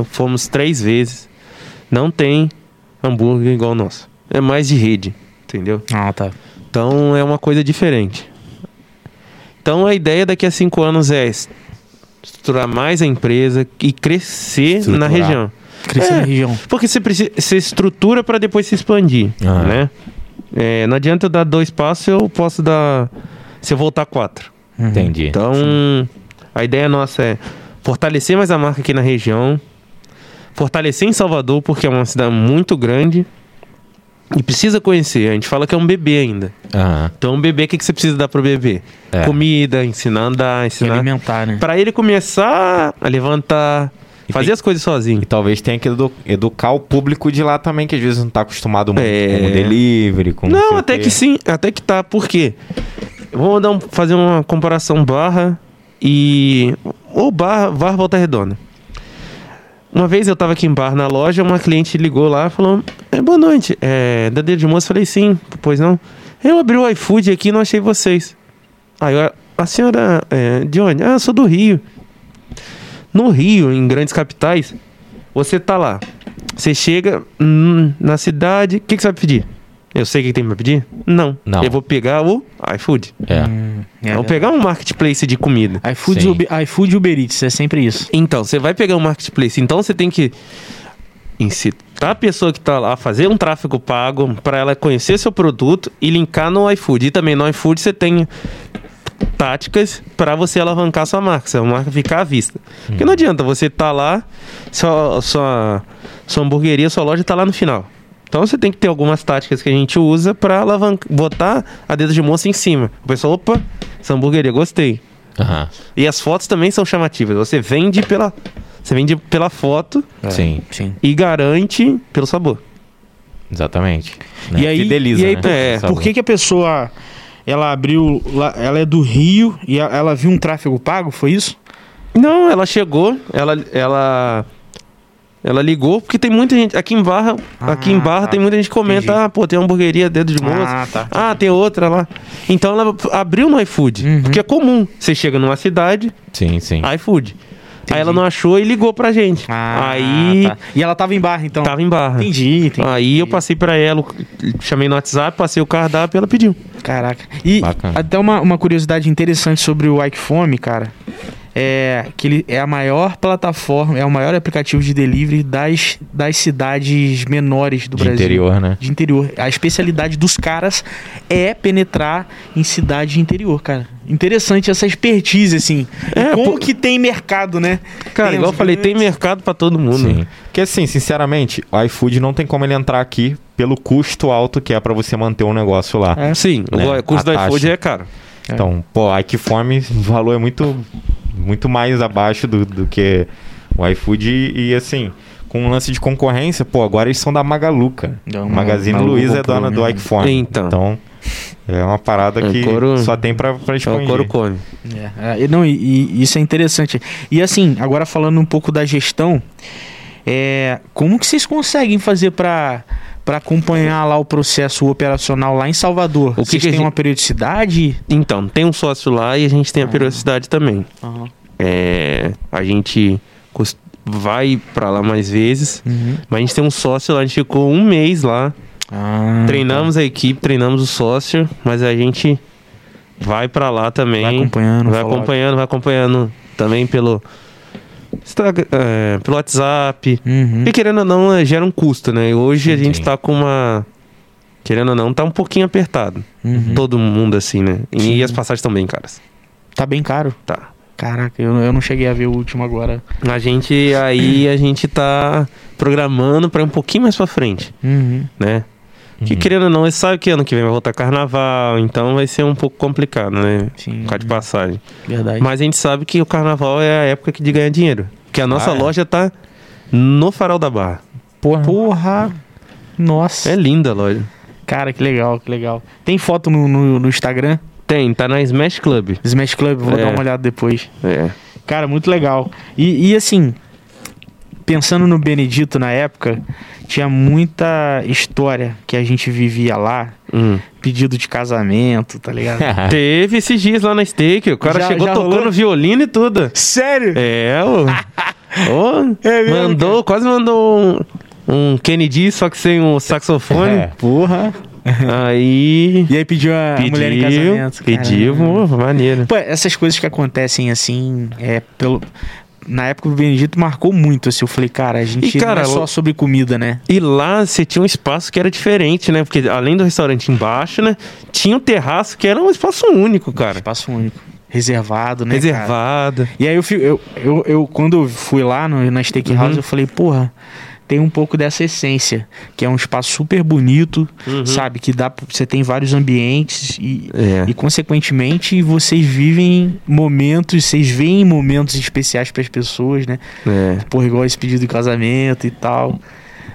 fomos três vezes. Não tem hambúrguer igual o nosso. É mais de rede, entendeu? Ah, tá. Então é uma coisa diferente. Então a ideia daqui a cinco anos é estruturar mais a empresa e crescer na Estruturar. região. Crescer É. na região. Porque você precisa, você estrutura para depois se expandir, Aham. né? É, não adianta eu dar dois passos, eu posso dar. Se eu voltar quatro. Uhum. Entendi. Então, a ideia nossa é fortalecer mais a marca aqui na região, fortalecer em Salvador, porque é uma cidade muito grande e precisa conhecer. A gente fala que é um bebê ainda. Aham. Então, um bebê, o que, que você precisa dar pro bebê? É. Comida, ensinar a andar, ensinar. alimentar, né? Para ele começar a levantar, E fazer tem- as coisas sozinho. E talvez tenha que edu- educar o público de lá também, que às vezes não tá acostumado muito É. com o delivery, com Não, até que sim, até que tá. Por quê? Vamos dar um- fazer uma comparação barra e. Ou barra, barra volta redonda. Uma vez eu tava aqui em bar na loja, uma cliente ligou lá e falou: é, Boa noite, é da dedo de moço? Falei: Sim, pois não. Eu abri o iFood aqui e não achei vocês. Aí eu, a senhora é, de onde? Ah, eu sou do Rio. No Rio, em grandes capitais, você tá lá. Você chega hum, na cidade, o que, que você vai pedir? Eu sei o que tem pra pedir? Não. Não. Eu vou pegar o iFood. É. Hum, é eu vou pegar um marketplace de comida. iFood. Uber, iFood e Uber Eats, é sempre isso. Então, você vai pegar um marketplace. Então, você tem que incitar a pessoa que tá lá fazer um tráfego pago para ela conhecer seu produto e linkar no iFood. E também no iFood você tem táticas para você alavancar sua marca, sua marca ficar à vista. Porque não adianta você tá lá, sua, sua, sua hamburgueria, sua loja tá lá no final. Então você tem que ter algumas táticas que a gente usa para alavancar, botar a dedo de moça em cima. O pessoal, opa, essa hamburgueria, gostei. Aham. E as fotos também são chamativas. Você vende pela, você vende pela foto Sim, Sim. e garante pelo sabor. exatamente. E aí, Fideliza, e aí né? por, É, por que, que a pessoa ela abriu, ela é do Rio e ela viu um tráfego pago, foi isso? Não, ela chegou, ela ela ela ligou porque tem muita gente aqui em Barra, Ah, aqui em Barra tá. tem muita gente que comenta, Entendi. ah, pô, tem uma hamburgueria dedo de moça. Ah, tá. Ah, tem outra lá. Então ela abriu no iFood, Uhum. porque é comum. Você chega numa cidade, Sim, sim. iFood. Entendi. Aí ela não achou e ligou pra gente. Ah, Aí tá. E ela tava em barra, então. tava em Barra. Entendi, entendi. Aí eu passei pra ela, chamei no WhatsApp, passei o cardápio e ela pediu. Caraca. E Bacana. até uma, uma curiosidade interessante sobre o Ike Fome, cara. é que ele é a maior plataforma, é o maior aplicativo de delivery das, das cidades menores do De Brasil. interior, né? De interior. A especialidade dos caras é penetrar em cidade de interior, cara. Interessante essa expertise, assim. É, Como pô- que tem mercado, né? Cara, Tem igual eu falei, tem mercado pra todo mundo. Sim. Porque assim, sinceramente, o iFood não tem como ele entrar aqui pelo custo alto que é pra você manter um negócio lá. É. Sim, Né, o custo a do iFood é caro. Então, pô, a Fome, o valor é muito, muito mais abaixo do, do que o iFood e, e, assim, com um lance de concorrência, pô, agora eles são da Magalu, cara. Não, O Magazine Luiza é dona do mesmo. iFome. Então. Então, é uma parada É, que couro- só tem pra, pra É o esconder. couro come. É, é, não, e, e isso é interessante. E assim, agora falando um pouco da gestão, é, como que vocês conseguem fazer para para acompanhar lá o processo operacional lá em Salvador? O que vocês que têm gente- uma periodicidade? Então, tem um sócio lá e a gente tem a periodicidade também. É, a gente vai pra lá mais vezes, Uhum. mas a gente tem um sócio lá, a gente ficou um mês lá, Ah, treinamos a equipe, treinamos o sócio, mas a gente vai pra lá também. Vai acompanhando, vai acompanhando, vai acompanhando também pelo é, pelo WhatsApp. Uhum. E querendo ou não, é, gera um custo, né? E hoje a gente tá com uma. Querendo ou não, tá um pouquinho apertado. Uhum. Todo mundo assim, né? E Sim. as passagens estão bem caras. Tá bem caro. Tá. Caraca, eu, eu não cheguei a ver o último agora. A gente aí a gente tá programando pra ir um pouquinho mais pra frente, Uhum. né? Que Uhum. querendo ou não, você sabe que ano que vem vai voltar carnaval, então vai ser um pouco complicado, né? Sim, causa de passagem. verdade. Mas a gente sabe que o carnaval é a época que de ganhar dinheiro. Porque a nossa Ah, é? loja tá no farol da barra. Porra. Porra! Nossa. É linda a loja. Cara, que legal, que legal. Tem foto no, no, no Instagram? Tem, tá na Smash Club. Smash Club, vou É. dar uma olhada depois. É. Cara, muito legal. E, e assim, pensando no Benedito na época, tinha muita história que a gente vivia lá. Hum. Pedido de casamento, tá ligado? [LAUGHS] Teve esses dias lá na Steak, o cara Já- chegou já tocando rolou? violino e tudo. Sério? É, ô. [LAUGHS] Ô, É mesmo, mandou, quase mandou um, um Kennedy, só que sem o saxofone. [LAUGHS] É. Porra. Aí. E aí pediu a Pediu, mulher em casamento. pediu, pô, maneiro. Pô, essas coisas que acontecem assim, é pelo. Na época o Benedito marcou muito, assim. Eu falei, cara, a gente E, cara, não é só sobre comida, né? E lá você tinha um espaço que era diferente, né? Porque além do restaurante embaixo, né? Tinha um terraço que era um espaço único, cara. Espaço único. Reservado, né? cara? Reservado. E aí eu, eu, eu, eu- quando eu fui lá no, na Steakhouse, Uhum. eu falei, porra, tem um pouco dessa essência, que é um espaço super bonito, Uhum. sabe? Que dá, pra- você tem vários ambientes e, É. e consequentemente vocês vivem momentos, vocês veem momentos especiais para as pessoas, né? É. Porra, igual esse pedido de casamento e tal,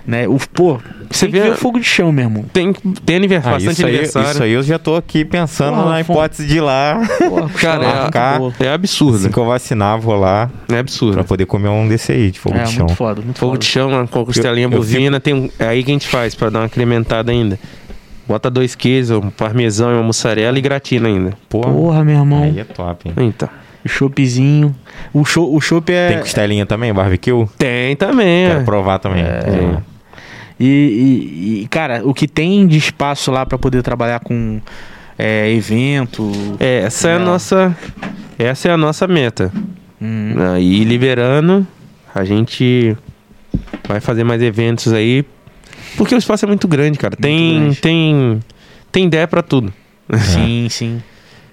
né? O, pô, Você tem vê- o fogo de chão, meu irmão. Tem, tem aniversário, Ah, bastante isso, aí, aniversário. isso aí eu já tô aqui pensando Porra, na hipótese de ir lá. Porra, [LAUGHS] Cara, é- cá- boa. É absurdo. Assim que eu vacinar, vou lá É absurdo. pra poder comer um desse aí, de fogo É, de chão. muito foda, muito Fogo foda. de chão com a costelinha Eu- eu bovina, tem um, é aí que a gente faz pra dar uma incrementada ainda. Bota dois queijos, um parmesão e uma mussarela e gratina ainda. Porra, Porra, meu irmão. aí é top, hein? Então. O choppzinho. O show, o chopp é. Tem costelinha também, barbecue? Tem também. Quero é. provar também. É. E, e- e, cara, o que tem de espaço lá pra poder trabalhar com é, evento. É, essa é a É. nossa. Essa é a nossa meta. hum, Aí liberando, a gente vai fazer mais eventos aí. Porque o espaço é muito grande, cara. Tem, grande. tem, tem ideia pra tudo. [LAUGHS] Sim, sim.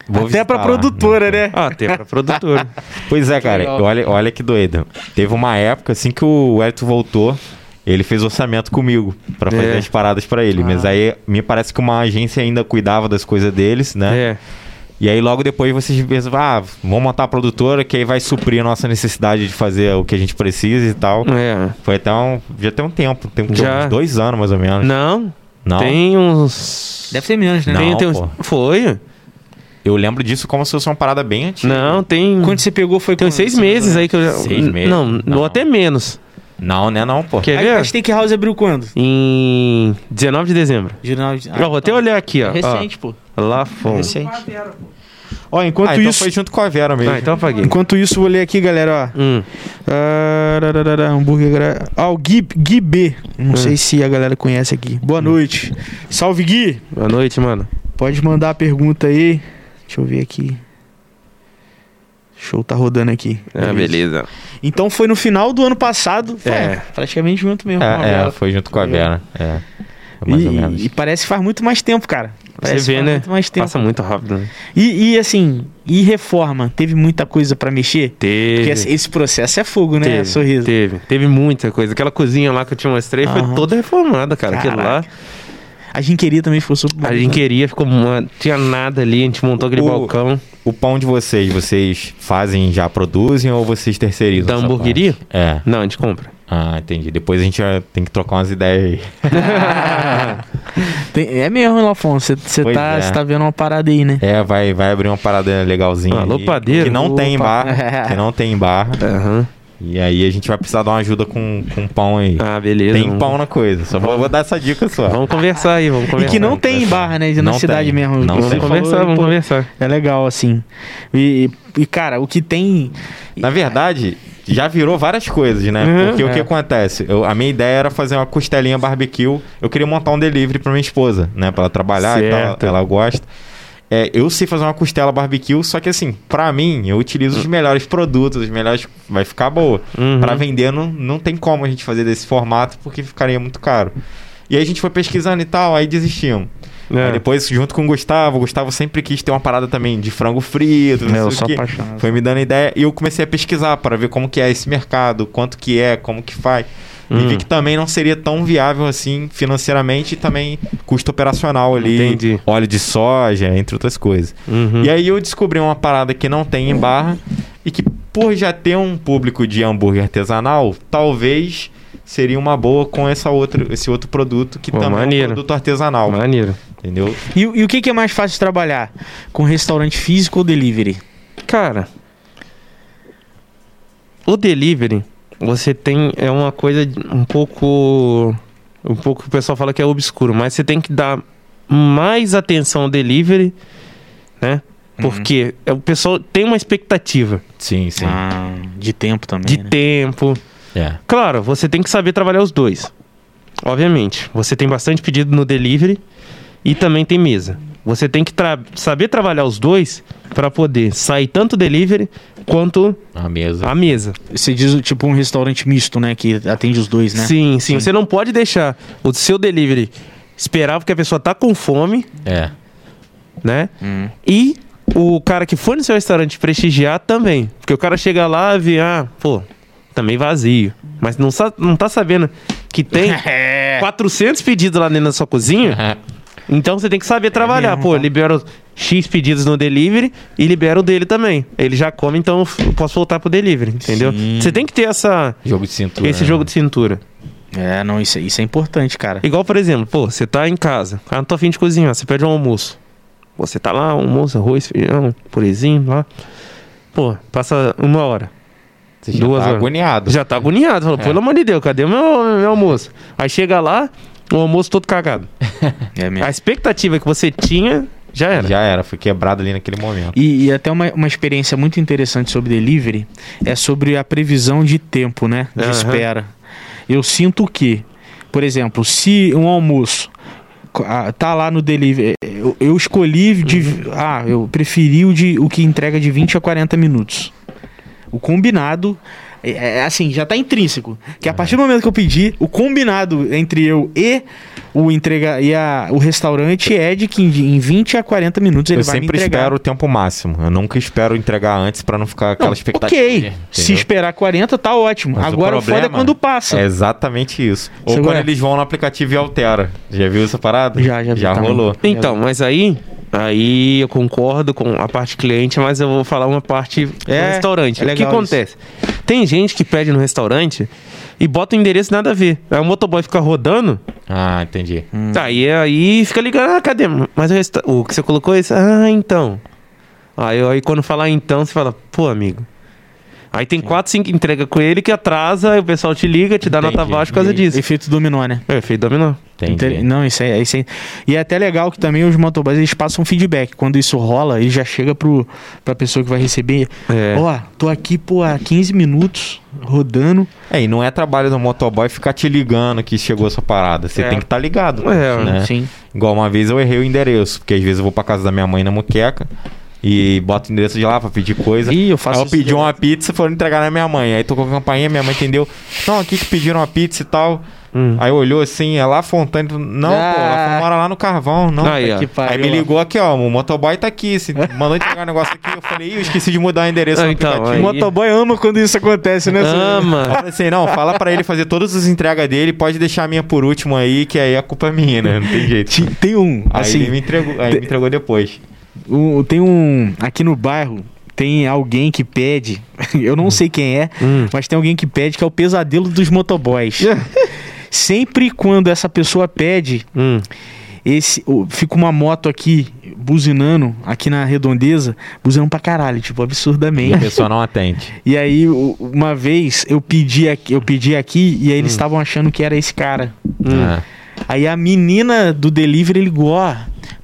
Vou Até lá. produtora, né? Ah, tem pra produtora. [LAUGHS] Pois é, cara. Olha, olha que doido. Teve uma época, assim que o Elton voltou, ele fez orçamento comigo pra fazer É. as paradas pra ele. Mas Ah. aí me parece que uma agência ainda cuidava das coisas deles, né? é. E aí logo depois vocês pensam, ah, vamos montar a produtora que aí vai suprir a nossa necessidade de fazer o que a gente precisa e tal. É. Foi até um. Já tem um tempo, tem Já. uns dois anos mais ou menos. Não, Não? tem uns. Deve ser menos, né? Não. tem, tem uns... Foi? Eu lembro disso como se fosse uma parada bem antiga. Não, tem. Quando você pegou foi Tem seis meses aí que eu já. Seis meses? Não, Não. ou até menos. Não, né não, pô. Quer A, a ver? Steakhouse abriu quando? Em 19 de dezembro. Jornal de... Ó, vou até olhar aqui, ó. É recente, pô. Ó, lá fomos. Recente. Pô. Ó, enquanto ah, então isso... foi junto com a Vera mesmo. Ah, então apaguei. Enquanto isso, vou ler aqui, galera, ó. Hum. Ah, hambúrguer. gra- Ah, o Gui, Gui B. Não Hum. sei se a galera conhece aqui. Boa noite. Salve, Gui. Boa noite, mano. Pode mandar a pergunta aí. Deixa eu ver aqui. Show, tá rodando aqui. Ah, beleza. Então foi no final do ano passado. É. É. Praticamente junto mesmo. É, é, foi junto com a Vera. É. Mais ou E, menos. e parece que faz muito mais tempo, cara. Você Parece que vê, faz né? Muito mais tempo. Passa muito rápido, né? E, e, assim, e reforma? Teve muita coisa pra mexer? Teve. Porque esse, processo é fogo, né? Teve, Sorriso. Teve, teve muita coisa. Aquela cozinha lá que eu te mostrei Aham. foi toda reformada, cara. Aquilo lá. A Ginqueria também ficou super bom. A gente queria, ficou uma... tinha nada ali, a gente montou aquele O- balcão. O pão de vocês, vocês fazem, já produzem ou vocês terceirizam? Da hamburgueria? É. Não, a gente compra. Ah, entendi. Depois a gente tem que trocar umas ideias aí. [LAUGHS] Tem- é mesmo, Lafonso. Você tá, é. tá vendo uma parada aí, né? É, vai, vai abrir uma parada legalzinha. Alô, aí, padeiro. Que não tem em Opa. barra. Que não tem em barra. [LAUGHS] Aham. E aí a gente vai precisar dar uma ajuda com, com pão aí. Ah, beleza. tem vamos- pão na coisa. Só vou, vou dar essa dica só. Vamos conversar aí, vamos E conversar. que não tem em barra, né? Na Não cidade tem. mesmo. Não Vamos tem. falou, conversar, vamos pô, conversar. É legal, assim. E, e- e, cara, o que tem. Na verdade, já virou várias coisas, né? Uhum, Porque o que é. acontece? Eu- a minha ideia era fazer uma costelinha barbecue. Eu queria montar um delivery pra minha esposa, né? Pra ela trabalhar e Certo. tal. Ela gosta. É, eu sei fazer uma costela barbecue, só que assim, pra mim, eu utilizo os melhores produtos, os melhores. Vai ficar boa. Uhum. Pra vender, não, não tem como a gente fazer desse formato, porque ficaria muito caro. E aí a gente foi pesquisando e tal, aí desistimos. É. Aí depois, junto com o Gustavo, o Gustavo sempre quis ter uma parada também de frango frito, não É, eu sei sou o apaixonado. Foi me dando ideia e eu comecei a pesquisar para ver como que é esse mercado, quanto que é, como que faz. E Hum. vi que também não seria tão viável assim financeiramente e também custo operacional ali, Entendi. óleo de soja, entre outras coisas. Uhum. E aí eu descobri uma parada que não tem em barra e que por já ter um público de hambúrguer artesanal, talvez seria uma boa com essa outra, esse outro produto que Pô, também é maneiro. um produto artesanal, Maneiro. entendeu? E, e o que, que é mais fácil de trabalhar? Com restaurante físico ou delivery? Cara, o delivery, você tem. É uma coisa um pouco. Um pouco o pessoal fala que é obscuro, mas você tem que dar mais atenção ao delivery, né? Porque é, o pessoal tem uma expectativa Sim, sim. Ah, de tempo também. de né? tempo. É. Claro, você tem que saber trabalhar os dois. Obviamente. Você tem bastante pedido no delivery e também tem mesa. Você tem que tra- saber trabalhar os dois para poder sair tanto o delivery quanto A mesa. a mesa. Você diz tipo um restaurante misto, né? Que atende os dois, né? Sim, sim, Você não pode deixar o seu delivery esperar porque a pessoa tá com fome, É. né? Hum. E o cara que foi no seu restaurante prestigiar também. Porque o cara chega lá e vê, ah, pô, também vazio. Mas não, sa- não tá sabendo que tem [LAUGHS] É. 400 pedidos lá dentro da sua cozinha. [LAUGHS] Então você tem que saber trabalhar. mesmo, Pô, tá? libera X pedidos no delivery e libera o dele também. Ele já come, então eu posso voltar pro delivery, entendeu? Sim. Você tem que ter essa, Jogo de cintura. esse né? jogo de cintura. É, não, isso, isso é importante, cara. Igual, por exemplo, pô, você tá em casa, ah, não tô afim de cozinhar, você pede um almoço. Você tá lá, almoço, arroz, feijão, purezinho lá. Pô, passa uma hora. Você já Duas tá horas. agoniado. Já tá agoniado. Fala, É. pelo amor de Deus, cadê o meu, meu almoço? Aí chega lá, o almoço todo cagado. [LAUGHS] É mesmo. A expectativa que você tinha já era. Já era, foi quebrado ali naquele momento. E, e até uma, uma experiência muito interessante sobre delivery é sobre a previsão de tempo, né? De Aham. espera. Eu sinto que, por exemplo, se um almoço tá lá no delivery, eu, eu escolhi de. Ah, eu preferi o, de, o que entrega de 20 a 40 minutos. O combinado. É, é assim, já tá intrínseco. Que a partir do momento que eu pedi, o combinado entre eu e o entrega e a, o restaurante é de que em, em 20 a 40 minutos ele eu vai me sempre entregar. espero o tempo máximo. Eu nunca espero entregar antes pra não ficar aquela Não, expectativa. Ok, entendeu? se esperar 40 tá ótimo. Mas Agora o, foda é problema quando passa. É exatamente isso. Ou quando é? eles vão no aplicativo e altera. Já viu essa parada? Já, já Já rolou. Então, mas aí, aí eu concordo com a parte cliente, mas eu vou falar uma parte do É, restaurante. é o que acontece? Tem gente que pede no restaurante e bota o endereço nada a ver. Aí o motoboy fica rodando, Ah, entendi. tá, e aí fica ligando, ah, cadê? Mas o, resta- o que você colocou é isso? Ah, então. Aí, aí quando falar então, você fala, pô, amigo. Aí tem quatro, cinco entrega com ele que atrasa, aí o pessoal te liga, te dá nota Entendi. baixa por causa disso. Efeito dominó, né? É, efeito dominó. Entendi. Não, isso é, isso é- E é até legal que também os motoboys eles passam feedback. Quando isso rola, ele já chega pro, pra pessoa que vai receber. É. Ó, tô aqui, há 15 minutos rodando. É, e não é trabalho do motoboy ficar te ligando que chegou essa parada. Você É. tem que estar ligado. É, né? Sim. Igual uma vez eu errei o endereço, porque às vezes eu vou pra casa da minha mãe na Muqueca. E bota o endereço de lá pra pedir coisa. Ih, eu faço Aí eu pedi direto. uma pizza e foram entregar na minha mãe. Aí tocou a campainha, minha mãe entendeu. Não, aqui que pediram uma pizza e tal. Hum. Aí olhou assim, é lá Fontana. Não, pô, Ah. ela mora lá no Carvão. Não, Aí, ó. Que Aí pariu, me ligou aqui, ó, o motoboy tá aqui. Se mandou entregar um negócio aqui. Eu falei, ih, eu esqueci de mudar o endereço Ah, no então, aplicativo. aí- O motoboy ama quando isso acontece, né? Ah? Aí eu Ama. falei assim, não, fala pra ele fazer todas as entregas dele, pode deixar a minha por último aí, que aí a culpa é minha, né? Não tem jeito. Tem um, Aí assim, ele me entregou, aí me entregou depois. Um- tem um. Aqui no bairro, tem alguém que pede. [LAUGHS] Eu não sei quem é, Hum. mas tem alguém que pede que é o pesadelo dos motoboys. [LAUGHS] Sempre quando essa pessoa pede, Hum. esse o- fica uma moto aqui buzinando aqui na redondeza, buzinando pra caralho, tipo, E a absurdamente. pessoa não atende. [LAUGHS] E aí, uma vez eu pedi aqui, eu pedi aqui e aí eles estavam achando que era esse cara. Hum. Ah. Aí a menina do delivery ligou, ó,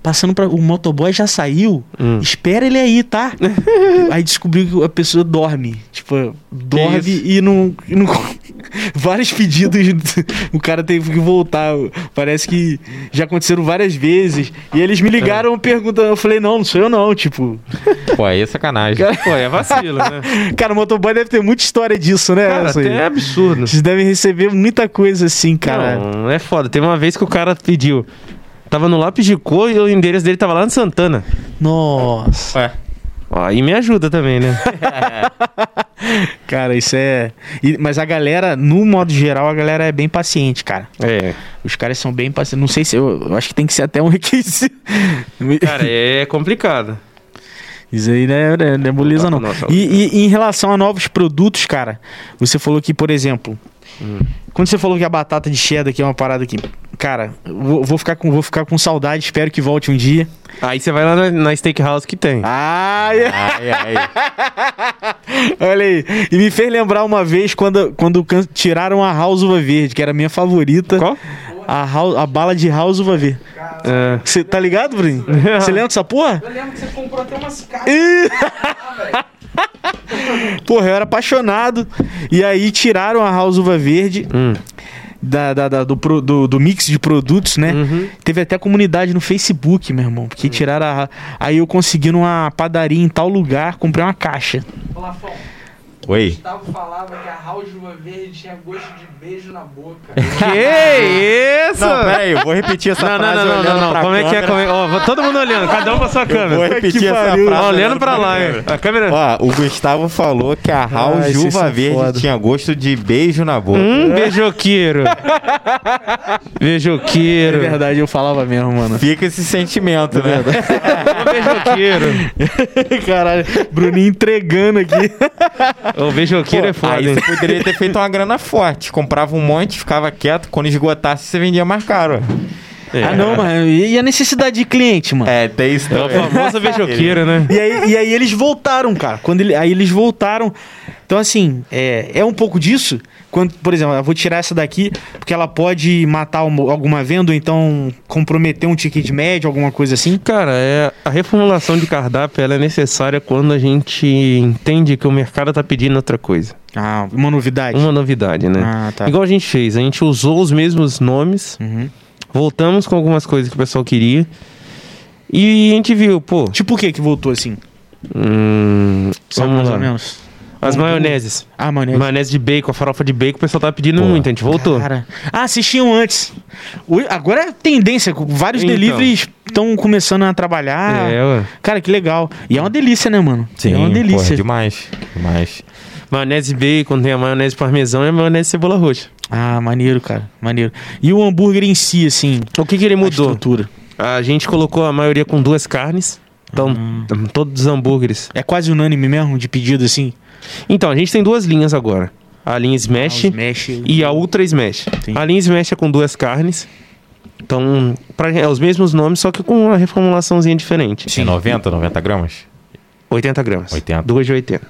passando para o motoboy já saiu. Hum. Espera ele aí, tá? [LAUGHS] aí descobriu que a pessoa dorme, tipo, dorme e não, e não [LAUGHS] vários pedidos, [LAUGHS] o cara teve que voltar. Parece que já aconteceram várias vezes. E eles me ligaram perguntando, eu falei: "Não, não sou eu não", tipo, Pô, aí é sacanagem. Pô, é vacilo, né? cara, o motoboy deve ter muita história disso, né? Cara, até é absurdo. Vocês devem receber muita coisa assim, cara. Não, é foda. Teve uma vez que o cara pediu. Tava no lápis de cor e o endereço dele tava lá no Santana. Nossa. Ué. Ó, aí me ajuda também, né? Cara, isso é. e- mas a galera, no modo geral, a galera é bem paciente, cara. É. Os caras são bem pacientes. Não sei se. Eu, eu acho que tem que ser até um requisito. Cara, é complicado. Isso aí não é, não é- não é moleza, não. Nossa, E, e- e em relação a novos produtos, cara, você falou que, por exemplo, Hum. quando você falou que a batata de cheddar aqui é uma parada aqui, cara, vou, vou ficar com, vou ficar com saudade, espero que volte um dia. Aí você vai lá na, na steakhouse que tem. Ai, Ai, ai. [LAUGHS] olha aí. E me fez lembrar uma vez quando, quando tiraram a House Uva Verde, que era a minha favorita. Qual? A, House- a bala de House Uva Verde. É. Você tá ligado, Bruninho? Você [LAUGHS] lembra dessa porra? Eu lembro que você comprou até umas caixas. [LAUGHS] Porra, eu era apaixonado. E aí tiraram a House Uva Verde Hum. da, da- da- do, pro- do, do mix de produtos, né? Uhum. Teve até comunidade no Facebook, meu irmão. Porque tiraram a. Aí eu consegui numa padaria em tal lugar, comprei uma caixa. Lafão, Oi. Gustavo falava que a Raul Juva Verde tinha gosto de beijo na boca. [LAUGHS] Que isso? Não, peraí, eu vou repetir essa Não, não, frase não, não, olhando não, não. pra Como é que é? câmera. Como é... Ó, vou- todo mundo olhando, cada um pra sua Eu vou câmera. repetir Que essa pariu. frase. Olhando pra lá, câmera. hein? A câmera. Ó, o Gustavo falou que a Raul Ah, esses Juva Verde foda. tinha gosto de beijo na boca. Hum, beijoqueiro. [LAUGHS] É Beijoqueiro. verdade, eu falava mesmo, mano. Fica esse sentimento, né? Ô, beijoqueiro. [LAUGHS] Caralho, Bruninho entregando aqui. O beijoqueiro é foda, Aí você poderia ter feito uma grana forte. Comprava um monte, ficava quieto. Quando esgotasse, você vendia mais caro. É. Ah, não, mano. E a necessidade de cliente, mano? É, tem isso É o também. famoso [LAUGHS] beijoqueiro, né? E aí, e aí eles voltaram, cara. Quando ele, aí eles voltaram. Então, assim, é, é um pouco disso. Quando, por exemplo, eu vou tirar essa daqui, porque ela pode matar uma- alguma venda, ou então comprometer um ticket médio, alguma coisa assim. Cara, é, a reformulação de cardápio ela é necessária quando a gente entende que o mercado tá pedindo outra coisa. Ah, uma novidade. Uma novidade, né? Ah, tá. Igual a gente fez, a gente usou os mesmos nomes, Uhum. Voltamos com algumas coisas que o pessoal queria. E a gente viu, pô, Tipo o que que voltou assim? hum, Sabe vamos mais lá. ou menos? As Vamos- maioneses. Ah, mané. Maionese de bacon, a farofa de bacon, o pessoal tava pedindo muito, a gente voltou. Cara. Ah, assistiam antes. O- Agora é tendência. Vários Então. deliveries estão começando a trabalhar. É, ué. Cara, que legal. E é uma delícia, né, mano? Sim, é uma porra, delícia. demais. Demais. Maionese bacon, tem a maionese parmesão e a maionese cebola roxa. Ah, maneiro, cara. Maneiro. E o hambúrguer em si, assim. O que que ele A mudou? estrutura. A gente colocou a maioria com duas carnes. Então, todos os hambúrgueres. É quase unânime mesmo de pedido, assim. Então, a gente tem duas linhas agora. A linha Smash Ah, os Mesh. e a Ultra Smash. Sim. A linha Smash é com duas carnes. Então, pra, é os mesmos nomes, só que com uma reformulaçãozinha diferente. Tinha 90, 90 gramas? 80 gramas. 80. Duas de 80.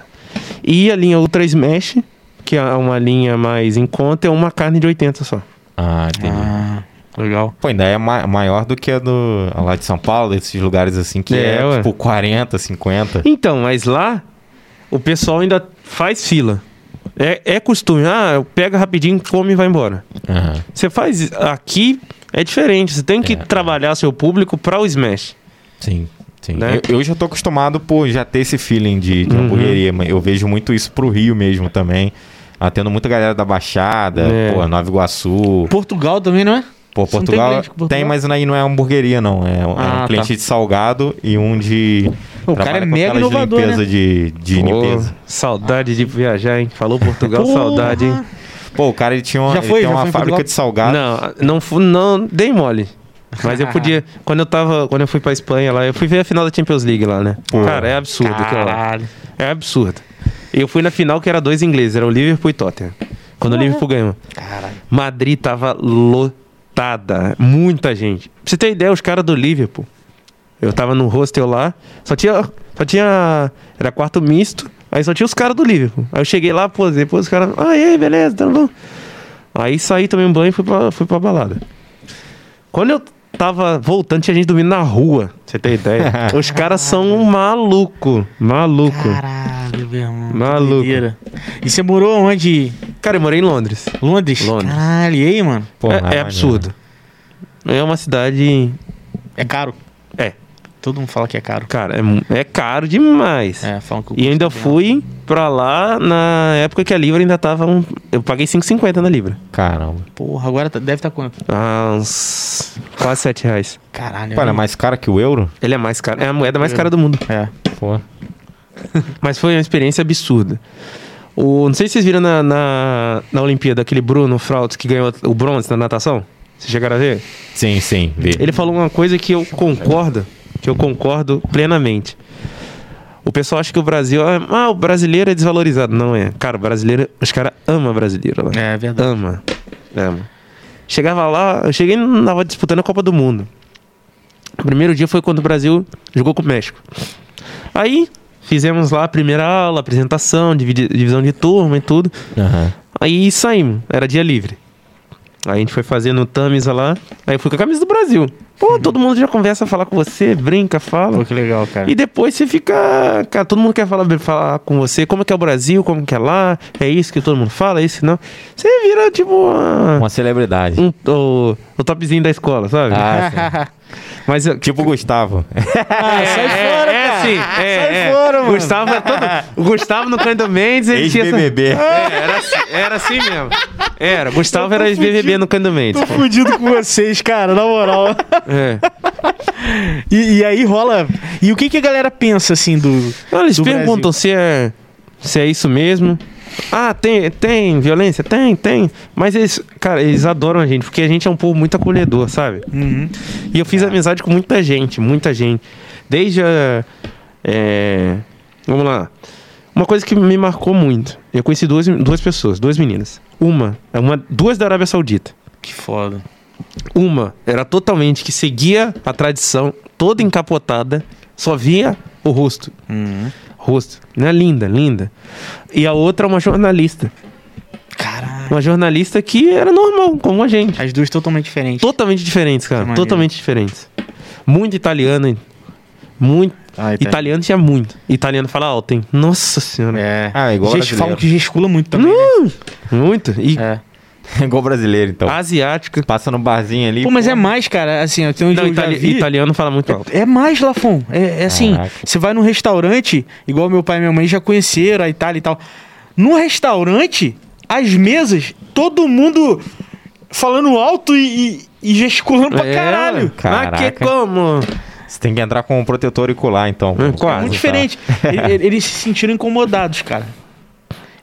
E a linha Ultra Smash, que é uma linha mais em conta, é uma carne de 80 só. Ah, entendi. Ah, legal. Pô, ainda é ma- maior do que a do a lá de São Paulo, desses lugares assim, que É, é, tipo 40, 50. Então, mas lá, o pessoal ainda faz fila. É, é costume. Ah, pega rapidinho, come e vai embora. Aham. Você faz aqui é diferente. Você tem que É. trabalhar seu público para o Smash. Sim. Sim. né? Eu, eu já tô acostumado por já ter esse feeling de, de Uhum. hamburgueria, mas eu vejo muito isso pro Rio mesmo também. Ah, tendo muita galera da Baixada, É. pô, Nova Iguaçu. Portugal também, não é? Pô, não tem Portugal Portugal? tem, mas aí não é hamburgueria, não. É, um- é Ah, um cliente tá. de salgado e um de. O cara é com mega inovador, limpeza né? de, de Pô, limpeza. saudade de viajar, hein? Falou Portugal, Porra! saudade, hein? Pô, o cara ele tinha uma, Já ele foi? tem Já uma fábrica Portugal? de salgado. Não, não, não dei mole. Mas eu podia. [LAUGHS] quando eu tava. Quando eu fui pra Espanha lá, eu fui ver a final da Champions League lá, né? Pô. Cara, é absurdo aquilo lá. Caralho. É absurdo. Eu fui na final que era dois ingleses, era o Liverpool e Tottenham. Quando o Liverpool ganhou. Caralho. Madrid tava lotada. Muita gente. Pra você ter ideia, os caras do Liverpool. Eu tava no hostel lá, só tinha. Só tinha. Era quarto misto, aí só tinha os caras do Liverpool. Aí eu cheguei lá, posei, pô, os caras. Ah, e aí, beleza, tá bom. Aí saí, tomei um banho e fui pra, fui pra balada. Quando eu tava voltando, tinha gente dormindo na rua, pra você ter ideia. [LAUGHS] os caras são um maluco. Maluco. Caralho, meu irmão. Maluco. E você morou onde? Cara, eu morei em Londres. Londres? Londres. Caralho, e aí, mano? Pô, é, é absurdo. É uma cidade. É caro? Todo mundo fala que é caro. Cara, é, é caro demais. É, falam que o E ainda é fui pra lá na época que a Libra ainda tava. Um, eu paguei 5,50 na Libra. Caramba. Porra, agora tá- deve estar quanto? Ah, uns quase 7 reais. Caralho. Pô, é mais caro que o euro? Ele é mais caro. É a moeda mais cara do mundo. É. Pô. [LAUGHS] Mas foi uma experiência absurda. O, não sei se vocês viram na, na, na Olimpíada aquele Bruno Frauds que ganhou o bronze na natação. Vocês chegaram a ver? Sim, sim. Vê. Ele falou uma coisa que eu concordo, que eu concordo plenamente. O pessoal acha que o Brasil, ah, ah, o brasileiro é desvalorizado. Não é. Cara, o brasileiro, os caras amam brasileiro lá. É verdade. Ama. Ama. Chegava lá, eu cheguei tava disputando a Copa do Mundo. O primeiro dia foi quando o Brasil jogou com o México. Aí fizemos lá a primeira aula, apresentação, divisão de turma e tudo. Aham. Aí saímos, era dia livre. Aí a gente foi fazendo Tamisa lá. Aí eu fui com a camisa do Brasil. Pô, todo mundo já conversa, falar com você, brinca, fala. Pô, que legal, cara. E depois você fica. Cara, todo mundo quer falar, falar com você, como é que é o Brasil, como que é lá, é isso que todo mundo fala, é isso não. Você vira tipo uma- Uma celebridade. um, o, o topzinho da escola, sabe? Ah. [LAUGHS] Mas eu- tipo o Gustavo. Ah, sai fora, é, cara. sim, é, Sai é. fora, mano. Gustavo é todo. O Gustavo no Cândido Mendes, ele tinha. essa- Ex-BBB. É, era, assim- era assim mesmo. Era, Gustavo era ex-BBB no Cândido Mendes. Tô fudido com vocês, cara, na moral. É. E, e aí rola. E o que, que a galera pensa, assim, do. Eles do perguntam se é, se é isso mesmo. Ah, tem, tem violência? Tem, tem. Mas eles, cara, eles adoram a gente, porque a gente é um povo muito acolhedor, sabe? Uhum. E eu fiz amizade com muita gente, muita gente. Desde a. é, vamos lá. Uma coisa que me marcou muito. Eu conheci duas, duas pessoas, duas meninas. Uma, uma, duas da Arábia Saudita. Que foda. Uma era totalmente que seguia a tradição, toda encapotada, só via o rosto. Uhum. Rosto. Né? Linda, linda. E a outra uma jornalista. Caralho. Uma jornalista que era normal, como a gente. As duas totalmente diferentes. Totalmente diferentes, cara. Totalmente diferentes. Muito italiana. Muito. Ah. Italiano tinha muito. Italiano fala alto, hein? Nossa senhora. É. Ah, igual Ges- brasileiro. falam que gesticula muito também. né? Muito. E É. [LAUGHS] igual brasileiro, então. asiática. Passa no barzinho ali. Pô, mas pô. é mais, cara. Assim, eu tenho onde Não, itali- vi. italiano fala muito alto. É mais, Lafon. É, é assim, você vai num restaurante, igual meu pai e minha mãe já conheceram a Itália e tal. No restaurante, as mesas, todo mundo falando alto e, e- e gesticulando pra É, caralho. Caraca. Mas que como? Você tem que entrar com um protetor auricular, então. É, quase. É muito diferente. Ele- ele- Eles se sentiram incomodados, cara.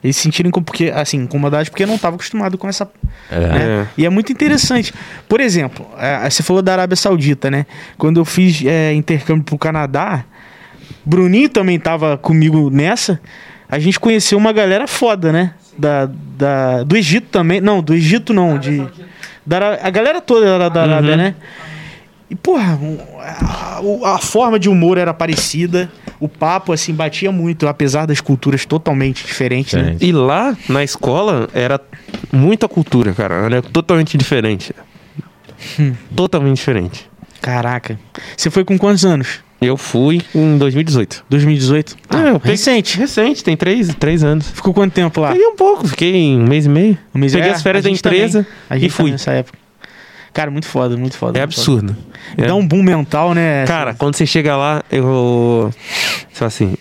Eles se sentiram porque, assim, incomodados porque não estavam acostumados com essa É. né? É. E é muito interessante. Por exemplo, é, você falou da Arábia Saudita, né? Quando eu fiz é, intercâmbio pro Canadá, Bruninho também tava comigo nessa. A gente conheceu uma galera foda, né? Da, da, do Egito também. Não, do Egito não. De, da, a galera toda era da Arábia, Uhum. né? E, porra, a, a forma de humor era parecida. O papo, assim, batia muito, apesar das culturas totalmente diferentes, né? E lá, na escola, era muita cultura, cara. Era totalmente diferente. Hum. Totalmente diferente. Caraca. Você foi com quantos anos? Eu fui em 2018. 2018? Ah, eu peguei- recente. Recente, tem três, três anos. Ficou quanto tempo lá? Peguei um pouco, fiquei um mês e meio. Um mês- Peguei é, as férias da também. empresa e gente fui. tá nessa época. Cara, muito foda, muito foda. É muito absurdo. foda. É. Dá um boom mental, né? Cara, quando você chega lá, eu. Fala assim.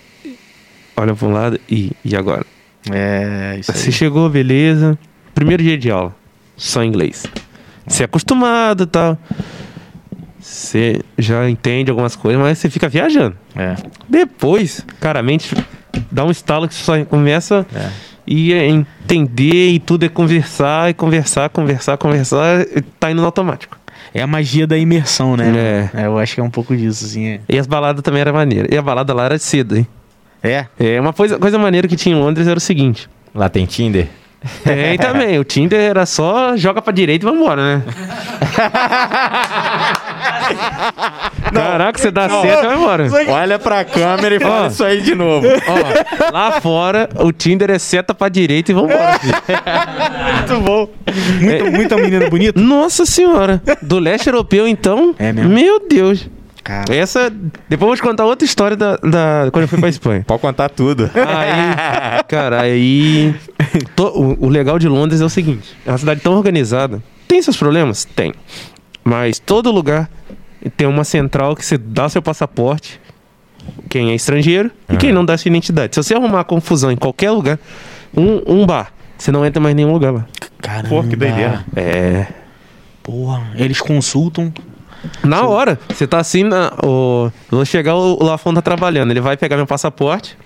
Olha pra um lado e, e agora? É, isso Você aí. chegou, beleza. Primeiro dia de aula, só inglês. Você é acostumado e tal. Você já entende algumas coisas, mas você fica viajando. É, Depois, cara, a mente dá um estalo que você só começa é. E é entender e tudo é conversar e conversar, conversar, conversar, e tá indo no automático. É a magia da imersão, né? É. eu acho que é um pouco disso, assim. É. E as baladas também eram maneiras. E a balada lá era cedo, hein? é. É, uma coisa, coisa maneira que tinha em Londres era o seguinte. Lá tem Tinder? É, e também, o Tinder era só joga pra direita e vambora, né? [LAUGHS] Caraca, você dá certo e vai embora. Olha pra câmera e fala Ó. isso aí de novo. Ó, lá fora, o Tinder é seta pra direita e vambora. filho. [LAUGHS] Muito bom. Muita, muita menina bonita. Nossa senhora. Do leste europeu, então. É mesmo? Meu Deus. Cara, Essa. Depois eu vou te contar outra história da, da- quando eu fui pra Espanha. Pode contar tudo. Aí, cara, aí. to- o, o legal de Londres é o seguinte: é uma cidade tão organizada. Tem seus problemas? Tem. Mas todo lugar tem uma central que você dá seu passaporte, quem é estrangeiro, e quem não dá sua identidade. Se você arrumar confusão em qualquer lugar, um, um bar, você não entra mais em nenhum lugar lá. caramba. Pô, que doideira. É. Porra, eles consultam. Na hora, você tá assim, na, o, vou chegar, o, o Lafon tá trabalhando, ele vai pegar meu passaporte,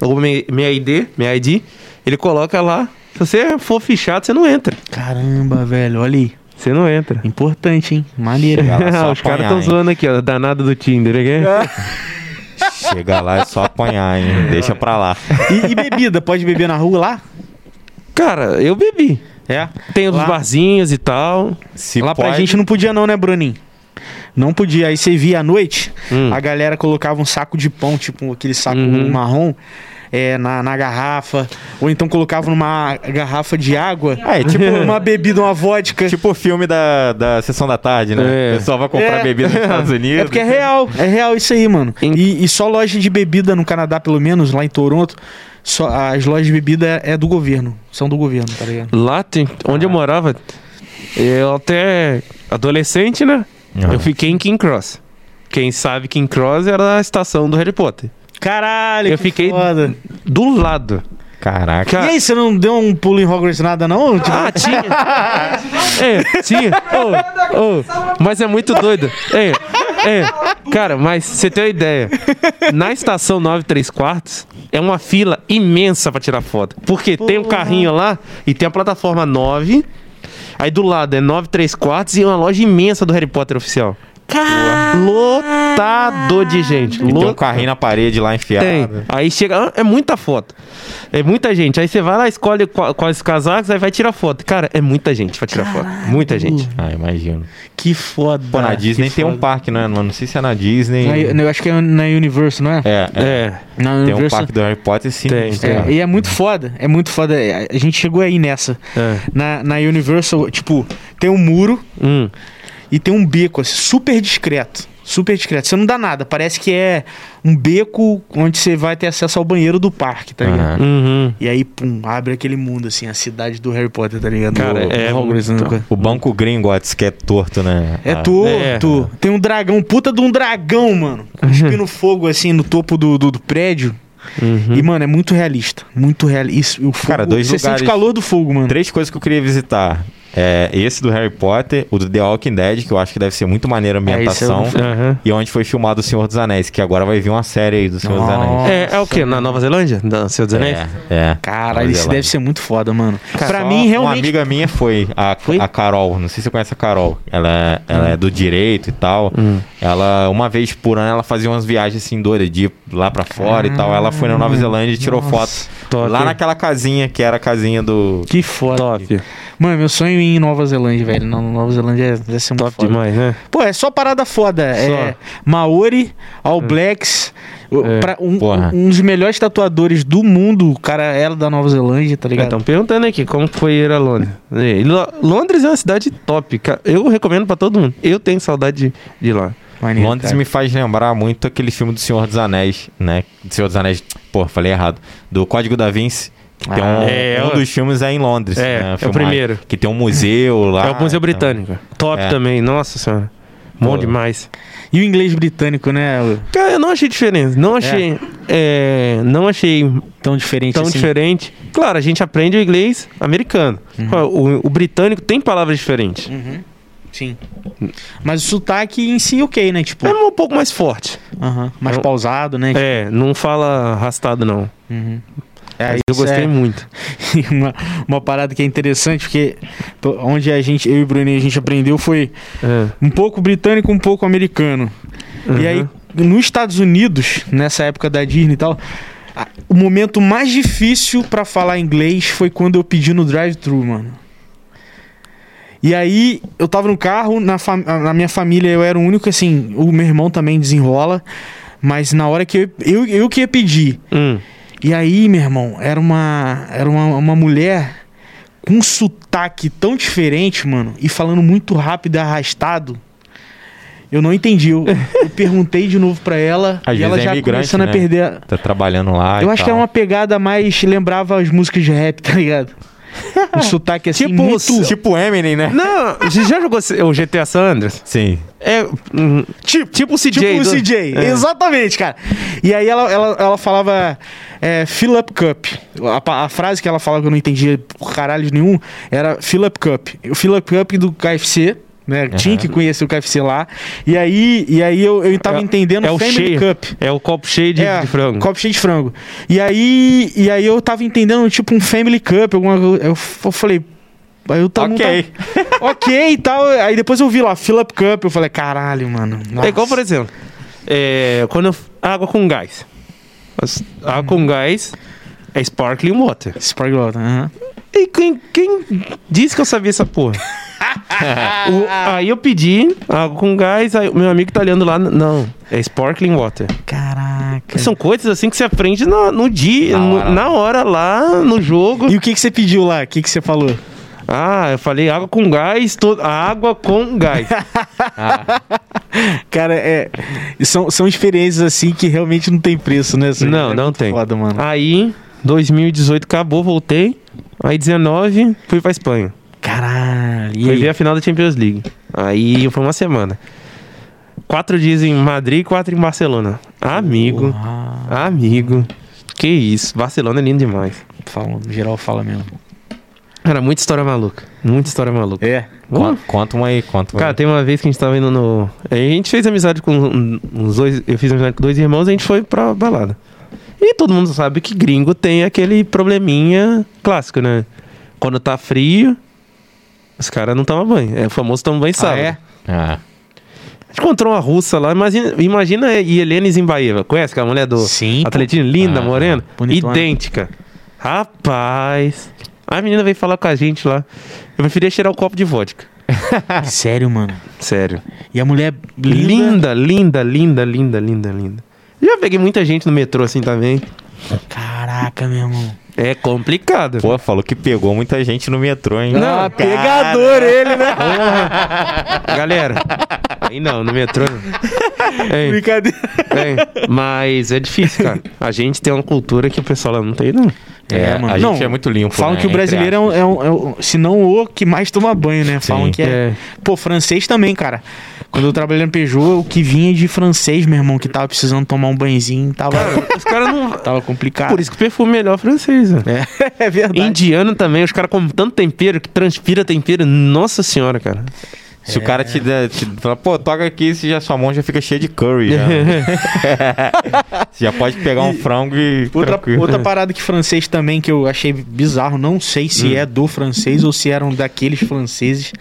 ou minha, minha ID, minha ID, ele coloca lá. Se você for fichado, você não entra. Caramba, velho, olha aí. Você não entra. Importante, hein? Maneiro. [LAUGHS] Só Os caras estão hein? zoando aqui, ó, danado do Tinder, né? Chega lá é só apanhar, hein? Deixa pra lá. E, e bebida? Pode beber na rua lá? Cara, eu bebi. É. Tem os Lá- barzinhos e tal. Se lá pode, pra gente não podia não, né, Bruninho? Não podia. Aí você via à noite, Hum. a galera colocava um saco de pão, tipo aquele saco Uhum. marrom, é, na, na garrafa. Ou então colocava numa garrafa de água. É, tipo, uma bebida, uma vodka. tipo o filme da, da Sessão da Tarde, né? É. O pessoal vai comprar É. bebida nos Estados [LAUGHS] Unidos. É porque é real, é real isso aí, mano. E, e só loja de bebida no Canadá, pelo menos, lá em Toronto, só as lojas de bebida é do governo. São do governo, tá ligado? Lá tem, onde eu morava, eu até adolescente, né? Uhum. Eu fiquei em King Cross. Quem sabe King Cross era a estação do Harry Potter. Caralho, Eu que fiquei- foda. Do lado. Caraca. Ca- E aí, você não deu um pulo em Hogwarts nada, não? Tipo, Ah, tinha. [LAUGHS] é, tinha. Ô, ô, mas é muito doido. É, é. Cara, mas você tem uma ideia. Na estação 9 3 quartos, é uma fila imensa pra tirar foto. Porque tem um carrinho lá e tem a plataforma 9. Aí do lado é 9 3 quartos e uma loja imensa do Harry Potter oficial. Lotado de gente. E tem um carrinho na parede lá enfiado. Tem. Aí chega. ah, É muita foto. É muita gente. Aí você vai lá, escolhe qua- quais casacos, aí vai tirar foto. Cara, é muita gente pra tirar foto. Muita gente. Ah, imagino. que foda. Pô, na que Disney tem um foda. parque, né? Não sei se é na Disney. Na- eu acho que é na Universo, não é? É, é. É. Na Tem um parque do Harry Potter sim. Tem, tem. É, e é muito foda, é muito foda. É, A gente chegou aí nessa. É. Na, na Universal, tipo, tem um muro Hum. E tem um beco, assim, super discreto. Super discreto. Você não dá nada. Parece que é um beco onde você vai ter acesso ao banheiro do parque, tá ligado? Uhum. E aí, pum, abre aquele mundo, assim, a cidade do Harry Potter, tá ligado? Cara, Do- é muito- né? O banco Gringotts, que é torto, né? É Ah, torto. Tem um dragão, puta de um dragão, mano. Cuspindo fogo, assim, no topo do, do, do prédio. Uhum. E, mano, é muito realista. Muito realista. O fogo, Cara, dois você lugares- sente o calor do fogo, mano. Três coisas que eu queria visitar. É esse do Harry Potter, o do The Walking Dead, que eu acho que deve ser muito maneira a É, ambientação. não Aham. E onde foi filmado O Senhor dos Anéis, que agora vai vir uma série aí do Senhor dos Nossa. Anéis. É, é o quê? Na Nova Zelândia? Da Senhor dos Anéis? É, é. Cara, isso deve ser muito foda, mano. pra Só mim, Uma realmente. amiga minha foi, a, Foi? a Carol. Não sei se você conhece a Carol. Ela, é- ela é do direito e tal. Hum. Ela, uma vez por ano, ela fazia umas viagens assim doidas, de ir lá pra fora e tal. Ela foi na Nova Zelândia e tirou Nossa, fotos. top. Lá naquela casinha, que era a casinha do. Que foda. Top. Mano, meu sonho é em Nova Zelândia, velho. Na Nova Zelândia é- deve ser muito Top foda. demais, né? Pô, é só parada foda. É Maori, All Blacks. o- É. pra- um, Porra. um dos melhores tatuadores do mundo, o cara era da Nova Zelândia, tá ligado? Estão perguntando aqui como foi ir a Londres. Lo- Londres é uma cidade top. ca- Eu recomendo pra todo mundo. Eu tenho saudade de, de ir lá. Maneiro, Londres cara. me faz lembrar muito aquele filme do Senhor dos Anéis, né? Do Senhor dos Anéis, pô, falei errado. Do Código da Vinci, tem um, É, um é, dos filmes é em Londres. É, né, é o primeiro. Que tem um museu lá. [LAUGHS] é o Museu então. Britânico. Top É. também, nossa senhora. Bom Pô. demais. E o inglês britânico, né? Cara, eu não achei diferença. Não achei. é, não achei Tão diferente tão assim. diferente. Claro, a gente aprende o inglês americano. O, o britânico tem palavras diferentes. Uhum. Sim. Mas o sotaque em si, ok, né? Tipo, É um pouco mais forte. aham, mais Eu- pausado, né? É, não fala arrastado, não. Uhum. É, eu gostei é muito. [LAUGHS] uma, uma parada que é interessante, porque onde a gente, eu e o Bruninho, a gente aprendeu foi É. um pouco britânico, um pouco americano. E Uhum. aí, nos Estados Unidos, nessa época da Disney e tal, o momento mais difícil pra falar inglês foi quando eu pedi no drive-thru, mano. E aí, eu tava no carro, na, na minha família eu era o único, assim, o meu irmão também desenrola, mas na hora que eu, eu, eu que ia pedir, Hum. E aí, meu irmão, era uma, era uma, uma mulher com um sotaque tão diferente, mano, e falando muito rápido e arrastado. Eu não entendi. Eu, eu [LAUGHS] perguntei de novo pra ela Às e ela é já começando né? a perder. Tá trabalhando lá. Eu acho que tal. é uma pegada mais. Lembrava as músicas de rap, [LAUGHS] tá ligado? [LAUGHS] Um sotaque assim, Tipo muito. Tipo Eminem, né? Não, você já jogou o GTA San Andreas? Sim. É. hum, tipo, tipo o CJ. Tipo o do- CJ, É. exatamente, cara. E aí ela, ela, ela falava é, fill up cup. A, a frase que ela falava que eu não entendia por caralho nenhum era fill up cup. O fill up cup do KFC, né? Tinha que conhecer o KFC lá. E aí, e aí eu, eu tava É- entendendo é o Family cheio. Cup. É o copo cheio de, É, de frango. Copo cheio de frango. E aí, e aí eu tava entendendo, tipo, um Family Cup, alguma. Eu, eu falei. Aí eu tava. Ok. [LAUGHS] ok e tal. Aí depois eu vi lá, Up Cup. Eu falei, caralho, mano. É igual, por nossa. exemplo, é, quando eu, água com gás. As- Água com gás é sparkling water. Sparkle Water, aham. E quem, quem disse que eu sabia essa porra? O- aí eu pedi água com gás, aí o meu amigo italiano lá, não, é sparkling water. Caraca. São coisas assim que você aprende no, no dia, Na no- hora. na hora lá, no jogo. E o que, que você pediu lá? O que, que você falou? Ah, eu falei água com gás, to- água com gás. [LAUGHS] Cara, é. São, são experiências assim que realmente não tem preço, né? Não, é não tem. Foda, mano. Aí, 2018 acabou, voltei. Aí 19, fui pra Espanha. Caralho. E Fui ver a final da Champions League. Aí foi uma semana. Quatro dias em Madrid e quatro em Barcelona. Amigo, Porra. amigo. Que isso, Barcelona é lindo demais. Fala, no geral fala mesmo. Cara, muita história maluca. Muita história maluca. É. Con- Conta uma aí, conta uma Cara, aí. tem uma vez que a gente tava indo no. A gente fez amizade com uns dois. Eu fiz amizade com dois irmãos e a gente foi pra balada. E todo mundo sabe que gringo tem aquele probleminha clássico, né? Quando tá frio, os caras não tomam banho. É o famoso tomam banho Ah, sábado. é? Ah, A gente encontrou uma russa lá, imagina, imagina a Helene Zimbaeva. Conhece aquela mulher do Sim, pô. atletismo? Linda, Ah, morena? bonitona. Idêntica. Rapaz. A menina veio falar com a gente lá. Eu preferia cheirar o copo de vodka. [LAUGHS] Sério, mano. Sério. E a mulher linda. Linda, linda, linda, linda, linda, linda. Já peguei muita gente no metrô assim também. Caraca, meu irmão. É complicado. pô, falou que pegou muita gente no metrô, hein? Não, ah, pegador ele, né? [LAUGHS] Galera, aí não, no metrô. Ei, Brincadeira. ei, mas é difícil, cara. A gente tem uma cultura que o pessoal lá não tem, não. É, É, mano. a gente Não, é muito limpo. Falam né? que o brasileiro é um, é um- é um- se não o que mais toma banho, né? Falam Sim. que é, É. Pô, francês também, cara. Quando eu trabalhei no Peugeot, o que vinha de francês, meu irmão, que tava precisando tomar um banhozinho, tava, Os caras não. [LAUGHS] tava complicado. Por isso que o perfume é melhor francês, né? É, [LAUGHS] é verdade. Indiano também, os caras comem tanto tempero que transpira tempero. Nossa senhora, cara. Se o cara te der, te fala, pô, toca aqui, se já sua mão já fica cheia de curry. Já. [LAUGHS] Você já pode pegar um frango e. Outra, tranquilo. outra parada que francês também que eu achei bizarro, não sei se é do francês ou se eram daqueles franceses.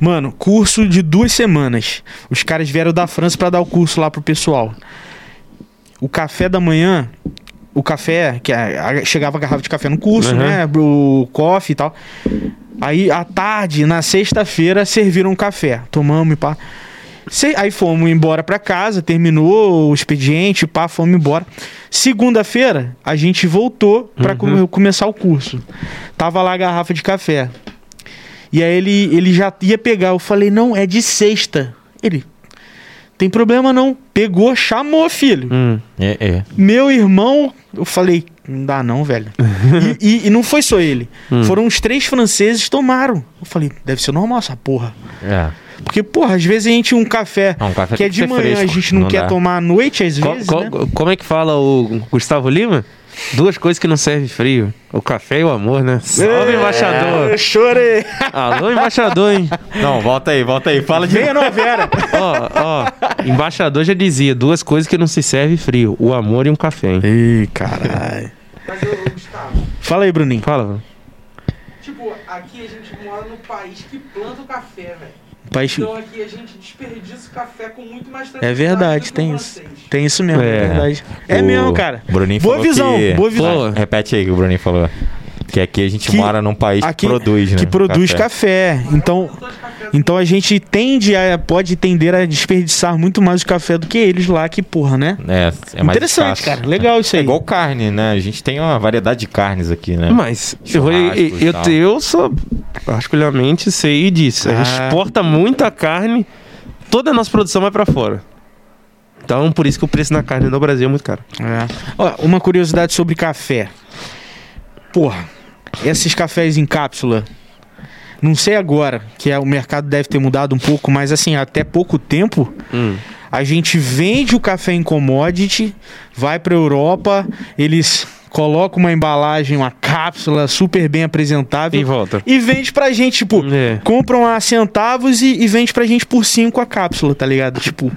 Mano, curso de duas semanas. Os caras vieram da França pra dar o curso lá pro pessoal. O café da manhã, o café, que a- a- chegava a garrafa de café no curso, Uhum. né? O coffee e tal. Aí à tarde, na sexta-feira, serviram um café. Tomamos e pá. Se- Aí fomos embora pra casa, terminou o expediente, pá, fomos embora. Segunda-feira, a gente voltou pra come- começar o curso. Tava lá a garrafa de café. E aí ele, ele já ia pegar. Eu falei, não, é de sexta. Ele. Tem problema não. Pegou, chamou, filho. Hum. É, é. Meu irmão, eu falei, não dá não, velho. [LAUGHS] e, e- e não foi só ele. Hum. Foram uns três franceses tomaram. Eu falei, deve ser normal essa porra. é. Porque, porra, às vezes a gente um café Não, um café que é de manhã, fresco, a gente não, não quer dá. tomar à noite, às Co- vezes, co- né? Como é que fala o Gustavo Lima? Duas coisas que não servem frio: o café e o amor, né? Salve, embaixador! Eu chorei. Alô, embaixador, hein? Não, volta aí, volta aí. Fala de Venha. Ó, ó, embaixador já dizia: duas coisas que não se serve frio: o amor e um café, hein? Ih, caralho. Fala aí, Bruninho. Fala, tipo, aqui a gente mora num país que planta o café, velho. Então aqui a gente desperdiça o café com muito mais É verdade, tem isso. Tem isso mesmo, é, É. verdade. É O mesmo, cara. Bruninho Boa falou visão, que- boa visão. Pô, Repete aí o que o Bruninho falou. Que aqui a gente Que- mora num país aqui- que produz, né? Que produz café. Então, café então a gente tende a pode tender a desperdiçar muito mais o café do que eles lá, que porra, né? É, é mais Interessante, escasso. cara. Legal isso É aí. igual carne, né? A gente tem uma variedade de carnes aqui, né? Mas eu, eu, eu, eu sou particularmente sei disso. A gente Ah. exporta muita carne, toda a nossa produção vai pra fora. Então, por isso que o preço da carne no Brasil é muito caro. É. Ó, uma curiosidade sobre café. Porra, esses cafés em cápsula. Não sei agora, que é, o mercado deve ter mudado um pouco, mas assim, até pouco tempo, Hum. a gente vende o café em commodity, vai pra Europa, eles colocam uma embalagem, uma cápsula super bem apresentável E volta. e vende pra gente, tipo, É. compram a centavos e, e vende pra gente por 5 a cápsula, tá ligado? Tipo,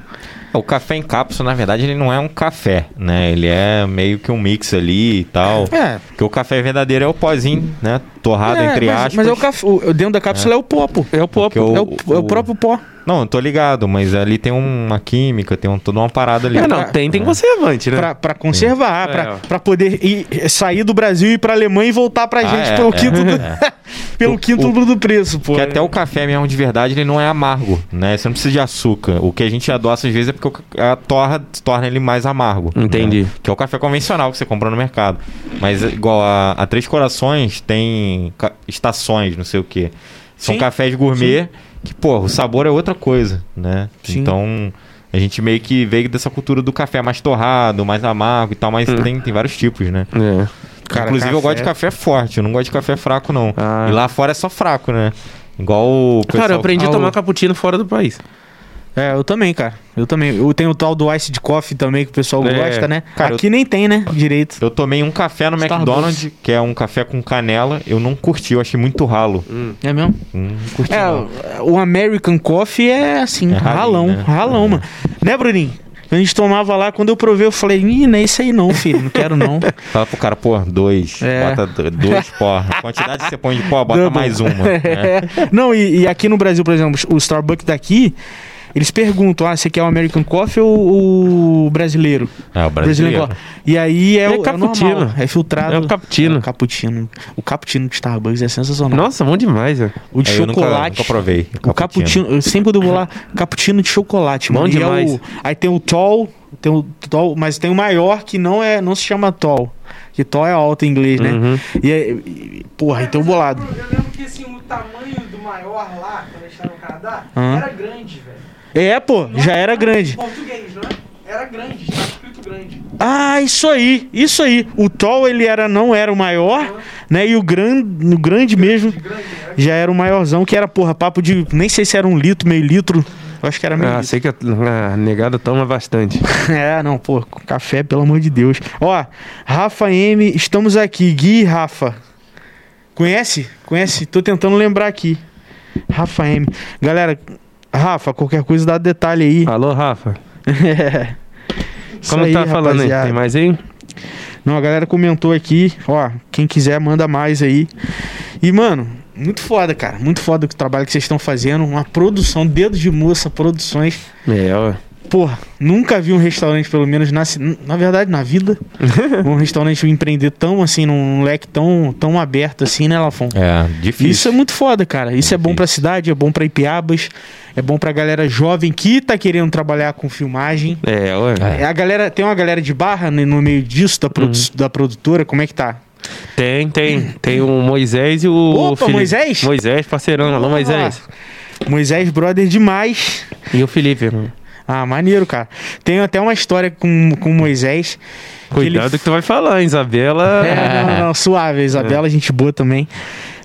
O café em cápsula, na verdade, ele não é um café, né? Ele é meio que um mix ali e tal. é, Porque o café verdadeiro é o pozinho, né? Torrado, É, entre mas, aspas. mas é o café. o- dentro da cápsula é, o pó, pô. É o pop. Porque o- É o, é o próprio pó. Não, eu tô ligado, mas ali tem uma química, tem um, toda uma parada ali. É, não, tem, tem conservante, né? Pra, pra conservar, É, pra, pra poder ir, sair do Brasil e ir pra Alemanha e voltar pra Ah, gente é, pelo é, quinto do, é. [LAUGHS] pelo O- quinto do preço, pô. Porque até o café mesmo de verdade, ele não é amargo, né? Você não precisa de açúcar. O que a gente adoça às vezes é porque o a torra torna ele mais amargo. Entendi. né? Que é o café convencional que você compra no mercado. Mas é igual a, a Três Corações tem estações, não sei o quê. São Sim, cafés gourmet que, pô, o sabor é outra coisa, né? Sim. Então, a gente meio que veio dessa cultura do café mais torrado, mais amargo e tal, mas Hum. tem, tem vários tipos, né? É. Cara, Inclusive, eu café- gosto de café forte, eu não gosto de café fraco, não. Ah. E lá fora é só fraco, né? Igual o pessoal... Cara, eu aprendi a Ah, tomar o- cappuccino fora do país. É, eu também, cara. Eu também. Eu tenho o tal do Ice de Coffee também, que o pessoal É, gosta, né? cara, Aqui nem tem, né? Direito. Eu tomei um café no Starbucks. McDonald's, que é um café com canela. Eu não curti, eu achei muito ralo. É mesmo? Hum, Não curti, É, não. o American Coffee é assim, É ralinho, ralão. né? Ralão, É. mano. Né, Bruninho? A gente tomava lá, quando eu provei, eu falei, ih, não é isso aí não, filho. Não quero não. [LAUGHS] Fala pro cara, pô, dois. É. Bota do- dois pó. A [LAUGHS] quantidade que você põe de pó, bota Double. mais uma. né? [LAUGHS] Não, e, e aqui no Brasil, por exemplo, o Starbucks daqui, eles perguntam: ah, você quer o American Coffee ou o brasileiro? É, o Brazilian brasileiro. Coffee. E aí é, É o, é o cappuccino. normal, é filtrado. É o cappuccino. É o cappuccino. O cappuccino de Starbucks é sensacional. Nossa, bom demais, velho. O de É, eu nunca- chocolate. nunca provei O cappuccino. Eu sempre quando eu vou lá, cappuccino de chocolate, Bom mano. É demais. o- aí tem o tall, tem o tall, mas tem o maior que não é, não se chama tall. Que tall é alto em inglês, né? Uhum. E, é- e- porra, então bolado. Eu lembro que assim, o tamanho do maior lá, quando a gente no Canadá, Aham. era grande, velho. É, pô, já era grande. Português, não é? Era grande, estava escrito grande. Ah, isso aí, isso aí. O tall ele era não era o maior, né? E o grande, o grande mesmo Grande, né? já era o maiorzão, que era porra, papo de nem sei se era um litro, meio litro. Eu acho que era meio Ah, litro. sei que a, a negada toma bastante. [LAUGHS] É, não, pô, café, pelo amor de Deus. Ó, Rafa M, estamos aqui. Gui Rafa. Conhece? Conhece? Tô tentando lembrar aqui. Rafa M. Galera, Rafa, qualquer coisa dá detalhe aí. Alô, Rafa. [LAUGHS] É. Como aí, tá falando aí? rapaziada. Tem mais aí? Não, a galera comentou aqui, ó, quem quiser manda mais aí. E, mano, muito foda, cara. Muito foda o trabalho que vocês estão fazendo. Uma produção, dedo de moça, produções. É, ó. Porra, nunca vi um restaurante, pelo menos na, na verdade, na vida, [LAUGHS] um restaurante empreender tão assim, num leque tão, tão aberto assim, né, Lafon? É, difícil. Isso é muito foda, cara. Isso é, bom difícil. pra cidade, é bom pra Ipiabas, é bom pra galera jovem que tá querendo trabalhar com filmagem. É. É, a galera, tem uma galera de barra né, no meio disso, da, produ Uhum. da produtora, como é que tá? Tem, tem. Tem o Moisés e o. Opa, Felipe. Moisés? Moisés, parceirão. Alô, Moisés. Moisés, brother demais. E o Felipe, irmão. Ah, maneiro, cara. Tem até uma história com, com Moisés. que ele Cuidado que tu vai falar? Isabela. [LAUGHS] É, não, não, suave. A Isabela, gente boa também.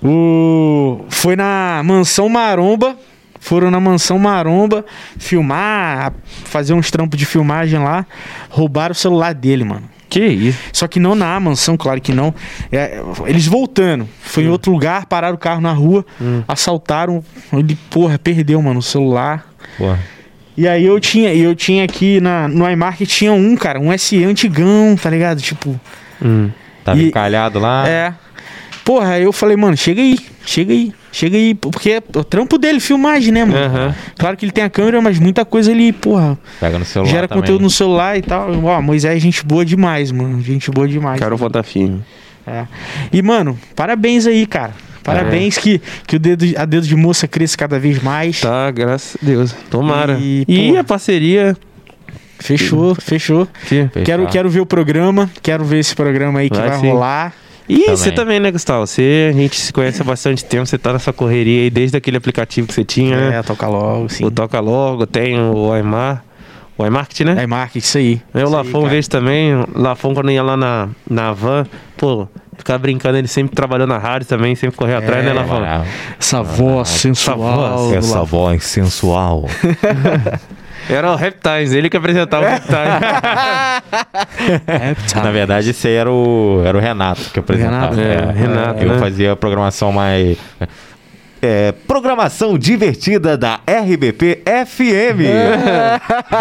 O... Foi na Mansão Maromba. Foram na Mansão Maromba filmar, fazer uns trampos de filmagem lá. Roubaram o celular dele, mano. Que isso? Só que não na mansão, claro que não. É, eles voltando. Foi em outro lugar, pararam o carro na rua, assaltaram. Ele, porra, perdeu, mano, o celular. Porra. E aí eu tinha, eu tinha aqui na, no iMarket tinha um, cara, um SE antigão, tá ligado? Tipo, Hum. Tava E- encalhado lá. é. Porra, aí eu falei, mano, chega aí, chega aí, chega aí. Porque é o trampo dele, filmagem, né, mano? Aham. Claro que ele tem a câmera, mas muita coisa ele, porra, Pega no celular gera também. conteúdo no celular e tal. Ó, Moisés, é gente boa demais, mano. Gente boa demais. Quero voltar firme. É. E, mano, parabéns aí, cara. Parabéns que, que o dedo, a dedo de moça cresça cada vez mais. Tá, graças a Deus. Tomara. E, E, a parceria. Fechou, fechou. Quero, quero ver o programa. Quero ver esse programa aí que Vai vai, rolar. E Também. você também, né, Gustavo? Você, a gente se conhece há bastante tempo, você tá nessa correria aí desde aquele aplicativo que você tinha, né? É, toca logo, sim. O Toca Logo, tem o Aimar. O iMarket, né? É marketing, isso aí. Eu, o Lafon, vejo também. O Lafon, quando ia lá na, na van, pô, ficava brincando, ele sempre trabalhou na rádio também, sempre correu atrás, né, Lafon? Trabalhava. Essa voz sensual. Essa voz sensual. [LAUGHS] Era o Rap Times, ele que apresentava o. É, [LAUGHS] tá. Na verdade, esse aí era o, era o Renato que apresentava. Renato? É, Renato, Eu né? fazia a programação mais. É, programação divertida da RBP FM.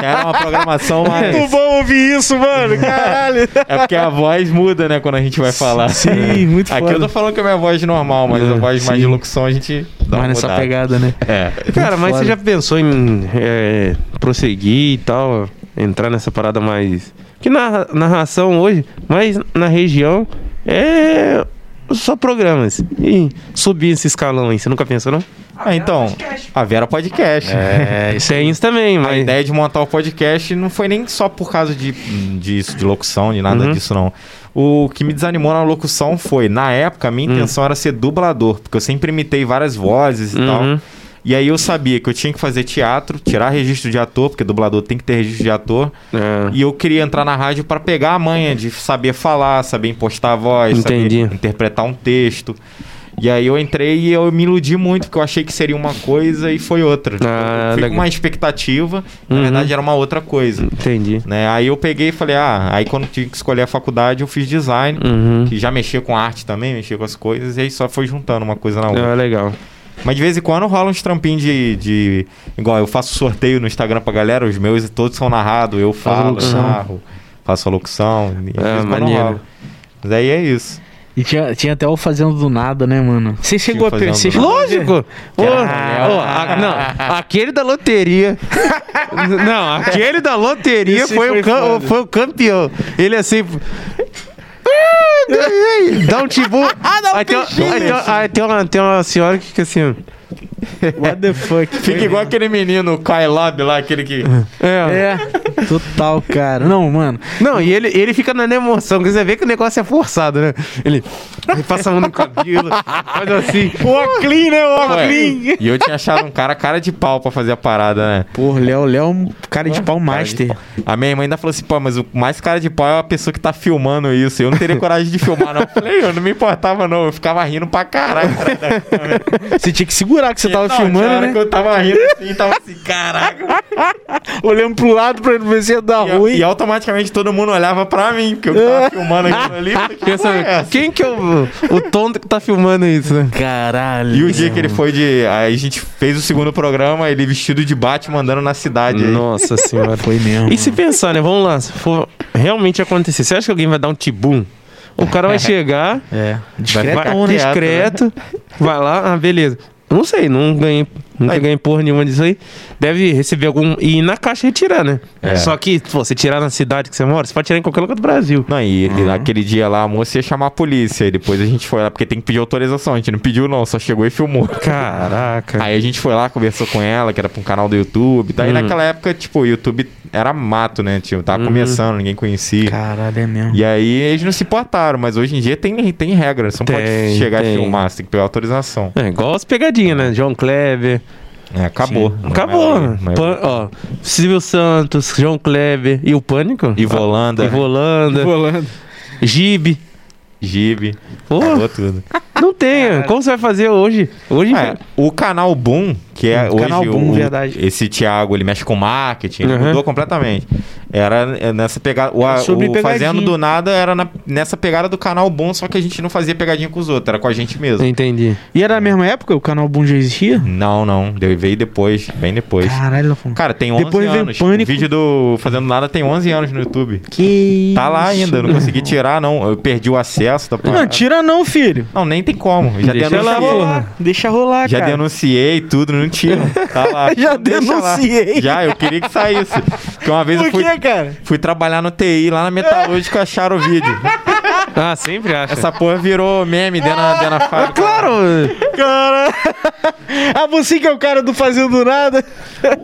Era uma programação mais. Muito bom ouvir isso, mano. Caralho. É porque a voz muda, né, quando a gente vai falar. Sim, muito Aqui foda. eu tô falando que é a minha voz normal, mas a voz mais sim. de locução a gente dá uma Mas nessa pegada, né? É. Cara, mas foda. você já pensou em é, prosseguir e tal, entrar nessa parada mais. Que na narração hoje, mas na região, é só programas. E subir esse escalão aí, você nunca pensou, não? Ah, então, a Vera Podcast. É, [LAUGHS] isso Tem isso também, A mas. ideia de montar o podcast não foi nem só por causa de, disso, de locução, de nada Uhum. disso, não. O que me desanimou na locução foi, na época, a minha Hum. intenção era ser dublador, porque eu sempre imitei várias vozes e Uhum. tal. E aí eu sabia que eu tinha que fazer teatro, tirar registro de ator, porque dublador tem que ter registro de ator. É. E eu queria entrar na rádio para pegar a manha de saber falar, saber impostar a voz, Entendi. saber interpretar um texto. E aí eu entrei e eu me iludi muito, porque eu achei que seria uma coisa e foi outra. Ah, eu fui legal. com uma expectativa, na Uhum. verdade era uma outra coisa. Entendi. Né? Aí eu peguei e falei, ah, aí quando tive que escolher a faculdade, eu fiz design, Uhum. que já mexia com arte também, mexia com as coisas, e aí só foi juntando uma coisa na outra. É legal. Mas de vez em quando rola uns trampinhos de, de. Igual eu faço sorteio no Instagram pra galera, os meus todos são narrados, eu falo, locução. narro, faço a locução. E É, maneiro. Mas aí é isso. E tinha, tinha até o Fazendo do Nada, né, mano? Você chegou a pensar. Lógico! A- não, aquele da loteria. [LAUGHS] não, aquele da loteria foi, foi o foi o campeão. Ele assim. Dá um tibu. [LAUGHS] aí, tem, uma- aí, tem, aí tem uma, tem uma senhora que fica assim. [LAUGHS] What the fuck? Fica igual aquele menino, o Kylab lá, aquele que. É. É, total, cara. Não, mano. Não, e ele, ele fica na emoção, porque você vê que o negócio é forçado, né? Ele, ele passa a mão no cabelo, faz assim. O clean, né? O Ué, clean. e eu tinha achado um cara cara de pau pra fazer a parada, né? Pô, Léo, Léo, é um cara de pau Cara de master. pau. A minha irmã ainda falou assim, pô, mas o mais cara de pau é a pessoa que tá filmando isso. Eu não teria coragem de filmar, não. Eu falei, eu não me importava, não. Eu ficava rindo pra caralho. cara. Você tinha que segurar que você tava Não, filmando, hora né? que eu tava rindo assim, tava assim, caraca. [LAUGHS] Olhando pro lado pra ver se ia dar E, ruim. e automaticamente todo mundo olhava pra mim, porque eu tava [LAUGHS] filmando aquilo ali. Pensa, é quem que é o, o tonto que tá filmando isso, né? Caralho. E o dia que ele foi de. Aí a gente fez o segundo programa, ele vestido de Batman andando na cidade. aí. Nossa [LAUGHS] senhora. Foi mesmo. E se pensar, né? Vamos lá, se for realmente acontecer, você acha que alguém vai dar um tibum? O cara vai chegar, É. vai Discretão, né? discreto, vai lá, ah, beleza. Não sei, não ganhei, nunca Aí- ganhei porra nenhuma disso aí. Deve receber algum. E ir na caixa retirar, né? É. Só que, pô, você tirar na cidade que você mora, você pode tirar em qualquer lugar do Brasil. Não, e, Uhum. e naquele dia lá a moça ia chamar a polícia. E depois a gente foi lá, porque tem que pedir autorização. A gente não pediu, não, só chegou e filmou. Caraca. Aí a gente foi lá, conversou com ela, que era pra um canal do YouTube. Daí Hum. naquela época, tipo, o YouTube era mato, né? Tipo, tava Uhum. começando, ninguém conhecia. Caralho, é mesmo. E aí eles não se importaram, mas hoje em dia tem, tem regra. Você não Tem, pode chegar tem. e filmar, você tem que pegar autorização. É igual as pegadinhas, né? João Kleber. É, acabou. Sim. Acabou. é- Pan- ó, Silvio Santos, João Kleber e o Pânico. Ivo Holanda. Ivo Holanda, Rolando. Gibe. Gibi. Pô, Acabou tudo. [LAUGHS] não tem. Como você vai fazer hoje? Hoje É, o canal Boom, que é O hoje canal Boom, o, verdade. esse Thiago, ele mexe com marketing, Uhum. mudou completamente. Era é, nessa pegada, o, o fazendo do nada era na- nessa pegada do canal Boom, só que a gente não fazia pegadinha com os outros, era com a gente mesmo. Entendi. E era na mesma época? O canal Boom já existia? Não, não, veio depois, bem depois. Caralho, Lafon. Cara, tem 11 Depois anos. Pânico. O vídeo do Fazendo Nada tem 11 anos no YouTube. Que Tá lá ainda, não consegui tirar, não. Eu perdi o acesso. Não, tira não, filho. Não, nem tem como. Já Deixa denunciei. lá, porra. Deixa rolar, Já cara. denunciei tudo, não tira. Tá lá. [LAUGHS] Já Deixa lá. denunciei. Já, eu queria que saísse. Porque uma vez Por eu fui, que, cara? fui trabalhar no TI lá na Metalúrgica acharam o vídeo. Ah, sempre acha. Essa porra virou meme dentro da, dentro da fábrica. Claro! Cara. [LAUGHS] ah, você que é o cara do Fazendo Nada.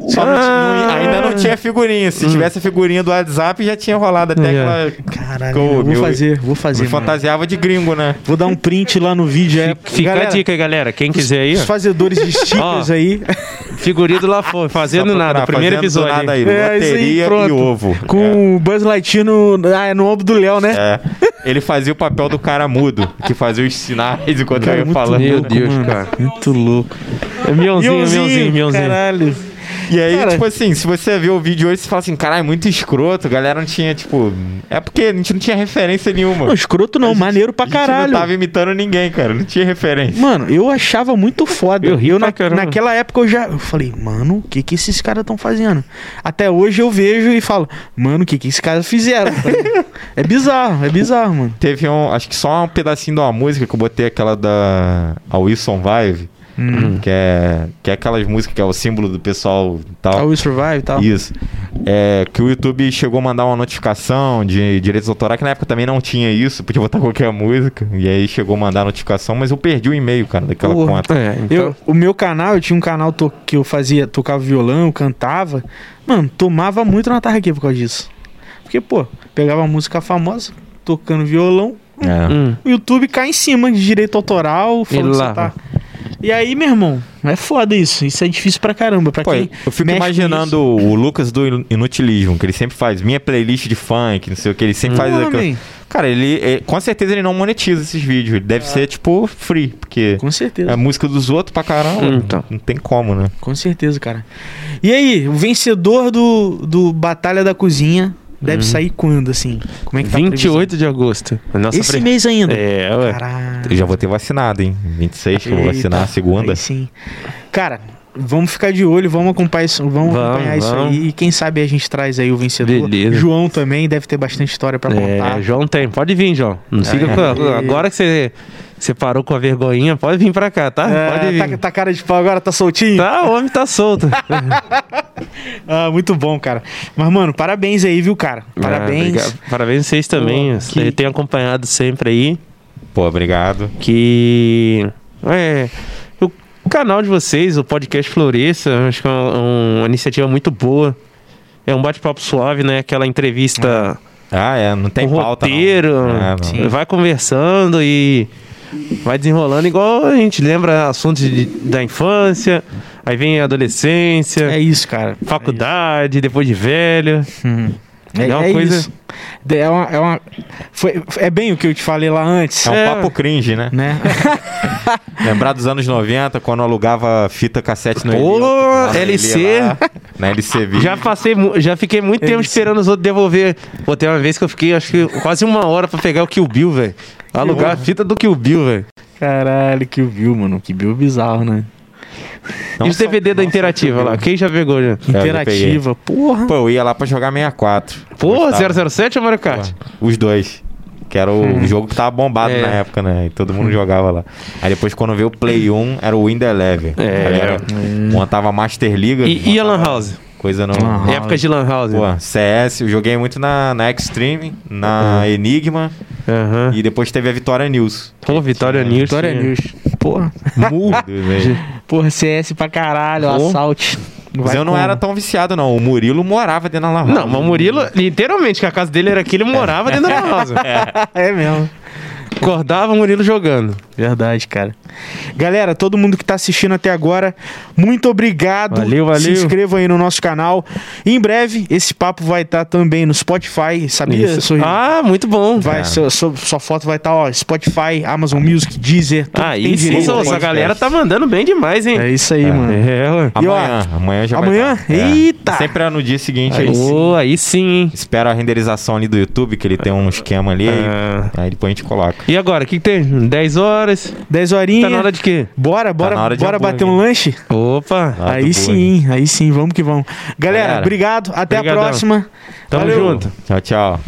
Só não- Ah. não- ainda não tinha figurinha. Se tivesse a figurinha do WhatsApp, já tinha rolado até É. aquela. Caralho, Pô, vou meu- fazer, vou fazer. Me mano. fantasiava de gringo, né? Vou dar um print lá no vídeo. É, Fica Galera, a dica aí, galera. Quem quiser aí, Os fazedores de [LAUGHS] stickers aí. Figurinha do La Flor, fazendo nada. Primeiro fazendo episódio. Nada aí, É, isso aí, e ovo. Com o Buzz Lightyear no, ah, é no ombro do Léo, né? É. Ele fazia o papel do cara mudo, que fazia os sinais enquanto eu ia muito falando. Meu Deus, cara. Muito louco. É Mionzinho, Mionzinho, Mionzinho. Caralho. E aí, Cara. tipo assim, se você ver o vídeo hoje, você fala assim, caralho, muito escroto. A galera não tinha, tipo. É porque a gente não tinha referência nenhuma. Não, escroto não, maneiro pra A gente caralho. não tava imitando ninguém, cara. Não tinha referência. Mano, eu achava muito foda. Eu eu na- naquela época eu já eu falei, mano, o que que esses caras estão fazendo? Até hoje eu vejo e falo, mano, o que que esses caras fizeram? [LAUGHS] é bizarro, é bizarro, mano. Teve um. Acho que só um pedacinho de uma música que eu botei aquela da. A Wilson Vive. Hum. Que é. Que é aquelas músicas que é o símbolo do pessoal e tal. A Will Survive e tal. Isso. É, que o YouTube chegou a mandar uma notificação de direitos autorais, que na época também não tinha isso, podia botar [LAUGHS] qualquer música. E aí chegou a mandar a notificação, mas eu perdi o e-mail, cara, daquela Porra. conta. É, então. Eu, o meu canal, eu tinha um canal to- que eu fazia, tocava violão, cantava. Mano, tomava muito na tarraquê por causa disso. Porque, pô, pegava música famosa, tocando violão, É. Hum. o YouTube cai em cima de direito autoral, falando que você lava. tá. E aí, meu irmão, é foda isso. Isso é difícil pra caramba. Pra Pô, quem eu fico mexe com imaginando isso. o Lucas do Inutilismo, que ele sempre faz minha playlist de funk, não sei o que, ele sempre faz Porra, aquilo. Cara, ele, é, com certeza ele não monetiza esses vídeos, ele deve ser tipo free, porque Com certeza. é música dos outros pra caramba, Então. não tem como, né? Com certeza, cara. E aí, o vencedor do, do Batalha da Cozinha deve sair quando, assim? Como é que tá a 28 de agosto. Nossa? Esse pre- mês ainda. É, ué. Caralho. Eu já vou ter vacinado, hein? 26 que eu vou vacinar a segunda. sim. Cara, vamos ficar de olho, vamos acompanhar isso, vamos Vamos, acompanhar isso vamos. aí. E quem sabe a gente traz aí o vencedor. Beleza. João também deve ter bastante história pra contar. É, João tem. Pode vir, João. Não siga com- É. Agora que você, você parou com a vergonhinha, pode vir pra cá, tá? É, pode vir. tá, tá cara de pau agora, tá soltinho? Tá, o homem tá solto. [LAUGHS] Ah, muito bom, cara. Mas, mano, parabéns aí, viu, cara? Ah, Parabéns. obrigado. Parabéns vocês também. Pô, que- tem acompanhado sempre aí. Pô, obrigado. Que. É. O canal de vocês, o podcast Floresça, acho que é uma, uma iniciativa muito boa. É um bate-papo suave, né? Aquela entrevista Ah, é, não tem com pauta. não. roteiro. É, não. Vai conversando e vai desenrolando igual a gente lembra assuntos de- da infância, aí vem a adolescência, É isso, cara. faculdade, depois de velho. Uhum. É, É uma é coisa- isso. É uma, é uma- foi, é bem o que eu te falei lá antes. É um É. papo cringe, né? Né? [LAUGHS] [LAUGHS] Lembrar dos anos 90, quando alugava fita cassete no Ô, Eliotto, lá na LC. Lá, Na LC. Já passei, já fiquei muito tempo esperando os outros devolver. Pô, tem uma vez que eu fiquei, acho que quase uma hora pra pegar o Kill Bill, velho. Alugar a fita do Kill Bill, velho. Caralho, que viu, mano. Que viu bizarro, né? Não E o só- DVD da só Interativa Kill lá? Bill. Quem já pegou já? É, Interativa, porra. Pô, eu ia lá pra jogar 64. Pô, Gostava. 007 ou Mario Kart? Pô, Os dois. Que era o jogo que tava bombado É. na época, né? E todo mundo jogava lá. Aí depois, quando veio o Play 1, era o Windows Eleven. É. Aí era, montava Master Liga. E, e a Lan House? Coisa. Lan House. Época de Lan House. Pô, CS, eu joguei muito na, na Extreme, na Enigma Aham. e depois teve a Vitória News. Pô, Vitória News. Vitória tinha. News. Porra. Deus, velho. [LAUGHS] Porra, CS pra caralho, Pô. assalte. Mas Vai eu não como? era tão viciado, não. O Murilo morava dentro da Lan House. Não, mas o Murilo, literalmente, que a casa dele era aqui, ele morava dentro da Lan House. [LAUGHS] É mesmo. Acordava o Murilo jogando. Verdade, cara. Galera, todo mundo que tá assistindo até agora, muito obrigado. Valeu, valeu. Se inscreva aí no nosso canal. Em breve, esse papo vai estar também no Spotify, sabia? Isso. Ah, muito bom. Vai, É. sua, sua- sua foto vai estar, ó, Spotify, Amazon Music, Deezer. tudo tem sim, direito ao essa galera tá mandando bem demais, hein? É isso aí, mano. É, ué. E, ó, Amanhã, amanhã já amanhã? vai tá. É. Eita! Sempre é no dia seguinte. Aí, Aí, Ô, aí sim, hein? Espera a renderização ali do YouTube, que ele tem um esquema ali. Ah. Aí depois a gente coloca. E agora, o que, que tem? 10 horas? 10 horinhas. Tá na hora de quê? Bora, bora, de bora bater um lanche? Opa! Ah, aí sim, aí sim, vamos que vamos. Galera, Galera, obrigado, até brigadão. a próxima. Tamo Valeu. junto. Tchau, tchau.